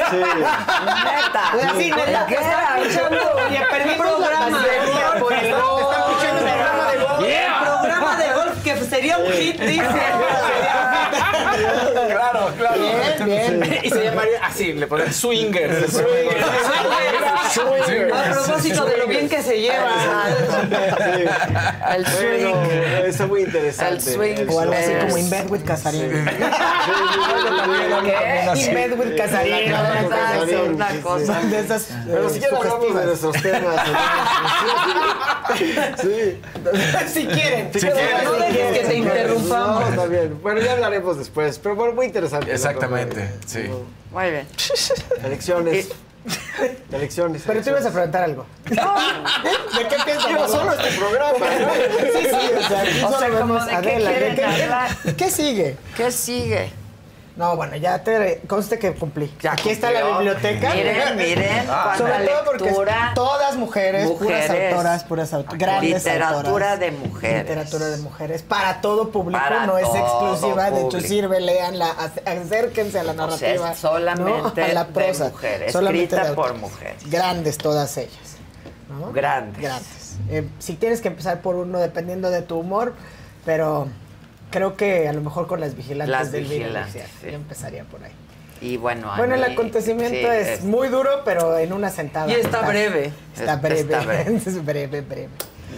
Sí, neta, Get está a escuchando. room. Oye, perdimos el programa de golf. por el. Está escuchando el programa de golf. Yeah. El programa de golf que sería un hit, dice. Claro, claro. Bien, bien. Y se llamaría así, le ponen swingers. A propósito de lo bien que se lleva. El swing. Pero está muy interesante. El swing. O algo así Es- como In Bed with Casarín. In Bed with Casarín. Es una cosa. De esas Pero si ya hablamos de sugestivas. nuestros temas. Sí. Si quieren. Si Pero quieren. No dejes que te No, interrumpamos. está bien. Bueno, ya hablaremos después. Pero bueno, muy interesante. Exactamente, sí. Muy bien. Elecciones. Elecciones. Pero tú ibas a preguntar algo. ¿De qué piensas? Yo solo este programa. Sí, sí, o sea, O sea, como de qué Adela. quieren ¿Qué- qué- hablar. ¿Qué sigue? ¿Qué sigue? No, bueno, ya te conste que cumplí. Ya Aquí está la biblioteca. Miren, miren, Sobre todo porque lectura. todas mujeres, puras Mujeres. autoras, puras autoras, grandes Literatura autoras. de mujeres. Literatura de mujeres. Para todo público, Para no es exclusiva. De hecho, público. sirve, leanla, ac- acérquense a la O sea, narrativa. es solamente ¿no? a la de prosa. mujeres, Solamente escrita de por mujeres. Grandes todas ellas. ¿no? Grandes. Grandes. Eh, si tienes que empezar por uno, dependiendo de tu humor, pero creo que a lo mejor con las vigilantes Las del vigilantes, sí. Yo empezaría por ahí. Y bueno, Bueno, el acontecimiento sí, es, muy duro, pero en una sentada. Y está breve. Está Es- breve. está breve. es breve, breve.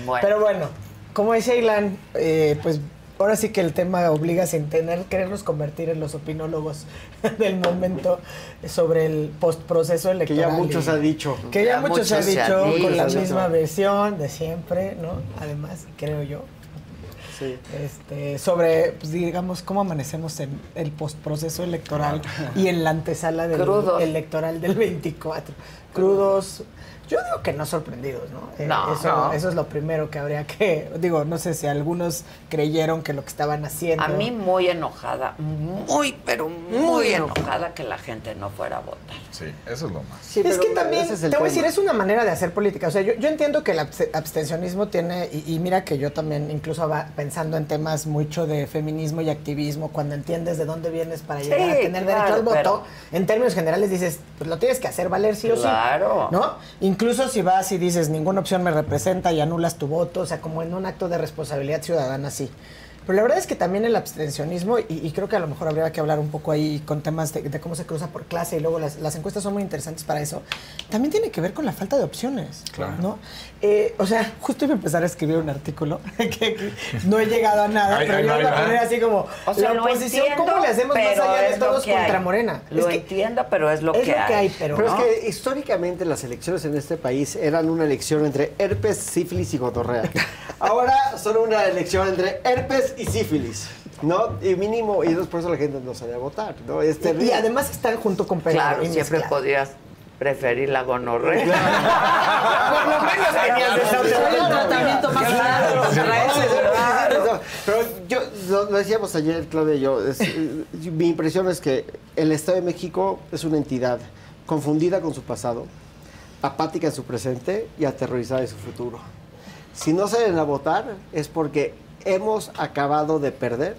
Bueno. Pero bueno, como decía Ilan, eh, pues ahora sí que el tema obliga sin tener, querernos convertir en los opinólogos del momento sobre el postproceso Que electoral. ya muchos y- ha dicho. Que ya, Ya muchos ha muchos ha dicho con la misma versión de siempre, ¿no? Además, creo yo. Sí. Este, sobre, pues, digamos, cómo amanecemos en el postproceso electoral y en la antesala del Crudos. electoral del 24. Crudos. Yo digo que no sorprendidos, ¿no? Eh, No, eso, no. eso es lo primero que habría que. Digo, no sé si algunos creyeron que lo que estaban haciendo. A mí muy enojada, muy, pero muy, Muy enojada que la gente no fuera a votar. Sí, eso es lo más. Sí, es que también, es te voy a decir, es una manera de hacer política. O sea, yo, yo entiendo que el abs- abstencionismo tiene, y, y mira que yo también, incluso va pensando en temas mucho de feminismo y activismo, cuando entiendes de dónde vienes para Sí, llegar a tener claro, derecho al voto, pero- en términos generales dices, pues lo tienes que hacer valer sí o sí. Claro. ¿No? Incluso si vas y dices, ninguna opción me representa y anulas tu voto, o sea, como en un acto de responsabilidad ciudadana, sí. Pero la verdad es que también el abstencionismo, y, y creo que a lo mejor habría que hablar un poco ahí con temas de, de cómo se cruza por clase y luego las, las encuestas son muy interesantes para eso, también tiene que ver con la falta de opciones. Claro. ¿no? Eh, o sea, justo iba a empezar a escribir un artículo que, que no he llegado a nada, pero yo va, iba a poner así como O sea, la oposición, entiendo, ¿cómo le hacemos más allá de todos contra hay. Morena? Lo Es que- entiendo, pero es lo es que lo que hay. hay, pero, Pero ¿no? es que históricamente las elecciones en este país eran una elección entre herpes, sífilis y gonorrea. Ahora son una elección entre herpes y sífilis, ¿no? Y mínimo, y entonces por eso la gente no sale a votar, ¿no? Es y además están junto con pegado. Claro, y siempre podías preferir la gonorrea. Por lo menos tenías esa tratamiento más claro. Claro. Pero yo, lo, lo decíamos ayer, Claudia y yo, es, eh, mi impresión es que el Estado de México es una entidad confundida con su pasado, apática en su presente y aterrorizada en su futuro. Si no salen a votar es porque hemos acabado de perder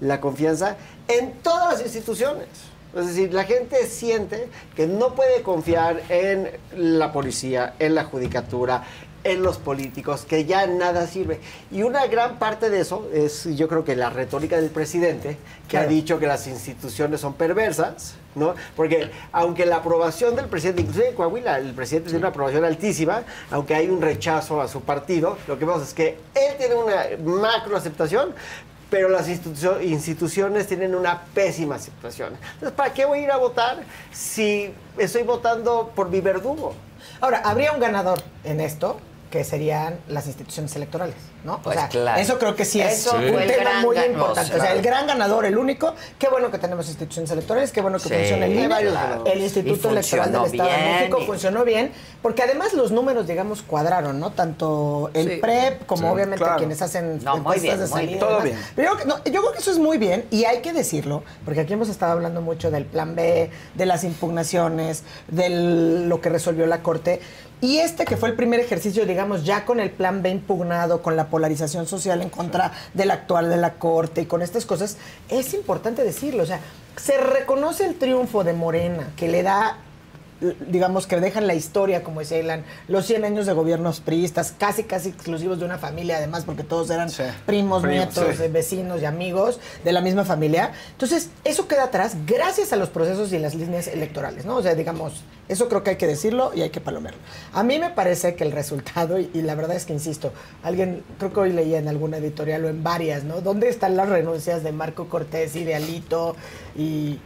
la confianza en todas las instituciones. Es decir, la gente siente que no puede confiar en la policía, en la judicatura, en los políticos, que ya nada sirve. Y una gran parte de eso es, yo creo que la retórica del presidente, que ha dicho que las instituciones son perversas, ¿no? Porque aunque la aprobación del presidente, inclusive en Coahuila, el presidente tiene una aprobación altísima, aunque hay un rechazo a su partido, lo que vemos es que él tiene una macro aceptación, pero las institucio- instituciones tienen una pésima aceptación. Entonces, ¿para qué voy a ir a votar si estoy votando por mi verdugo? Ahora, habría un ganador en esto, que serían las instituciones electorales, ¿no? Pues o sea, claro. eso creo que sí es Eso un tema muy importante. O sea, el gran ganador, el único, qué bueno que tenemos instituciones electorales, qué bueno que Sí, funciona el INE, el Instituto Electoral del Estado de México y- funcionó bien, porque además los números, digamos, cuadraron, ¿no? Tanto el Sí. PREP como Sí, obviamente claro. quienes hacen No, encuestas bien, de salida. Todo bien. Pero yo, creo que- no, yo creo que eso es muy bien y hay que decirlo, porque aquí hemos estado hablando mucho del plan B, de las impugnaciones, de lo que resolvió la Corte. Y este que fue el primer ejercicio, digamos, ya con el plan B impugnado, con la polarización social en contra del actual de la Corte y con estas cosas, es importante decirlo. O sea, se reconoce el triunfo de Morena, que le da digamos que dejan la historia, como decía Ilan, los 100 años de gobiernos priistas, casi, casi exclusivos de una familia, además, porque todos eran primos, nietos, sí. vecinos y amigos de la misma familia. Entonces, eso queda atrás gracias a los procesos y las líneas electorales, ¿no? O sea, digamos, eso creo que hay que decirlo y hay que palomearlo. A mí me parece que el resultado, y, y la verdad es que insisto, alguien, creo que hoy leía en alguna editorial o en varias, ¿no? ¿Dónde están las renuncias de Marco Cortés y de Alito? Y.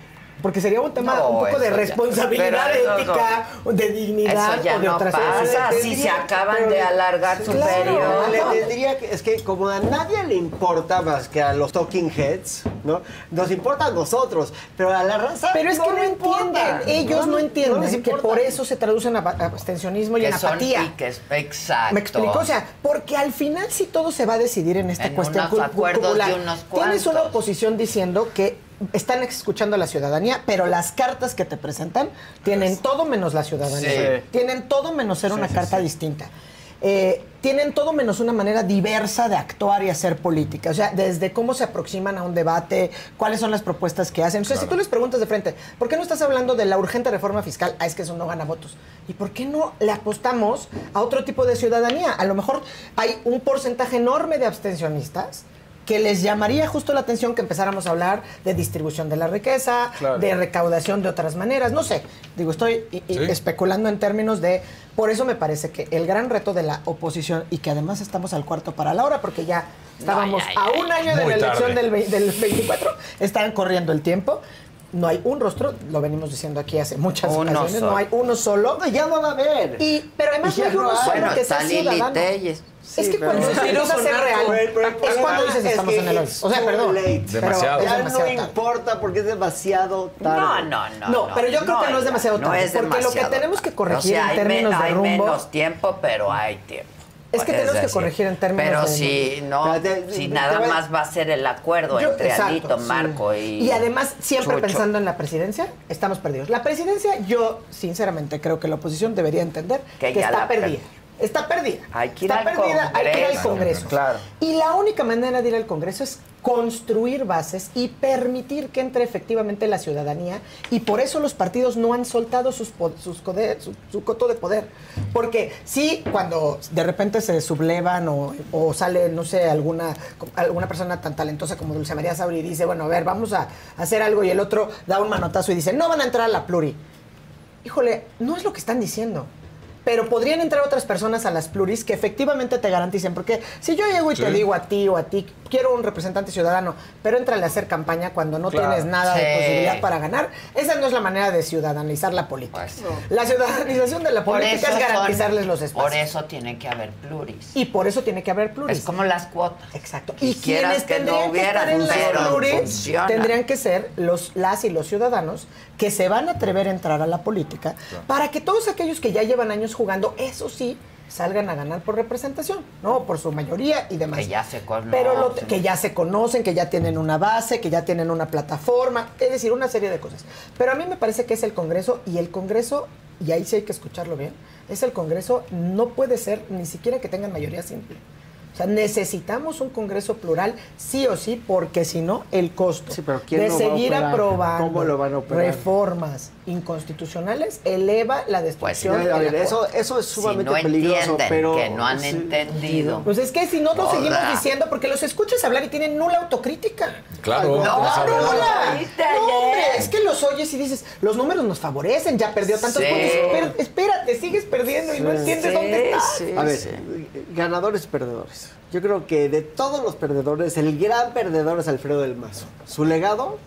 Porque sería un tema No, un poco de ya- responsabilidad ética, de dignidad Eso ya o de no otras pasa, cosas. si se acaban de alargar su Claro, periodo. le tendría que- es que como a nadie le importa más que a los talking heads, ¿no? Nos importa a nosotros, pero a la raza Pero es que no entienden, ellos no, entienden que por eso se traduce en aba- abstencionismo y Que en son apatía. piques, exacto. ¿Me explico? O sea, porque al final sí todo se va a decidir en esta En cuestión unos cu- acuerdos cupular. de unos Tienes una oposición diciendo que están escuchando a la ciudadanía, pero las cartas que te presentan tienen todo menos la ciudadanía. Sí. Tienen todo menos ser Sí, una sí, carta distinta. Eh, tienen todo menos una manera diversa de actuar y hacer política. O sea, desde cómo se aproximan a un debate, cuáles son las propuestas que hacen. O sea, si tú les preguntas de frente, ¿por qué no estás hablando de la urgente reforma fiscal? Ah, es que eso no gana votos. ¿Y por qué no le apostamos a otro tipo de ciudadanía? A lo mejor hay un porcentaje enorme de abstencionistas que les llamaría justo la atención que empezáramos a hablar de distribución de la riqueza, Claro. de recaudación de otras maneras, no sé. Digo, estoy Sí. especulando en términos de, por eso me parece que el gran reto de la oposición y que además estamos al cuarto para la hora porque ya estábamos ya, ya, a un año de la elección del, del 24, están corriendo el tiempo. No hay un rostro, lo venimos diciendo aquí hace muchas Uno ocasiones, solo. no hay uno solo. No, ya no va a haber. Y, pero además Y no hay uno solo Bueno, que está sea ciudadano. Telles. Es que pero- cuando Sí, se empieza a ser pero- real, pero- pero es cuando dices es estamos que en el hoy. O sea, perdón. late. pero Demasiado. es Ya demasiado no tarde. importa porque es demasiado tarde. No, no, no. No, pero yo creo que no es demasiado no tarde, es porque lo que tenemos que corregir O sea, en hay términos de hay rumbo- menos tiempo, pero hay tiempo. Es que tenemos que corregir en términos Pero de- si no, si nada más va a ser el acuerdo Yo- entre exacto, Alito, sí. Marco y. Y además, siempre Chucho. pensando en la presidencia, estamos perdidos. La presidencia, yo sinceramente creo que la oposición debería entender que, Que ya está la perdida. Está perdida. Hay que ir está al perdida, hay que ir al Congreso. Congreso. Claro. Y la única manera de ir al Congreso es construir bases y permitir que entre efectivamente la ciudadanía. Y por eso los partidos no han soltado sus, sus su coto de poder. Porque sí, cuando de repente se sublevan o, o sale, no sé, alguna, alguna persona tan talentosa como Dulce María Sauri y dice, bueno, a ver, vamos a hacer algo y el otro da un manotazo y dice, no van a entrar a la pluri. Híjole, no es lo que están diciendo. Pero podrían entrar otras personas a las pluris que efectivamente te garanticen. Porque si yo llego y te digo a ti o a ti, quiero un representante ciudadano, pero entrale a hacer campaña cuando no Claro. tienes nada de posibilidad para ganar, esa no es la manera de ciudadanizar la política. La ciudadanización de la Por política es son- garantizarles los espacios. Por eso tiene que haber pluris. Y por eso tiene que haber pluris. Es como las cuotas. Exacto. Y quienes que no tendrían que hubiera, estar en las pero pluris funciona. tendrían que ser los, las y los ciudadanos que se van a atrever a entrar a la política para que todos aquellos que ya llevan años jugando, eso sí, salgan a ganar por representación, ¿no? Por su mayoría y demás. Que ya se conocen. Pero lo- que ya se conocen, que ya tienen una base, que ya tienen una plataforma, es decir, una serie de cosas. Pero a mí me parece que es el Congreso y el Congreso, y ahí sí hay que escucharlo bien, es el Congreso, no puede ser ni siquiera que tengan mayoría simple. O sea, necesitamos un Congreso plural, sí o sí, porque si no, el costo ¿quién de lo va a seguir aprobando ¿Cómo lo van a operar? reformas inconstitucionales eleva la destrucción. Pues, a de la eso- eso es sumamente no peligroso, entienden, pero- que no han sí. entendido. Pues es que si no lo seguimos diciendo, porque los escuchas hablar y tienen nula autocrítica. Claro, No, no no, saben nula. nada. No, hombre, es que los oyes y dices, los números nos favorecen, ya perdió tantos Sí. puntos. Espera- espérate, sigues perdiendo y no entiendes Sí, dónde estás. sí, A ver, ganadores y perdedores. Yo creo que de todos los perdedores, el gran perdedor es Alfredo del Mazo. Su legado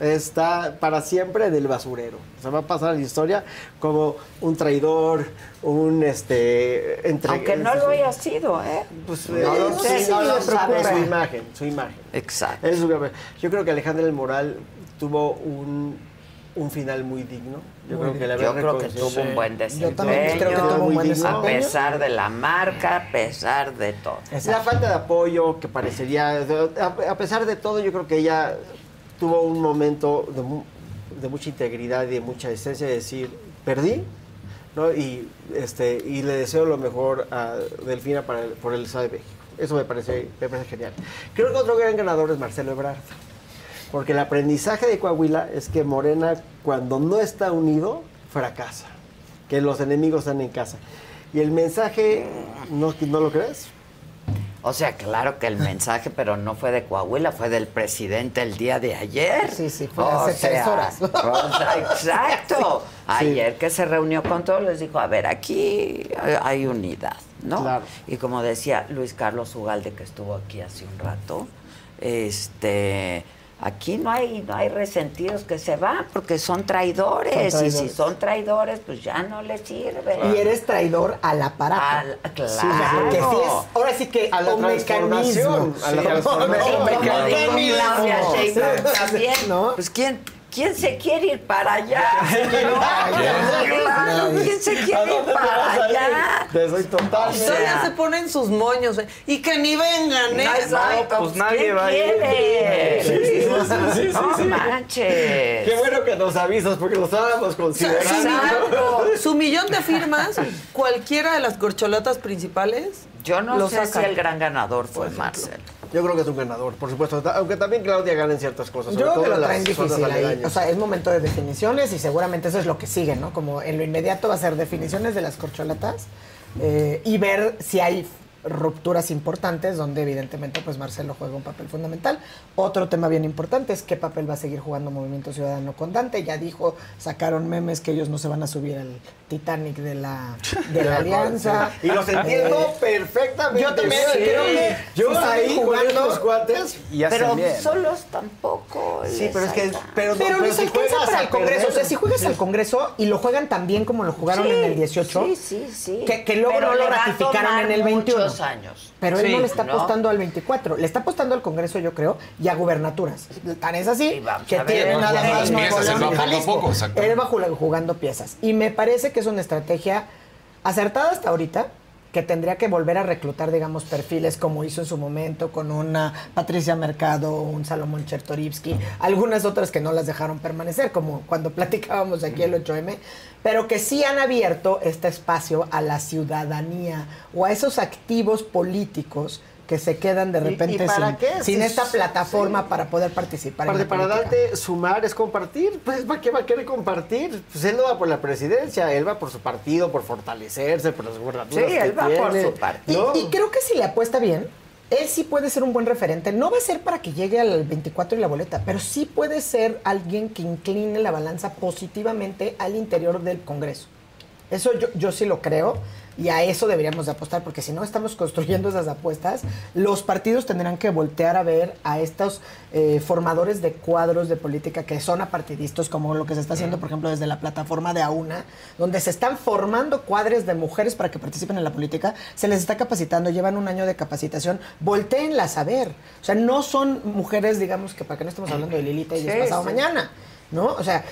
está para siempre del basurero. Se va a pasar a la historia como un traidor, un este entre Aunque no lo haya sido, ¿eh? Pues, no eh, lo sé, sí, no no, preocupa sabe. su imagen, su imagen. Exacto. Es su- yo creo que Alejandra del Moral tuvo un, un final muy digno. Yo Muy creo que digno. le Yo creo que tuvo un buen desempeño. A pesar de la marca, a pesar de todo. La falta de apoyo que parecería, a pesar de todo, yo creo que ella tuvo un momento de, mu- de mucha integridad y de mucha decencia de decir, perdí, ¿no? Y, este, y le deseo lo mejor a Delfina para por el Estado de México. Eso me parece, me parece genial. Creo que otro gran ganador es Marcelo Ebrard. Porque el aprendizaje de Coahuila es que Morena, cuando no está unido, fracasa. Que los enemigos están en casa. Y el mensaje, ¿no, ¿no lo crees? O sea, claro que el mensaje, pero no fue de Coahuila, fue del presidente el día de ayer. Sí, sí, fue O hace tres horas. o sea, exacto. Sí. Ayer que se reunió con todos, les dijo, a ver, aquí hay- unidad, ¿no? Y como decía Luis Carlos Ugalde, que estuvo aquí hace un rato, este... Aquí no hay, no hay resentidos que se van porque son traidores, Son y si son traidores pues ya no les sirve. Y eres traidor al aparato. Al- Sí, claro. porque sí es, ahora sí que A la un mecanismo. transformación, a la Sí. transformación. Un mecanismo. Sí. también. Pues ¿quién, ¿quién se quiere ir para allá? ¿quién se quiere ir para allá? Te soy total. Todavía se ponen sus moños. ¿eh? Y que ni vengan, ¿eh? No, pues ¿quién quiere? Sí, sí, sí, sí, No manches. Qué bueno que nos avisas porque lo estábamos Su considerando. millón, su millón de firmas, cualquiera de las corcholatas principales. Yo no lo sé si el gran ganador fue Marcel. Yo creo que es un ganador, por supuesto. Aunque también Claudia gana en ciertas cosas. sobre Yo creo todo que lo traen difícil ahí. O sea, es momento de definiciones y seguramente eso es lo que sigue, ¿no? Como en lo inmediato va a ser definiciones de las corcholatas eh, y ver si hay rupturas importantes donde evidentemente pues Marcelo juega un papel fundamental. Otro tema bien importante es qué papel va a seguir jugando Movimiento Ciudadano con Dante. Ya dijo, sacaron memes que ellos no se van a subir al Titanic de la, de la alianza. Y los entiendo Eh, perfectamente. Yo también Sí. creo que Yo si ahí jugando- estos cuates. Pero solos tampoco. Sí, pero es que. Pero, Pero, no, pero les si juegas para el Congreso. perder- O sea, si juegas al Congreso y lo juegan tan bien como lo jugaron Sí, en el 18, sí, sí, sí. Que, que luego Pero no lo ratificaron en el 21. Años. Pero él Sí, no le está ¿no? apostando al 24, le está apostando al Congreso, yo creo, y a gubernaturas. Tan es así que tiene nada más él va jugando piezas. Y me parece que es una estrategia acertada hasta ahorita, que tendría que volver a reclutar, digamos, perfiles como hizo en su momento con una Patricia Mercado, un Salomón Chertorivsky, algunas otras que no las dejaron permanecer, como cuando platicábamos aquí el 8M, pero que sí han abierto este espacio a la ciudadanía o a esos activos políticos que se quedan de ¿Y- y repente sin, qué? sin esta sí. plataforma para poder participar en Para, la para darte sumar es compartir. Pues, ¿para qué va a querer compartir? Pues él no va por la presidencia, él va por su partido, por fortalecerse, por las gubernaturas Sí, que él va por su partido. y creo que si le apuesta bien, él sí puede ser un buen referente. No va a ser para que llegue al 24 y la boleta, pero sí puede ser alguien que incline la balanza positivamente al interior del Congreso. Eso yo, yo sí lo creo y a eso deberíamos de apostar, porque si no estamos construyendo esas apuestas, los partidos tendrán que voltear a ver a estos eh, formadores de cuadros de política que son apartidistas, como lo que se está haciendo, por ejemplo, desde la plataforma de AUNA, donde se están formando cuadres de mujeres para que participen en la política, se les está capacitando, llevan un año de capacitación, volteenlas a ver. O sea, no son mujeres, digamos, que para que no estemos hablando de Lilita y Sí, es pasado sí. mañana. ¿No? O sea,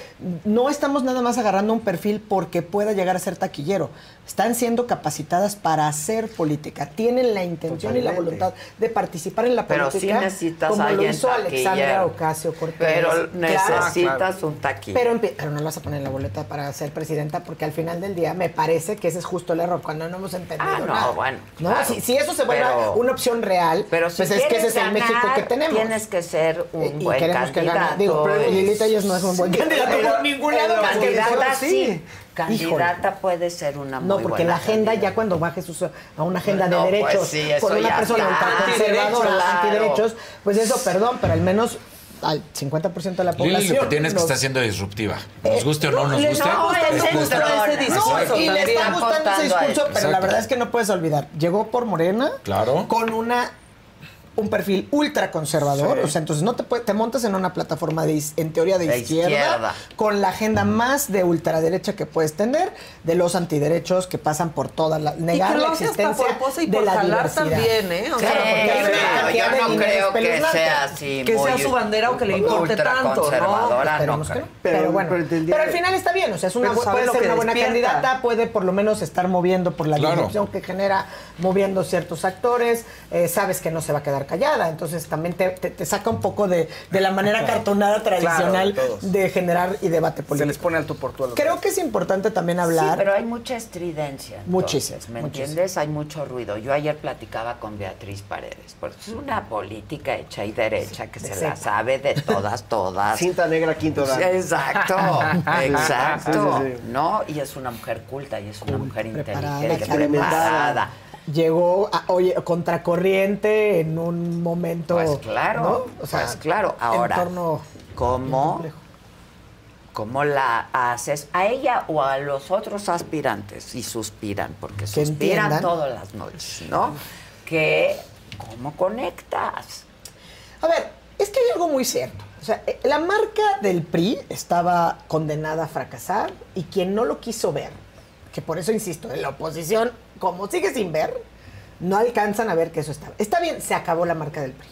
no estamos nada más agarrando un perfil porque pueda llegar a ser taquillero. Están siendo capacitadas para hacer política. Tienen la intención y la voluntad de participar en la Pero sí política. necesitas como lo hizo Alexandra. Ocasio Cortez. Pero Claro. necesitas un taquillero. Pero, no le vas a poner la boleta para ser presidenta porque al final del día me parece que ese es justo el error, cuando no hemos entendido Ah, no, nada. bueno, ¿No? claro. Si, si eso se vuelve Pero- una opción real, Pero si pues es que ese es el México que tenemos. Tienes que ser un Y- y buen queremos que candidato. gane. Digo, pero Lilita Ayes no es un buen Sí, candidato por ningún lado que Candidata sí. Candidata puede ser una muy No, porque buena la agenda, ya cuando bajes sus- a una agenda No, de pues derechos sí, eso por una persona está. ultraconservadora, Antiderechos, antiderechos, pues eso, perdón, pero al menos al 50% de la Lili población. lo que tienes es que nos- está siendo disruptiva. Nos guste o no nos guste. está gustando nuestra- ese discurso. Y le está gustando ese discurso, pero la verdad es que no puedes olvidar. Llegó por Morena Claro. con una un perfil ultra conservador, Sí. o sea, entonces no te puede- te montas en una plataforma de en teoría de, De izquierda, izquierda. con la agenda más de ultraderecha que puedes tener, de los antiderechos que pasan por toda la negar y la hasta existencia por pose y de por la jalar diversidad. también, ¿eh? O sea, Claro, yo no creo que sea así Que sea muy su bandera o que le importe tanto, ¿no? Pero, bueno, pero al final está bien, o sea, es una, puede ser una buena despierta. candidata, puede por lo menos estar moviendo por la Claro. disrupción que genera, moviendo ciertos actores, eh, sabes que no se va a quedar callada, entonces también te, te- te saca un poco de, de la manera cartonada tradicional Claro, de generar y debate Se político. les pone alto por los Creo que es importante también hablar. Sí, pero hay mucha estridencia. Muchísimo, ¿Me muchísimo. entiendes? Hay mucho ruido. Yo ayer platicaba con Beatriz Paredes, porque es una política hecha y derecha que de se la sabe de todas, todas. Cinta negra, quinto dan. Exacto, exacto. Sí, sí, sí. ¿No? Y es una mujer culta y es una mujer preparada, inteligente, preparada. Llegó, a- oye, contracorriente en un momento. Pues claro, ¿no? O sea, pues claro. Ahora, entorno ¿cómo. ¿cómo la haces? ¿A ella o a los otros aspirantes? Y suspiran, porque Que suspiran entiendan. todas las noches, ¿no? Que, ¿cómo conectas? A ver, es que hay algo muy cierto. O sea, eh, la marca del PRI estaba condenada a fracasar y quien no lo quiso ver, que por eso insisto, en la oposición, como sigue sin ver, no alcanzan a ver que eso estaba. Está bien, se acabó la marca del PRI.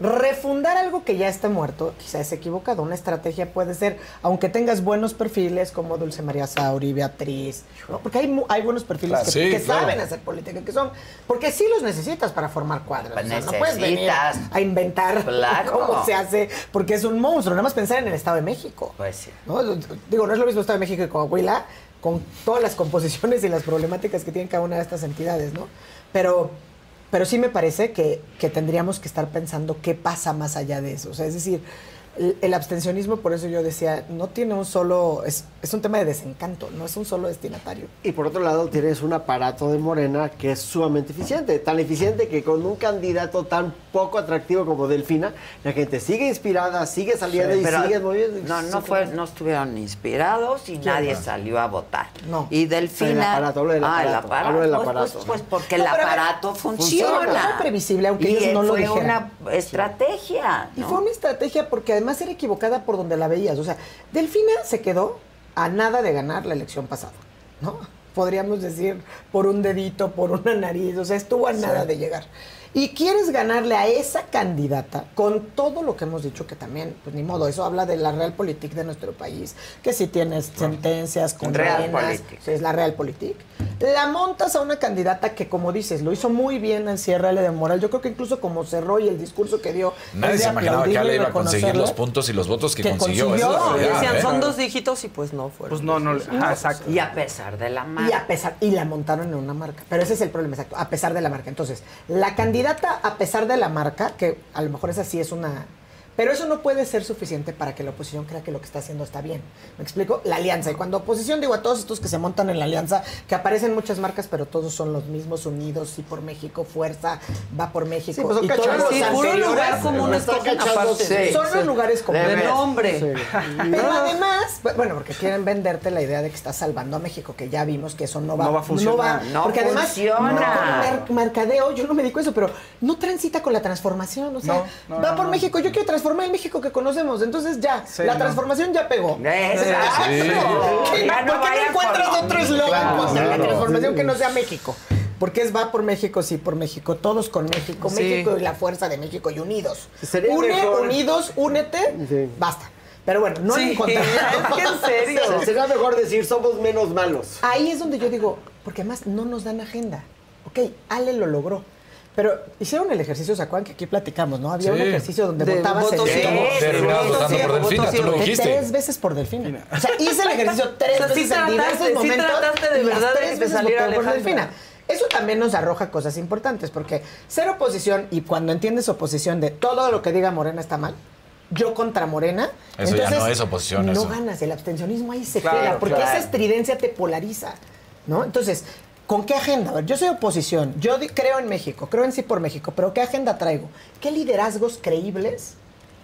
Refundar algo que ya está muerto, quizás es equivocado. Una estrategia puede ser, aunque tengas buenos perfiles como Dulce María Sauri, Beatriz, ¿no? porque hay, hay buenos perfiles Claro, que, sí, que claro. saben hacer política, que son, porque sí los necesitas para formar cuadros. Pues o sea, no puedes venir a inventar Claro. cómo se hace, porque es un monstruo. Nada más pensar en el Estado de México. Pues sí. ¿no? Digo, no es lo mismo Estado de México que Coahuila, con todas las composiciones y las problemáticas que tienen cada una de estas entidades, ¿no? Pero, pero sí me parece que, que tendríamos que estar pensando qué pasa más allá de eso. O sea, es decir, el, abstencionismo, por eso yo decía, no tiene un solo, es, es un tema de desencanto, no es un solo destinatario. Y por otro lado tienes un aparato de Morena que es sumamente eficiente, tan eficiente que con un candidato tan poco atractivo como Delfina, la gente sigue inspirada, sigue saliendo y sigue moviendo. No, no fue, no estuvieron inspirados y nadie salió a votar. No. Y Delfina. El aparato, hablo del Ah, el aparato, aparato. hablo del Pues, aparato. Pues, pues porque No, el aparato funciona. funciona. Era previsible, aunque y ellos no lo fue dijeran. una estrategia. Y ¿no? fue una estrategia porque además era equivocada por donde la veías. O sea, Delfina se quedó a nada de ganar la elección pasada, ¿no? Podríamos decir por un dedito, por una nariz, o sea, estuvo a nada de llegar. Y quieres ganarle a esa candidata con todo lo que hemos dicho que también, pues ni modo, eso habla de la realpolitik de nuestro país, que si tienes sentencias con Realpolitik. Sí, es la realpolitik. La montas a una candidata que, como dices, lo hizo muy bien en Sierra L de Moral. Yo creo que incluso como cerró y el discurso que dio. Nadie es de se imaginaba que Ale y iba a conseguir los puntos y los votos que, Que consiguió. consiguió. Esa es Y Decían, ¿eh? son dos dígitos y pues no fueron. Pues no, no. No, exacto. Y a pesar de la Y marca. a pesar, y la montaron en una marca. Pero ese es el problema, exacto, a pesar de la marca. Entonces, la candidata a pesar de la marca, que a lo mejor esa sí es una. Pero eso no puede ser suficiente para que la oposición crea que lo que está haciendo está bien. ¿Me explico? La alianza. Y cuando oposición, digo a todos estos que se montan en la alianza, que aparecen muchas marcas, pero todos son los mismos, unidos, sí por México, fuerza, va por México. Sí, pues son y todos Sí, puro lugar común. Sí, son Sí. los lugares De comunes. nombre. Sí. Pero además, bu- bueno, porque quieren venderte la idea de que estás salvando a México, que ya vimos que eso no va, No va a funcionar. No porque además, funciona. no, mer- mercadeo, yo no me dedico a eso, pero no transita con la transformación. O sea, No, no, va no, por no. México. Yo quiero transformar el México que conocemos. Entonces ya, Sí, la no. transformación ya pegó. Exacto. ¿Qué? Ya no ¿Por qué no encuentras por- otro eslogan contra la transformación que no sea México? Porque es va por México, sí, por México, todos con México, Sí. México y la fuerza de México y unidos. Sería Une, mejor- unidos, únete, Sí. basta. Pero bueno, no Sí, que en serio. Se- Sería mejor decir somos menos malos. Ahí es donde yo digo, porque además no nos dan agenda. Ok, Ale lo logró. Pero hicieron el ejercicio, ¿se acuerdan que aquí platicamos, no? Había un Sí. ejercicio donde De votabas voto el ciego. votando por Delfina, voto tú lo ciego. dijiste. Tres veces por Delfina. O sea, hice el ejercicio tres O sea, sí veces en trataste, diversos sí momentos. trataste de verdad de tres que te veces por. Delfina. Eso también nos arroja cosas importantes, porque ser oposición y cuando entiendes oposición de todo lo que diga Morena está mal, yo contra Morena, Eso ya entonces no es oposición, No eso. ganas, el abstencionismo ahí se Claro, queda, porque claro. esa estridencia te polariza, ¿no? Entonces, ¿con qué agenda? A ver, yo soy oposición, yo creo en México, creo en sí por México, pero ¿qué agenda traigo? ¿Qué liderazgos creíbles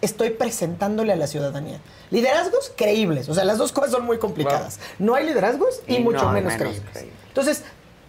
estoy presentándole a la ciudadanía? Liderazgos creíbles, o sea, las dos cosas son muy complicadas. No hay liderazgos y, Y mucho no menos, menos creíbles. creíbles. Entonces,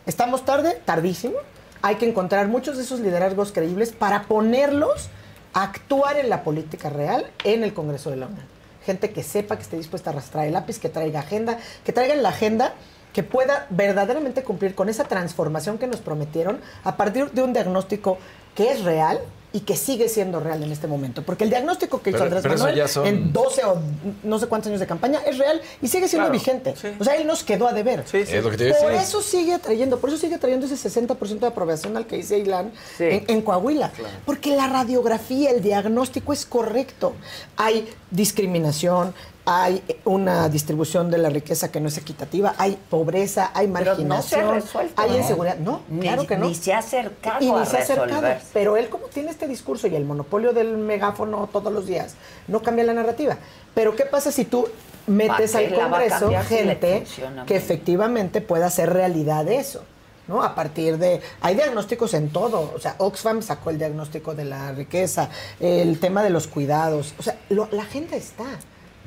estamos tarde, tardísimo. Hay que encontrar muchos de esos liderazgos creíbles para ponerlos a actuar en la política real en el Congreso de la Unión. Gente que sepa, que esté dispuesta a arrastrar el lápiz, que traiga agenda, que traigan la agenda que pueda verdaderamente cumplir con esa transformación que nos prometieron a partir de un diagnóstico que es real y que sigue siendo real en este momento. Porque el diagnóstico que hizo Pero- Andrés pero Manuel son- en 12 o no sé cuántos años de campaña es real y sigue siendo Claro, vigente. sí. O sea, él nos quedó a deber. Sí, sí. Es lo que te iba a Por decir. eso sigue atrayendo, por eso sigue atrayendo ese 60% de aprobación al que dice Ilan Sí. en, en Coahuila. Porque la radiografía, el diagnóstico es correcto. Hay discriminación, hay una distribución de la riqueza que no es equitativa, hay pobreza, hay Pero no se ha marginación, resuelto, hay inseguridad. No, Ni- claro que no. ni se ha acercado Y ni a se ha acercado. Pero él como tiene este discurso y el monopolio del megáfono todos los días, no cambia la narrativa. Pero ¿qué pasa si tú metes ¿Para al Congreso si gente que efectivamente pueda hacer realidad eso? ¿no? A partir de... Hay diagnósticos en todo. O sea, Oxfam sacó el diagnóstico de la riqueza, el tema de los cuidados. O sea, lo- la agenda está.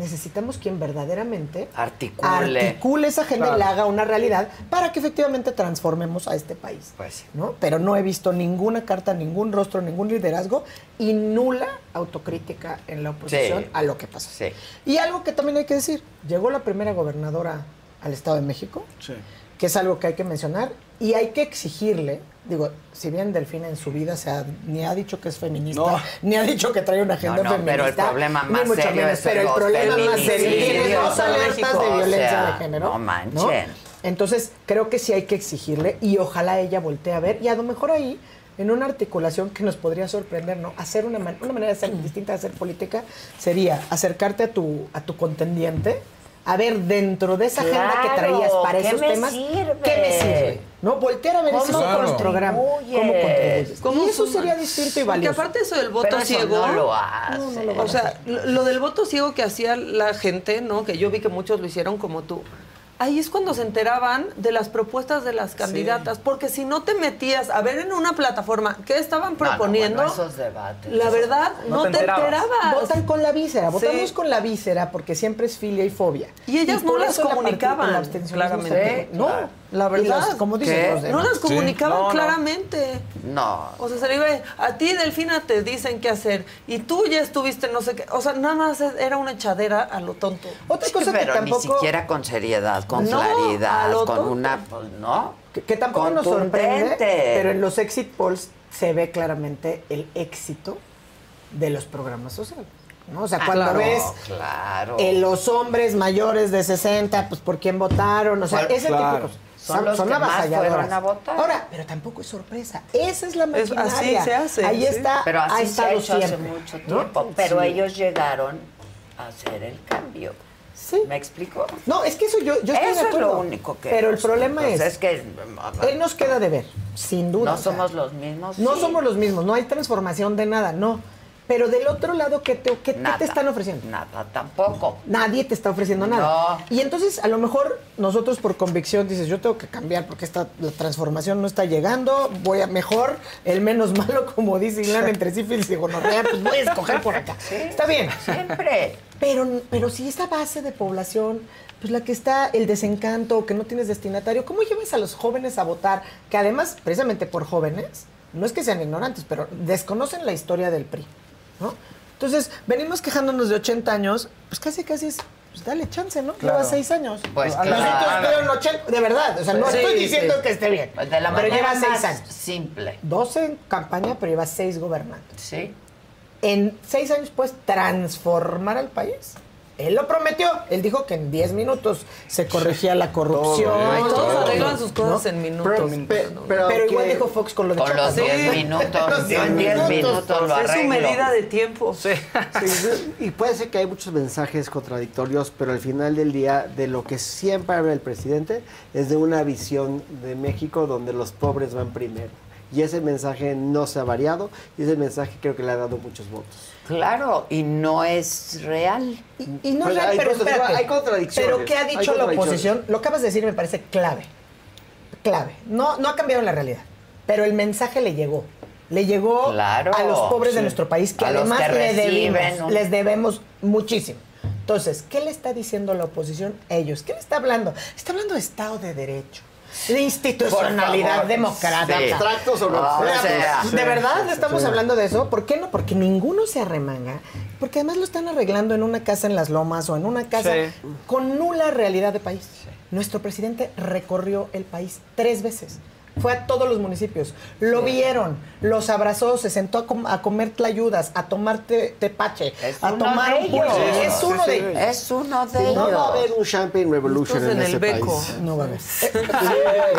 Necesitamos quien verdaderamente Articule. articule esa agenda Claro. y la haga una realidad para que efectivamente transformemos a este país. Pues sí. ¿no? Pero no he visto ninguna carta, ningún rostro, ningún liderazgo y nula autocrítica en la oposición Sí. a lo que pasó. Sí. Y algo que también hay que decir, llegó la primera gobernadora al Estado de México, Sí. que es algo que hay que mencionar y hay que exigirle, digo, si bien Delfina en su vida se ha- ni ha dicho que es feminista, No. ni ha dicho que trae una agenda No, no, pero feminista, el problema más serio menos, es pero el problema más serio tiene dos alertas de o violencia sea, de género. no manchen. Entonces, creo que sí hay que exigirle y ojalá ella voltee a ver y a lo mejor ahí en una articulación que nos podría sorprender, ¿no? Hacer una, man- una manera de ser distinta de hacer política sería acercarte a tu, a tu contendiente, a ver dentro de esa agenda que traías para ¿qué esos temas, sirve? ¿qué me sirve? ¿No? Voltear a ver ¿Cómo ese es otro Claro. programa. ¿Cómo contribuyes? contribuyes? y eso sería distinto y valioso. Porque aparte eso del voto Pero eso ciego. no lo hace. No, no lo van O sea, lo, del voto ciego que hacía la gente, ¿no? Que yo vi que muchos lo hicieron como tú. Ahí es cuando se enteraban de las propuestas de las candidatas, porque si no te metías a ver en una plataforma qué estaban No, no, proponiendo, bueno, esos debates. la verdad No no, te te enterabas. enterabas. Votan con la víscera, votamos Sí. con la víscera porque siempre es filia y fobia. Y ellas no las la comunicaban, claramente. No, La verdad. los- como dicen ¿Qué? los no demás. las comunicaban No, no. claramente. No. O sea, se le iba, a ti, Delfina, te dicen qué hacer. Y tú ya estuviste no sé qué. O sea, nada más era una echadera a lo tonto. Otra Sí, pero ni siquiera con seriedad, con No, claridad, con tonto. una, ¿no? Que, que tampoco nos sorprende, pero en los exit polls se ve claramente el éxito de los programas sociales. ¿no? O sea, Ah, cuando claro, ves claro. eh, los hombres mayores de 60, pues por quién votaron, o sea, Claro, ese tipo claro. de cosas. Son los que más fueron a votar. Ahora, pero tampoco es sorpresa. Esa es la Es- maquinaria. así se hace, Ahí sí. está, Pero ha así se ha hecho hace mucho ¿no? tiempo. Pero Sí. ellos llegaron a hacer el cambio. Sí. ¿Me explico? No, es que eso yo, yo estoy Eso de es acuerdo. lo único que... Pero el problema pues, es, que... él nos queda de ver, sin duda. No somos los mismos. No sí. somos los mismos, no hay transformación de nada, no. Pero del otro lado, ¿qué te, qué- qué Nada. te están ofreciendo? Nada, tampoco. Nadie te está ofreciendo nada. Y entonces, a lo mejor, nosotros por convicción dices, yo tengo que cambiar porque esta, la transformación no está llegando, voy a mejor, el menos malo, como dice Ilan, entre sífilis y gonorrea, pues voy a escoger por acá. Está bien. Siempre. Pero, pero si esa base de población, pues la que está el desencanto, que no tienes destinatario, ¿cómo llevas a los jóvenes a votar? Que además, precisamente por jóvenes, no es que sean ignorantes, pero desconocen la historia del PRI, ¿no? Entonces, venimos quejándonos de 80 años, pues casi, casi es, pues dale chance, ¿no? Claro. Lleva 6 años. Pues Nosotros claro. creo en 80, de verdad, o sea, no Sí, estoy diciendo sí. que esté bien, Pues de la pero manera lleva 6 más años. simple. 12 en campaña, pero lleva 6 gobernando. Sí. En 6 años puedes transformar al país. Él lo prometió. Él dijo que en 10 minutos se corregía la corrupción. Todos todo. arreglan sus cosas ¿No? en minutos. Pero, pe- pero igual dijo Fox con lo de Con los Chiapas. 10 minutos, yo en 10 minutos lo Es su medida de tiempo. Sí, y puede ser que hay muchos mensajes contradictorios, pero al final del día, de lo que siempre habla el presidente es de una visión de México donde los pobres van primero. Y ese mensaje no se ha variado y ese mensaje creo que le ha dado muchos votos. Claro, y no es real. Y no Pues es real, hay pero espérate. hay contradicciones, Pero ¿qué ha dicho la oposición? Lo que acabas de decir me parece clave. Clave. No, no ha cambiado la realidad. Pero el mensaje le llegó. Le llegó Claro. a los pobres de nuestro país que A además que le reciben debemos, un- les debemos muchísimo. Entonces, ¿qué le está diciendo la oposición a ellos? ¿Qué le está hablando? Está hablando de Estado de Derecho, de institucionalidad democrática. Sí. Abstractos o no O abstractos. sea, ¿De verdad Sí. estamos Sí. hablando de eso? ¿Por qué no? Porque ninguno se arremanga. Porque además lo están arreglando en una casa en las lomas o en una casa Sí. con nula realidad de país. Nuestro presidente recorrió el país tres veces. Fue a todos los municipios. Lo vieron, los abrazó, se sentó a, com- a comer tlayudas, a tomar te- tepache, Es a tomar de un pulso. ellos. Es Sí, uno sí, de sí. ellos. Es uno de Sí, ellos. no va a haber un Champagne Revolution Estos en, en ese el beco. país. No va a haber.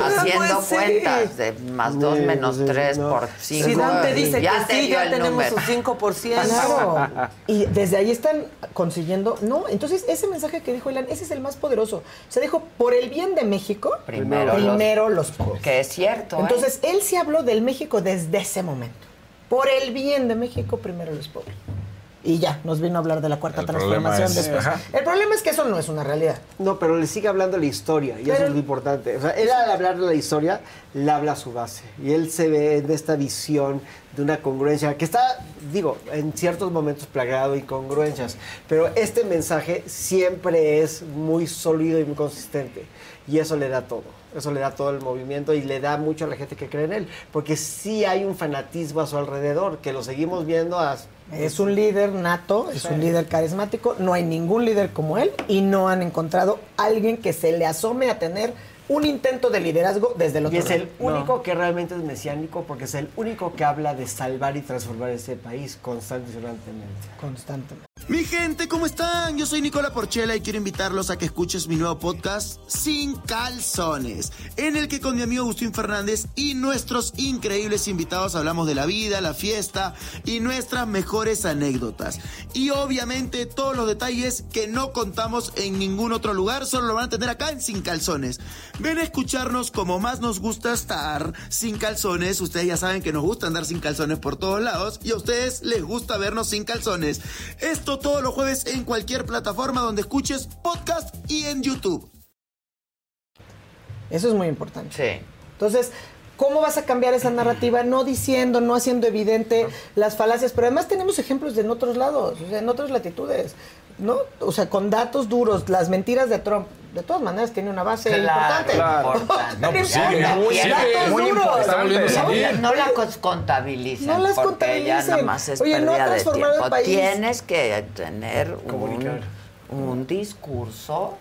Haciendo Pues sí. cuentas de más 2 Sí, menos sí, 3 no. por 5. Si Dante dice ya que te sí, ya el tenemos su 5%. Claro. Y desde ahí están consiguiendo. No, entonces ese mensaje que dijo Ilan, ese es el más poderoso. Se dijo, por el bien de México, Primero primero, los, pobres. Que es cierto. ¿eh? Entonces, él sí habló del México desde ese momento. Por el bien de México, primero los pobres. Y ya, nos vino a hablar de la cuarta El transformación es- después. ajá. El problema es que eso no es una realidad. No, pero le sigue hablando la historia y eso Pero- es lo importante. O sea, él al hablar de la historia, le habla a su base. Y él se ve en esta visión de una congruencia que está, digo, en ciertos momentos plagado de incongruencias. Pero este mensaje siempre es muy sólido y muy consistente. Y eso le da todo. Eso le da todo el movimiento y le da mucho a la gente que cree en él. Porque sí hay un fanatismo a su alrededor, que lo seguimos viendo a... Es un líder nato, es un líder carismático, no hay ningún líder como él y no han encontrado alguien que se le asome a tener un intento de liderazgo desde el otro Y es el lado. único que realmente es mesiánico porque es el único que habla de salvar y transformar ese país constantemente. Constantemente. Mi gente, ¿cómo están? Yo soy Nicola Porchela y quiero invitarlos a que escuches mi nuevo podcast Sin Calzones, en el que con mi amigo Agustín Fernández y nuestros increíbles invitados hablamos de la vida, la fiesta y nuestras mejores anécdotas. Y obviamente todos los detalles que no contamos en ningún otro lugar, solo lo van a tener acá en Sin Calzones. Ven a escucharnos como más nos gusta estar sin calzones. Ustedes ya saben que nos gusta andar sin calzones por todos lados y a ustedes les gusta vernos sin calzones. Esto todos los jueves en cualquier plataforma donde escuches podcast y en YouTube. Eso es muy importante. Sí. Entonces, ¿cómo vas a cambiar esa narrativa? No diciendo, no haciendo evidente las falacias, pero además tenemos ejemplos de en otros lados, o sea, en otras latitudes, ¿no? O sea, con datos duros, las mentiras de Trump. de todas maneras tiene una base Claro, importante. claro. Importante. No, pues sí, muy- muy importante. No la contabilicen No las es Oye, no ha transformado el país. Tienes que tener un, un discurso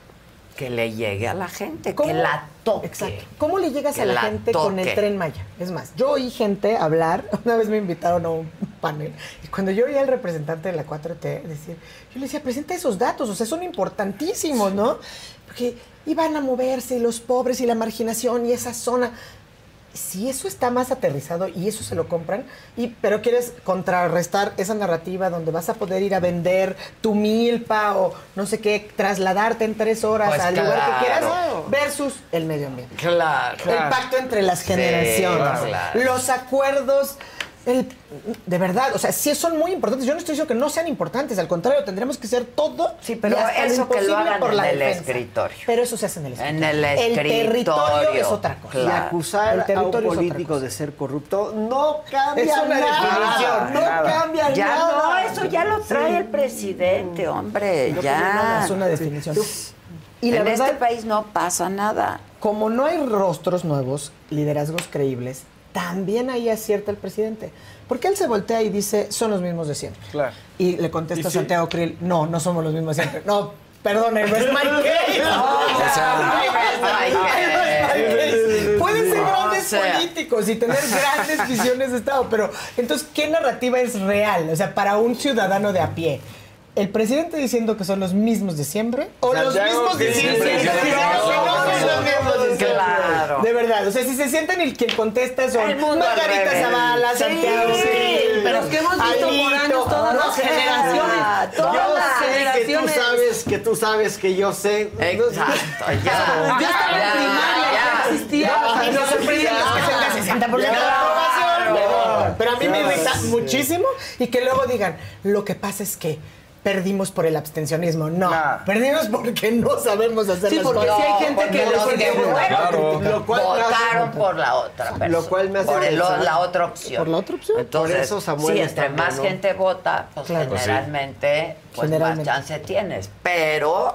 que le llegue a la gente, que la toque. Exacto. ¿Cómo le llegas a la, la gente con el tren Maya? Es más, yo oí gente hablar, una vez me invitaron a un panel, y cuando yo oía al representante de la 4T decir, yo le decía, presenta esos datos, o sea, son importantísimos, ¿no? Porque iban a moverse y los pobres y la marginación y esa zona. Si eso está más aterrizado y eso se lo compran, y, pero quieres contrarrestar esa narrativa donde vas a poder ir a vender tu milpa o no sé qué, trasladarte en tres horas Pues al lugar que quieras, versus el medio ambiente. Claro. El pacto entre las Sí, generaciones. claro. Los acuerdos. El- de verdad, o sea, sí son muy importantes. Yo no estoy diciendo que no sean importantes, al contrario, tendremos que hacer todo. Sí, pero eso que lo hagan en el defensa. escritorio. Pero eso se hace en el escritorio. En el escritorio. territorio es otra cosa. Y acusar El a un político de ser corrupto no cambia Es una nada. no nada. cambia Ya nada. no, eso ya lo trae Sí. el presidente, hombre, No ya. nada, es una definición. Y la en verdad- este país no pasa nada. Como no hay rostros nuevos, liderazgos creíbles, también ahí acierta el presidente. Porque él se voltea y dice, son los mismos de siempre. Claro. Y le contesta ¿Y sí? Santiago Krill, no, no somos los mismos de siempre. No, perdone, no es my case. Pueden ser O grandes sea. políticos y tener grandes visiones de Estado, pero entonces, ¿qué narrativa es real? O sea, para un ciudadano de a pie. ¿El presidente diciendo que son los mismos de siempre? ¿O los Santiago mismos de siempre? que Diciendo que no son los mismos de siempre. Claro. De verdad, o sea, si se sientan y quien contesta son El mundo Margarita. Zavala, Sí, Santiago Krill, pero es que hemos visto por años todas las generaciones, todas Yo las sé que tú generaciones. sabes que tú sabes que yo sé. Exacto, ya. Yo estaba en primaria, ya. ya existía. No, y nos sorprenden los que sean de 60% de. Claro. Pero a mí me irrita muchísimo y que luego digan, lo que pasa es que perdimos por el abstencionismo. No, perdimos porque no sabemos hacer Sí, las porque cosas. sí hay gente porque que los los que votaron, Lo cual Votaron por la otra persona. Lo cual me hace por el- la otra opción. Por la otra opción. Entonces, Por eso Samuel sí, entre más bueno. gente vota, pues Claro. Generalmente, pues Generalmente. más chance tienes. Pero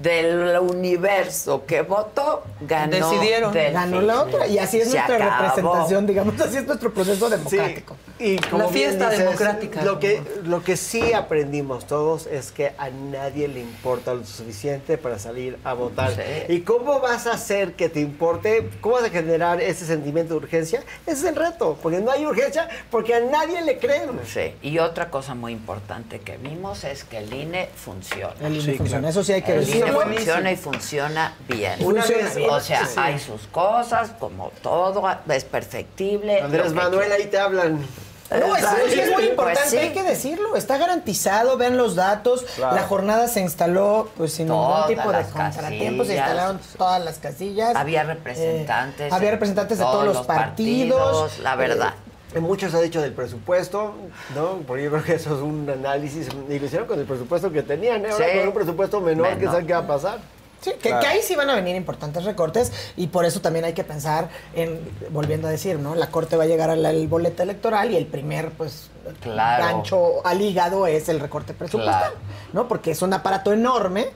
del universo que votó, ganó Decidieron. Ganó la otra. Y así es Se nuestra acabó. representación, digamos, así es nuestro proceso democrático. Y como La fiesta democrática. Lo que, lo que sí aprendimos todos es que a nadie le importa lo suficiente para salir a votar. Sí. ¿Y cómo vas a hacer que te importe? ¿Cómo vas a generar ese sentimiento de urgencia? Ese es el reto, porque no hay urgencia, porque a nadie le creen. Sí, y otra cosa muy importante que vimos es que el INE funciona. El INE funciona, eso sí hay que El Funciona y funciona bien. Una Funciona vez- bien. O sea, Sí. hay sus cosas, como todo, es perfectible. Andrés Manuel, ahí te hablan. No, eso sí es muy Pues importante, sí. hay que decirlo. Está garantizado, vean los datos. Claro. La jornada se instaló pues sin Todas ningún tipo de las contratiempos. Se instalaron todas las casillas. Había representantes. Eh, había representantes de todos los partidos. La verdad. Eh, Mucho se ha dicho del presupuesto, ¿no? Porque yo creo que eso es un análisis. Y lo hicieron con el presupuesto que tenían, ¿eh? Ahora Sí. con un presupuesto menor, que Menor. saben qué va a pasar. Sí, que, Claro. que ahí sí van a venir importantes recortes y por eso también hay que pensar en, volviendo a decir, ¿no? La Corte va a llegar al, al boleto electoral y el primer, pues, Claro. gancho al hígado es el recorte presupuestal, Claro. ¿no? Porque es un aparato enorme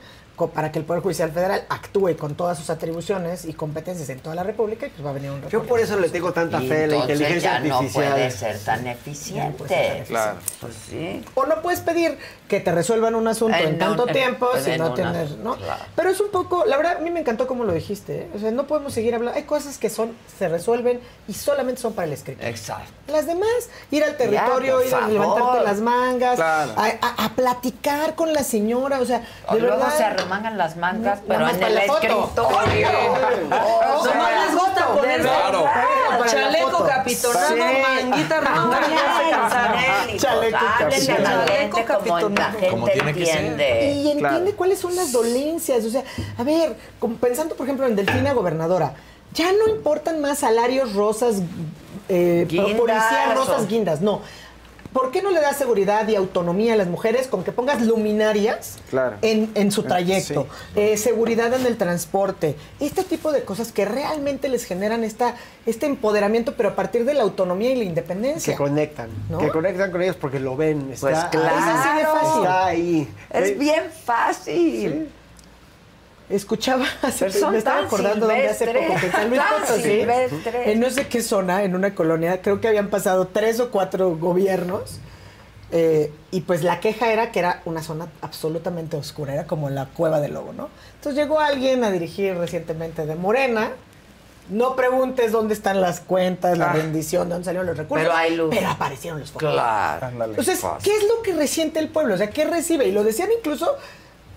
para que el Poder Judicial Federal actúe con todas sus atribuciones y competencias en toda la República y pues va a venir un. Yo por eso le tengo tanta fe a la inteligencia ya artificial. no puede ser tan eficiente. no puede ser tan eficiente. Claro. Pues sí. O no puedes pedir que te resuelvan un asunto En tanto tiempo si no tienes, ¿no? claro. Pero es un poco, la verdad, a mí me encantó como lo dijiste, ¿eh? O sea, no podemos seguir hablando. Hay cosas que son, se resuelven y solamente son para el escrito. Exacto. Las demás, ir al territorio, ir a levantarte las mangas, Claro. a, a- a platicar con la señora, o sea, O de luego verdad. Se arremangan las mangas, pero en el escritorio. O sea, Nomás les gusta poner chaleco capitonado, Sí. manguita. Chaleco capitonado. como la gente Como tiene que ser. entiende. Y entiende cuáles son las dolencias. O sea, a ver, pensando, por ejemplo, en Delfina Gobernadora, ya no importan más salarios rosas, eh, Guindas, policías rosas guindas, no. ¿Por qué no le das seguridad y autonomía a las mujeres con que pongas luminarias Claro. en, en su trayecto? Sí. Eh, seguridad en el transporte. Este tipo de cosas que realmente les generan esta, este empoderamiento, pero a partir de la autonomía y la independencia. Que conectan. ¿No? Que conectan con ellos porque lo ven. Está Pues ahí. claro. Es así de fácil. Está ahí. Es Eh, bien fácil. Escuchaba hace Pero son me estaba acordando donde hace poco que en San Luis Potosí, en no sé qué zona, en una colonia, creo que habían pasado tres o cuatro gobiernos. eh, y pues la queja era que era una zona absolutamente oscura, era como la cueva del lobo, ¿no? Entonces llegó alguien a dirigir recientemente de Morena. No preguntes dónde están las cuentas, la Ah. rendición, dónde salieron los recursos. Pero hay luz. Pero aparecieron los focos. Claro. Entonces, ¿qué es lo que resiente el pueblo? O sea, ¿qué recibe? Y lo decían incluso,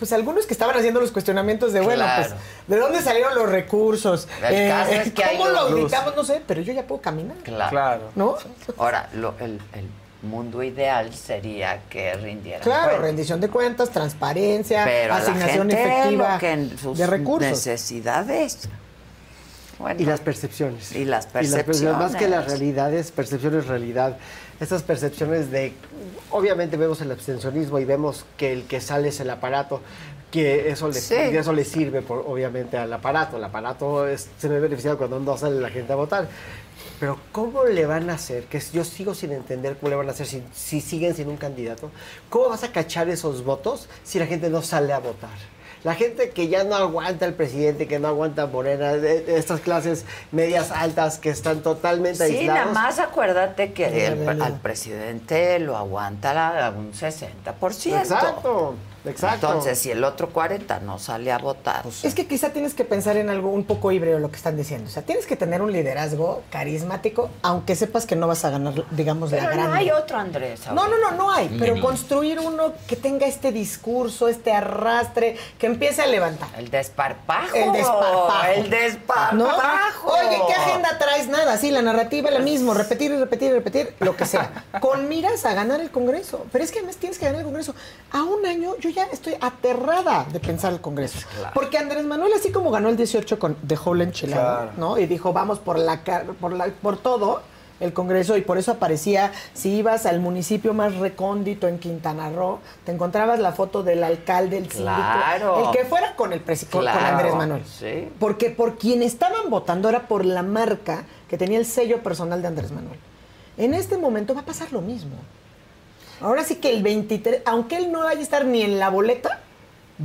pues algunos que estaban haciendo los cuestionamientos de, bueno, Claro. pues, ¿de dónde salieron los recursos? El caso es que hay ¿Cómo lo auditamos? No sé, pero yo ya puedo caminar. Claro. ¿No? Ahora, lo- el, el mundo ideal sería que rindieran Claro, cuentas. rendición de cuentas, transparencia, Pero a la asignación gente efectiva lo que en sus de recursos. necesidades. Bueno, Y las percepciones. Y las Y las percepciones, percepciones. más que las realidades, percepciones realidad. Estas percepciones de, obviamente vemos el abstencionismo y vemos que el que sale es el aparato, que eso le, Sí. eso le sirve por, obviamente al aparato. El aparato es- se ve beneficiado cuando no sale la gente a votar. Pero ¿cómo le van a hacer? Que yo sigo sin entender cómo le van a hacer si, si siguen sin un candidato. ¿Cómo vas a cachar esos votos si la gente no sale a votar? La gente que ya no aguanta al presidente, que no aguanta a Morena, de, de estas clases medias altas que están totalmente Sí, aislados. nada más acuérdate que el- al presidente lo aguanta la- un 60%. Exacto, exacto. Entonces, si el otro 40 no sale a votar. Es que quizá tienes que pensar en algo un poco híbrido lo que están diciendo. O sea, tienes que tener un liderazgo carismático, aunque sepas que no vas a ganar, digamos, la Pero gran. no hay otro Andrés. No, no, no, no hay. Pero construir uno que tenga este discurso, este arrastre, que empiece a levantar. El desparpajo. El desparpajo. El desparpajo. ¿No? Oye, ¿qué agenda traes? Nada, sí, la narrativa es la misma, repetir y repetir y repetir, lo que sea. Con miras a ganar el Congreso. Pero es que además tienes que ganar el Congreso. A un año yo ya estoy aterrada de pensar el Congreso. Porque Andrés Manuel, así como ganó el 18 con The Whole Enchilado, Claro. ¿no? Y dijo, vamos por la, por la por todo el Congreso y por eso aparecía, si ibas al municipio más recóndito en Quintana Roo, te encontrabas la foto del alcalde, el síndico, Claro. el que fuera con el presi- con- con Claro. Andrés Manuel. Sí. Porque por quien estaban votando era por la marca que tenía el sello personal de Andrés Manuel. En este momento va a pasar lo mismo. Ahora sí que el 23, aunque él no vaya a estar ni en la boleta,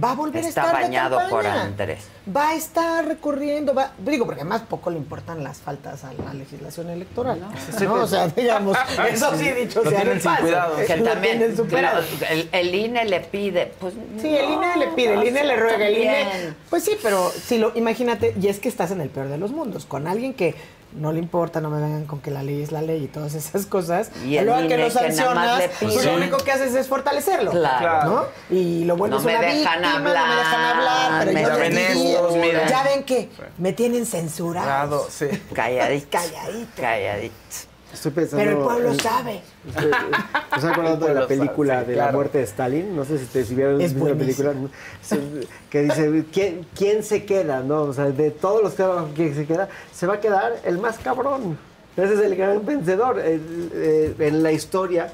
va a volver Está a estar bañado de por. Andrés. Va a estar recorriendo, va, digo, porque además poco le importan las faltas a la legislación electoral. No, o sea, digamos, eso sí dicho Lo sea tienen de sin paso, cuidado. Que lo también tienen superado. lo- el, el INE le pide, pues Sí, el INE le pide, el INE le ruega, el INE. Pues sí, pero si lo, imagínate, y es que estás en el peor de los mundos, con alguien que no le importa, no me vengan con que la ley es la ley y todas esas cosas. Y el luego que lo sancionas, pues lo único que haces es fortalecerlo. Claro. ¿no? Y lo bueno No es una víctima, no me hablar, dejan hablar, pero me yo Ya les miren. ya ven que me tienen censurado. Claro, sí. Calladito. Calladito. Calladito. Estoy pensando. Pero el pueblo en- sabe. Estoy, estoy acordando de la pueblo sabe, película sí, de la claro. muerte de Stalin. No sé si te si vieron Es la película. Que dice: ¿quién, ¿quién se queda? ¿no? O sea, de todos los que ¿quién se queda? Se va a quedar el más cabrón. Ese es el gran vencedor. El- eh, en la historia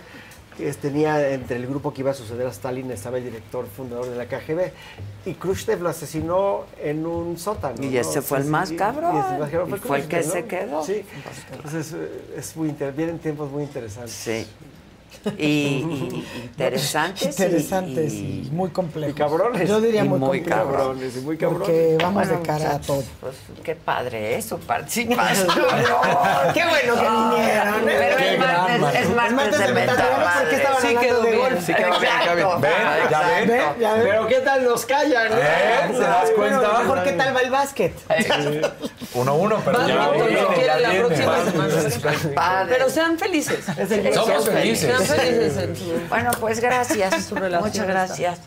tenía entre el grupo que iba a suceder a Stalin estaba el director fundador de la KGB y Khrushchev lo asesinó en un sótano. Y ¿no? ese fue el más cabrón. y ese más cabrón Y fue el que se quedó. Sí. Entonces es muy inter- vienen tiempos muy interesantes. Sí. Y, y- interesantes. y- Interesantes y- y, muy complejos. Y cabrones. Yo diría Y muy, muy cabrones, y muy cabrones. Porque vamos Bueno, de cara a todo. Pues qué padre es su participación. Qué bueno que vinieron. ¿eh? Pero Qué es martes, es martes martes de de metaverso, ¿por qué estaban Sí hablando quedó de bien. golf? Sí, quedó bien. ¿Ven? ¿Ya ven? ¿Ven? ¿Ya ven? Pero ¿qué tal nos callan? ¿Eh? ¿Se das Bueno, cuenta? mejor qué tal va el básquet. Uno a uno, pero ya viene, viene. Pero sean felices. Somos felices. Sean felices en su... Bueno, pues gracias. Su relación Muchas está. gracias.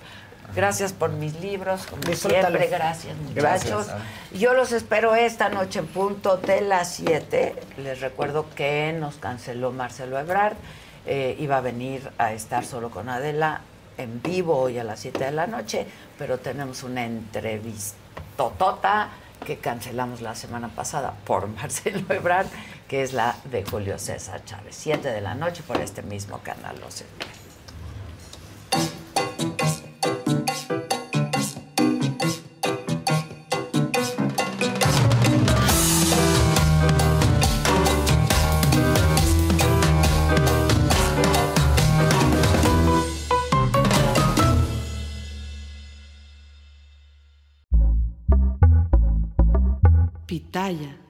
Gracias por mis libros, como Disfrútalo. siempre. Gracias, muchachos. Yo los espero esta noche en punto de las 7. Les recuerdo que nos canceló Marcelo Ebrard. Eh, iba a venir a estar solo con Adela en vivo hoy a las 7 de la noche, pero tenemos una entrevista totota que cancelamos la semana pasada por Marcelo Ebrard, que es la de Julio César Chávez. 7 de la noche por este mismo canal. Los espero. talla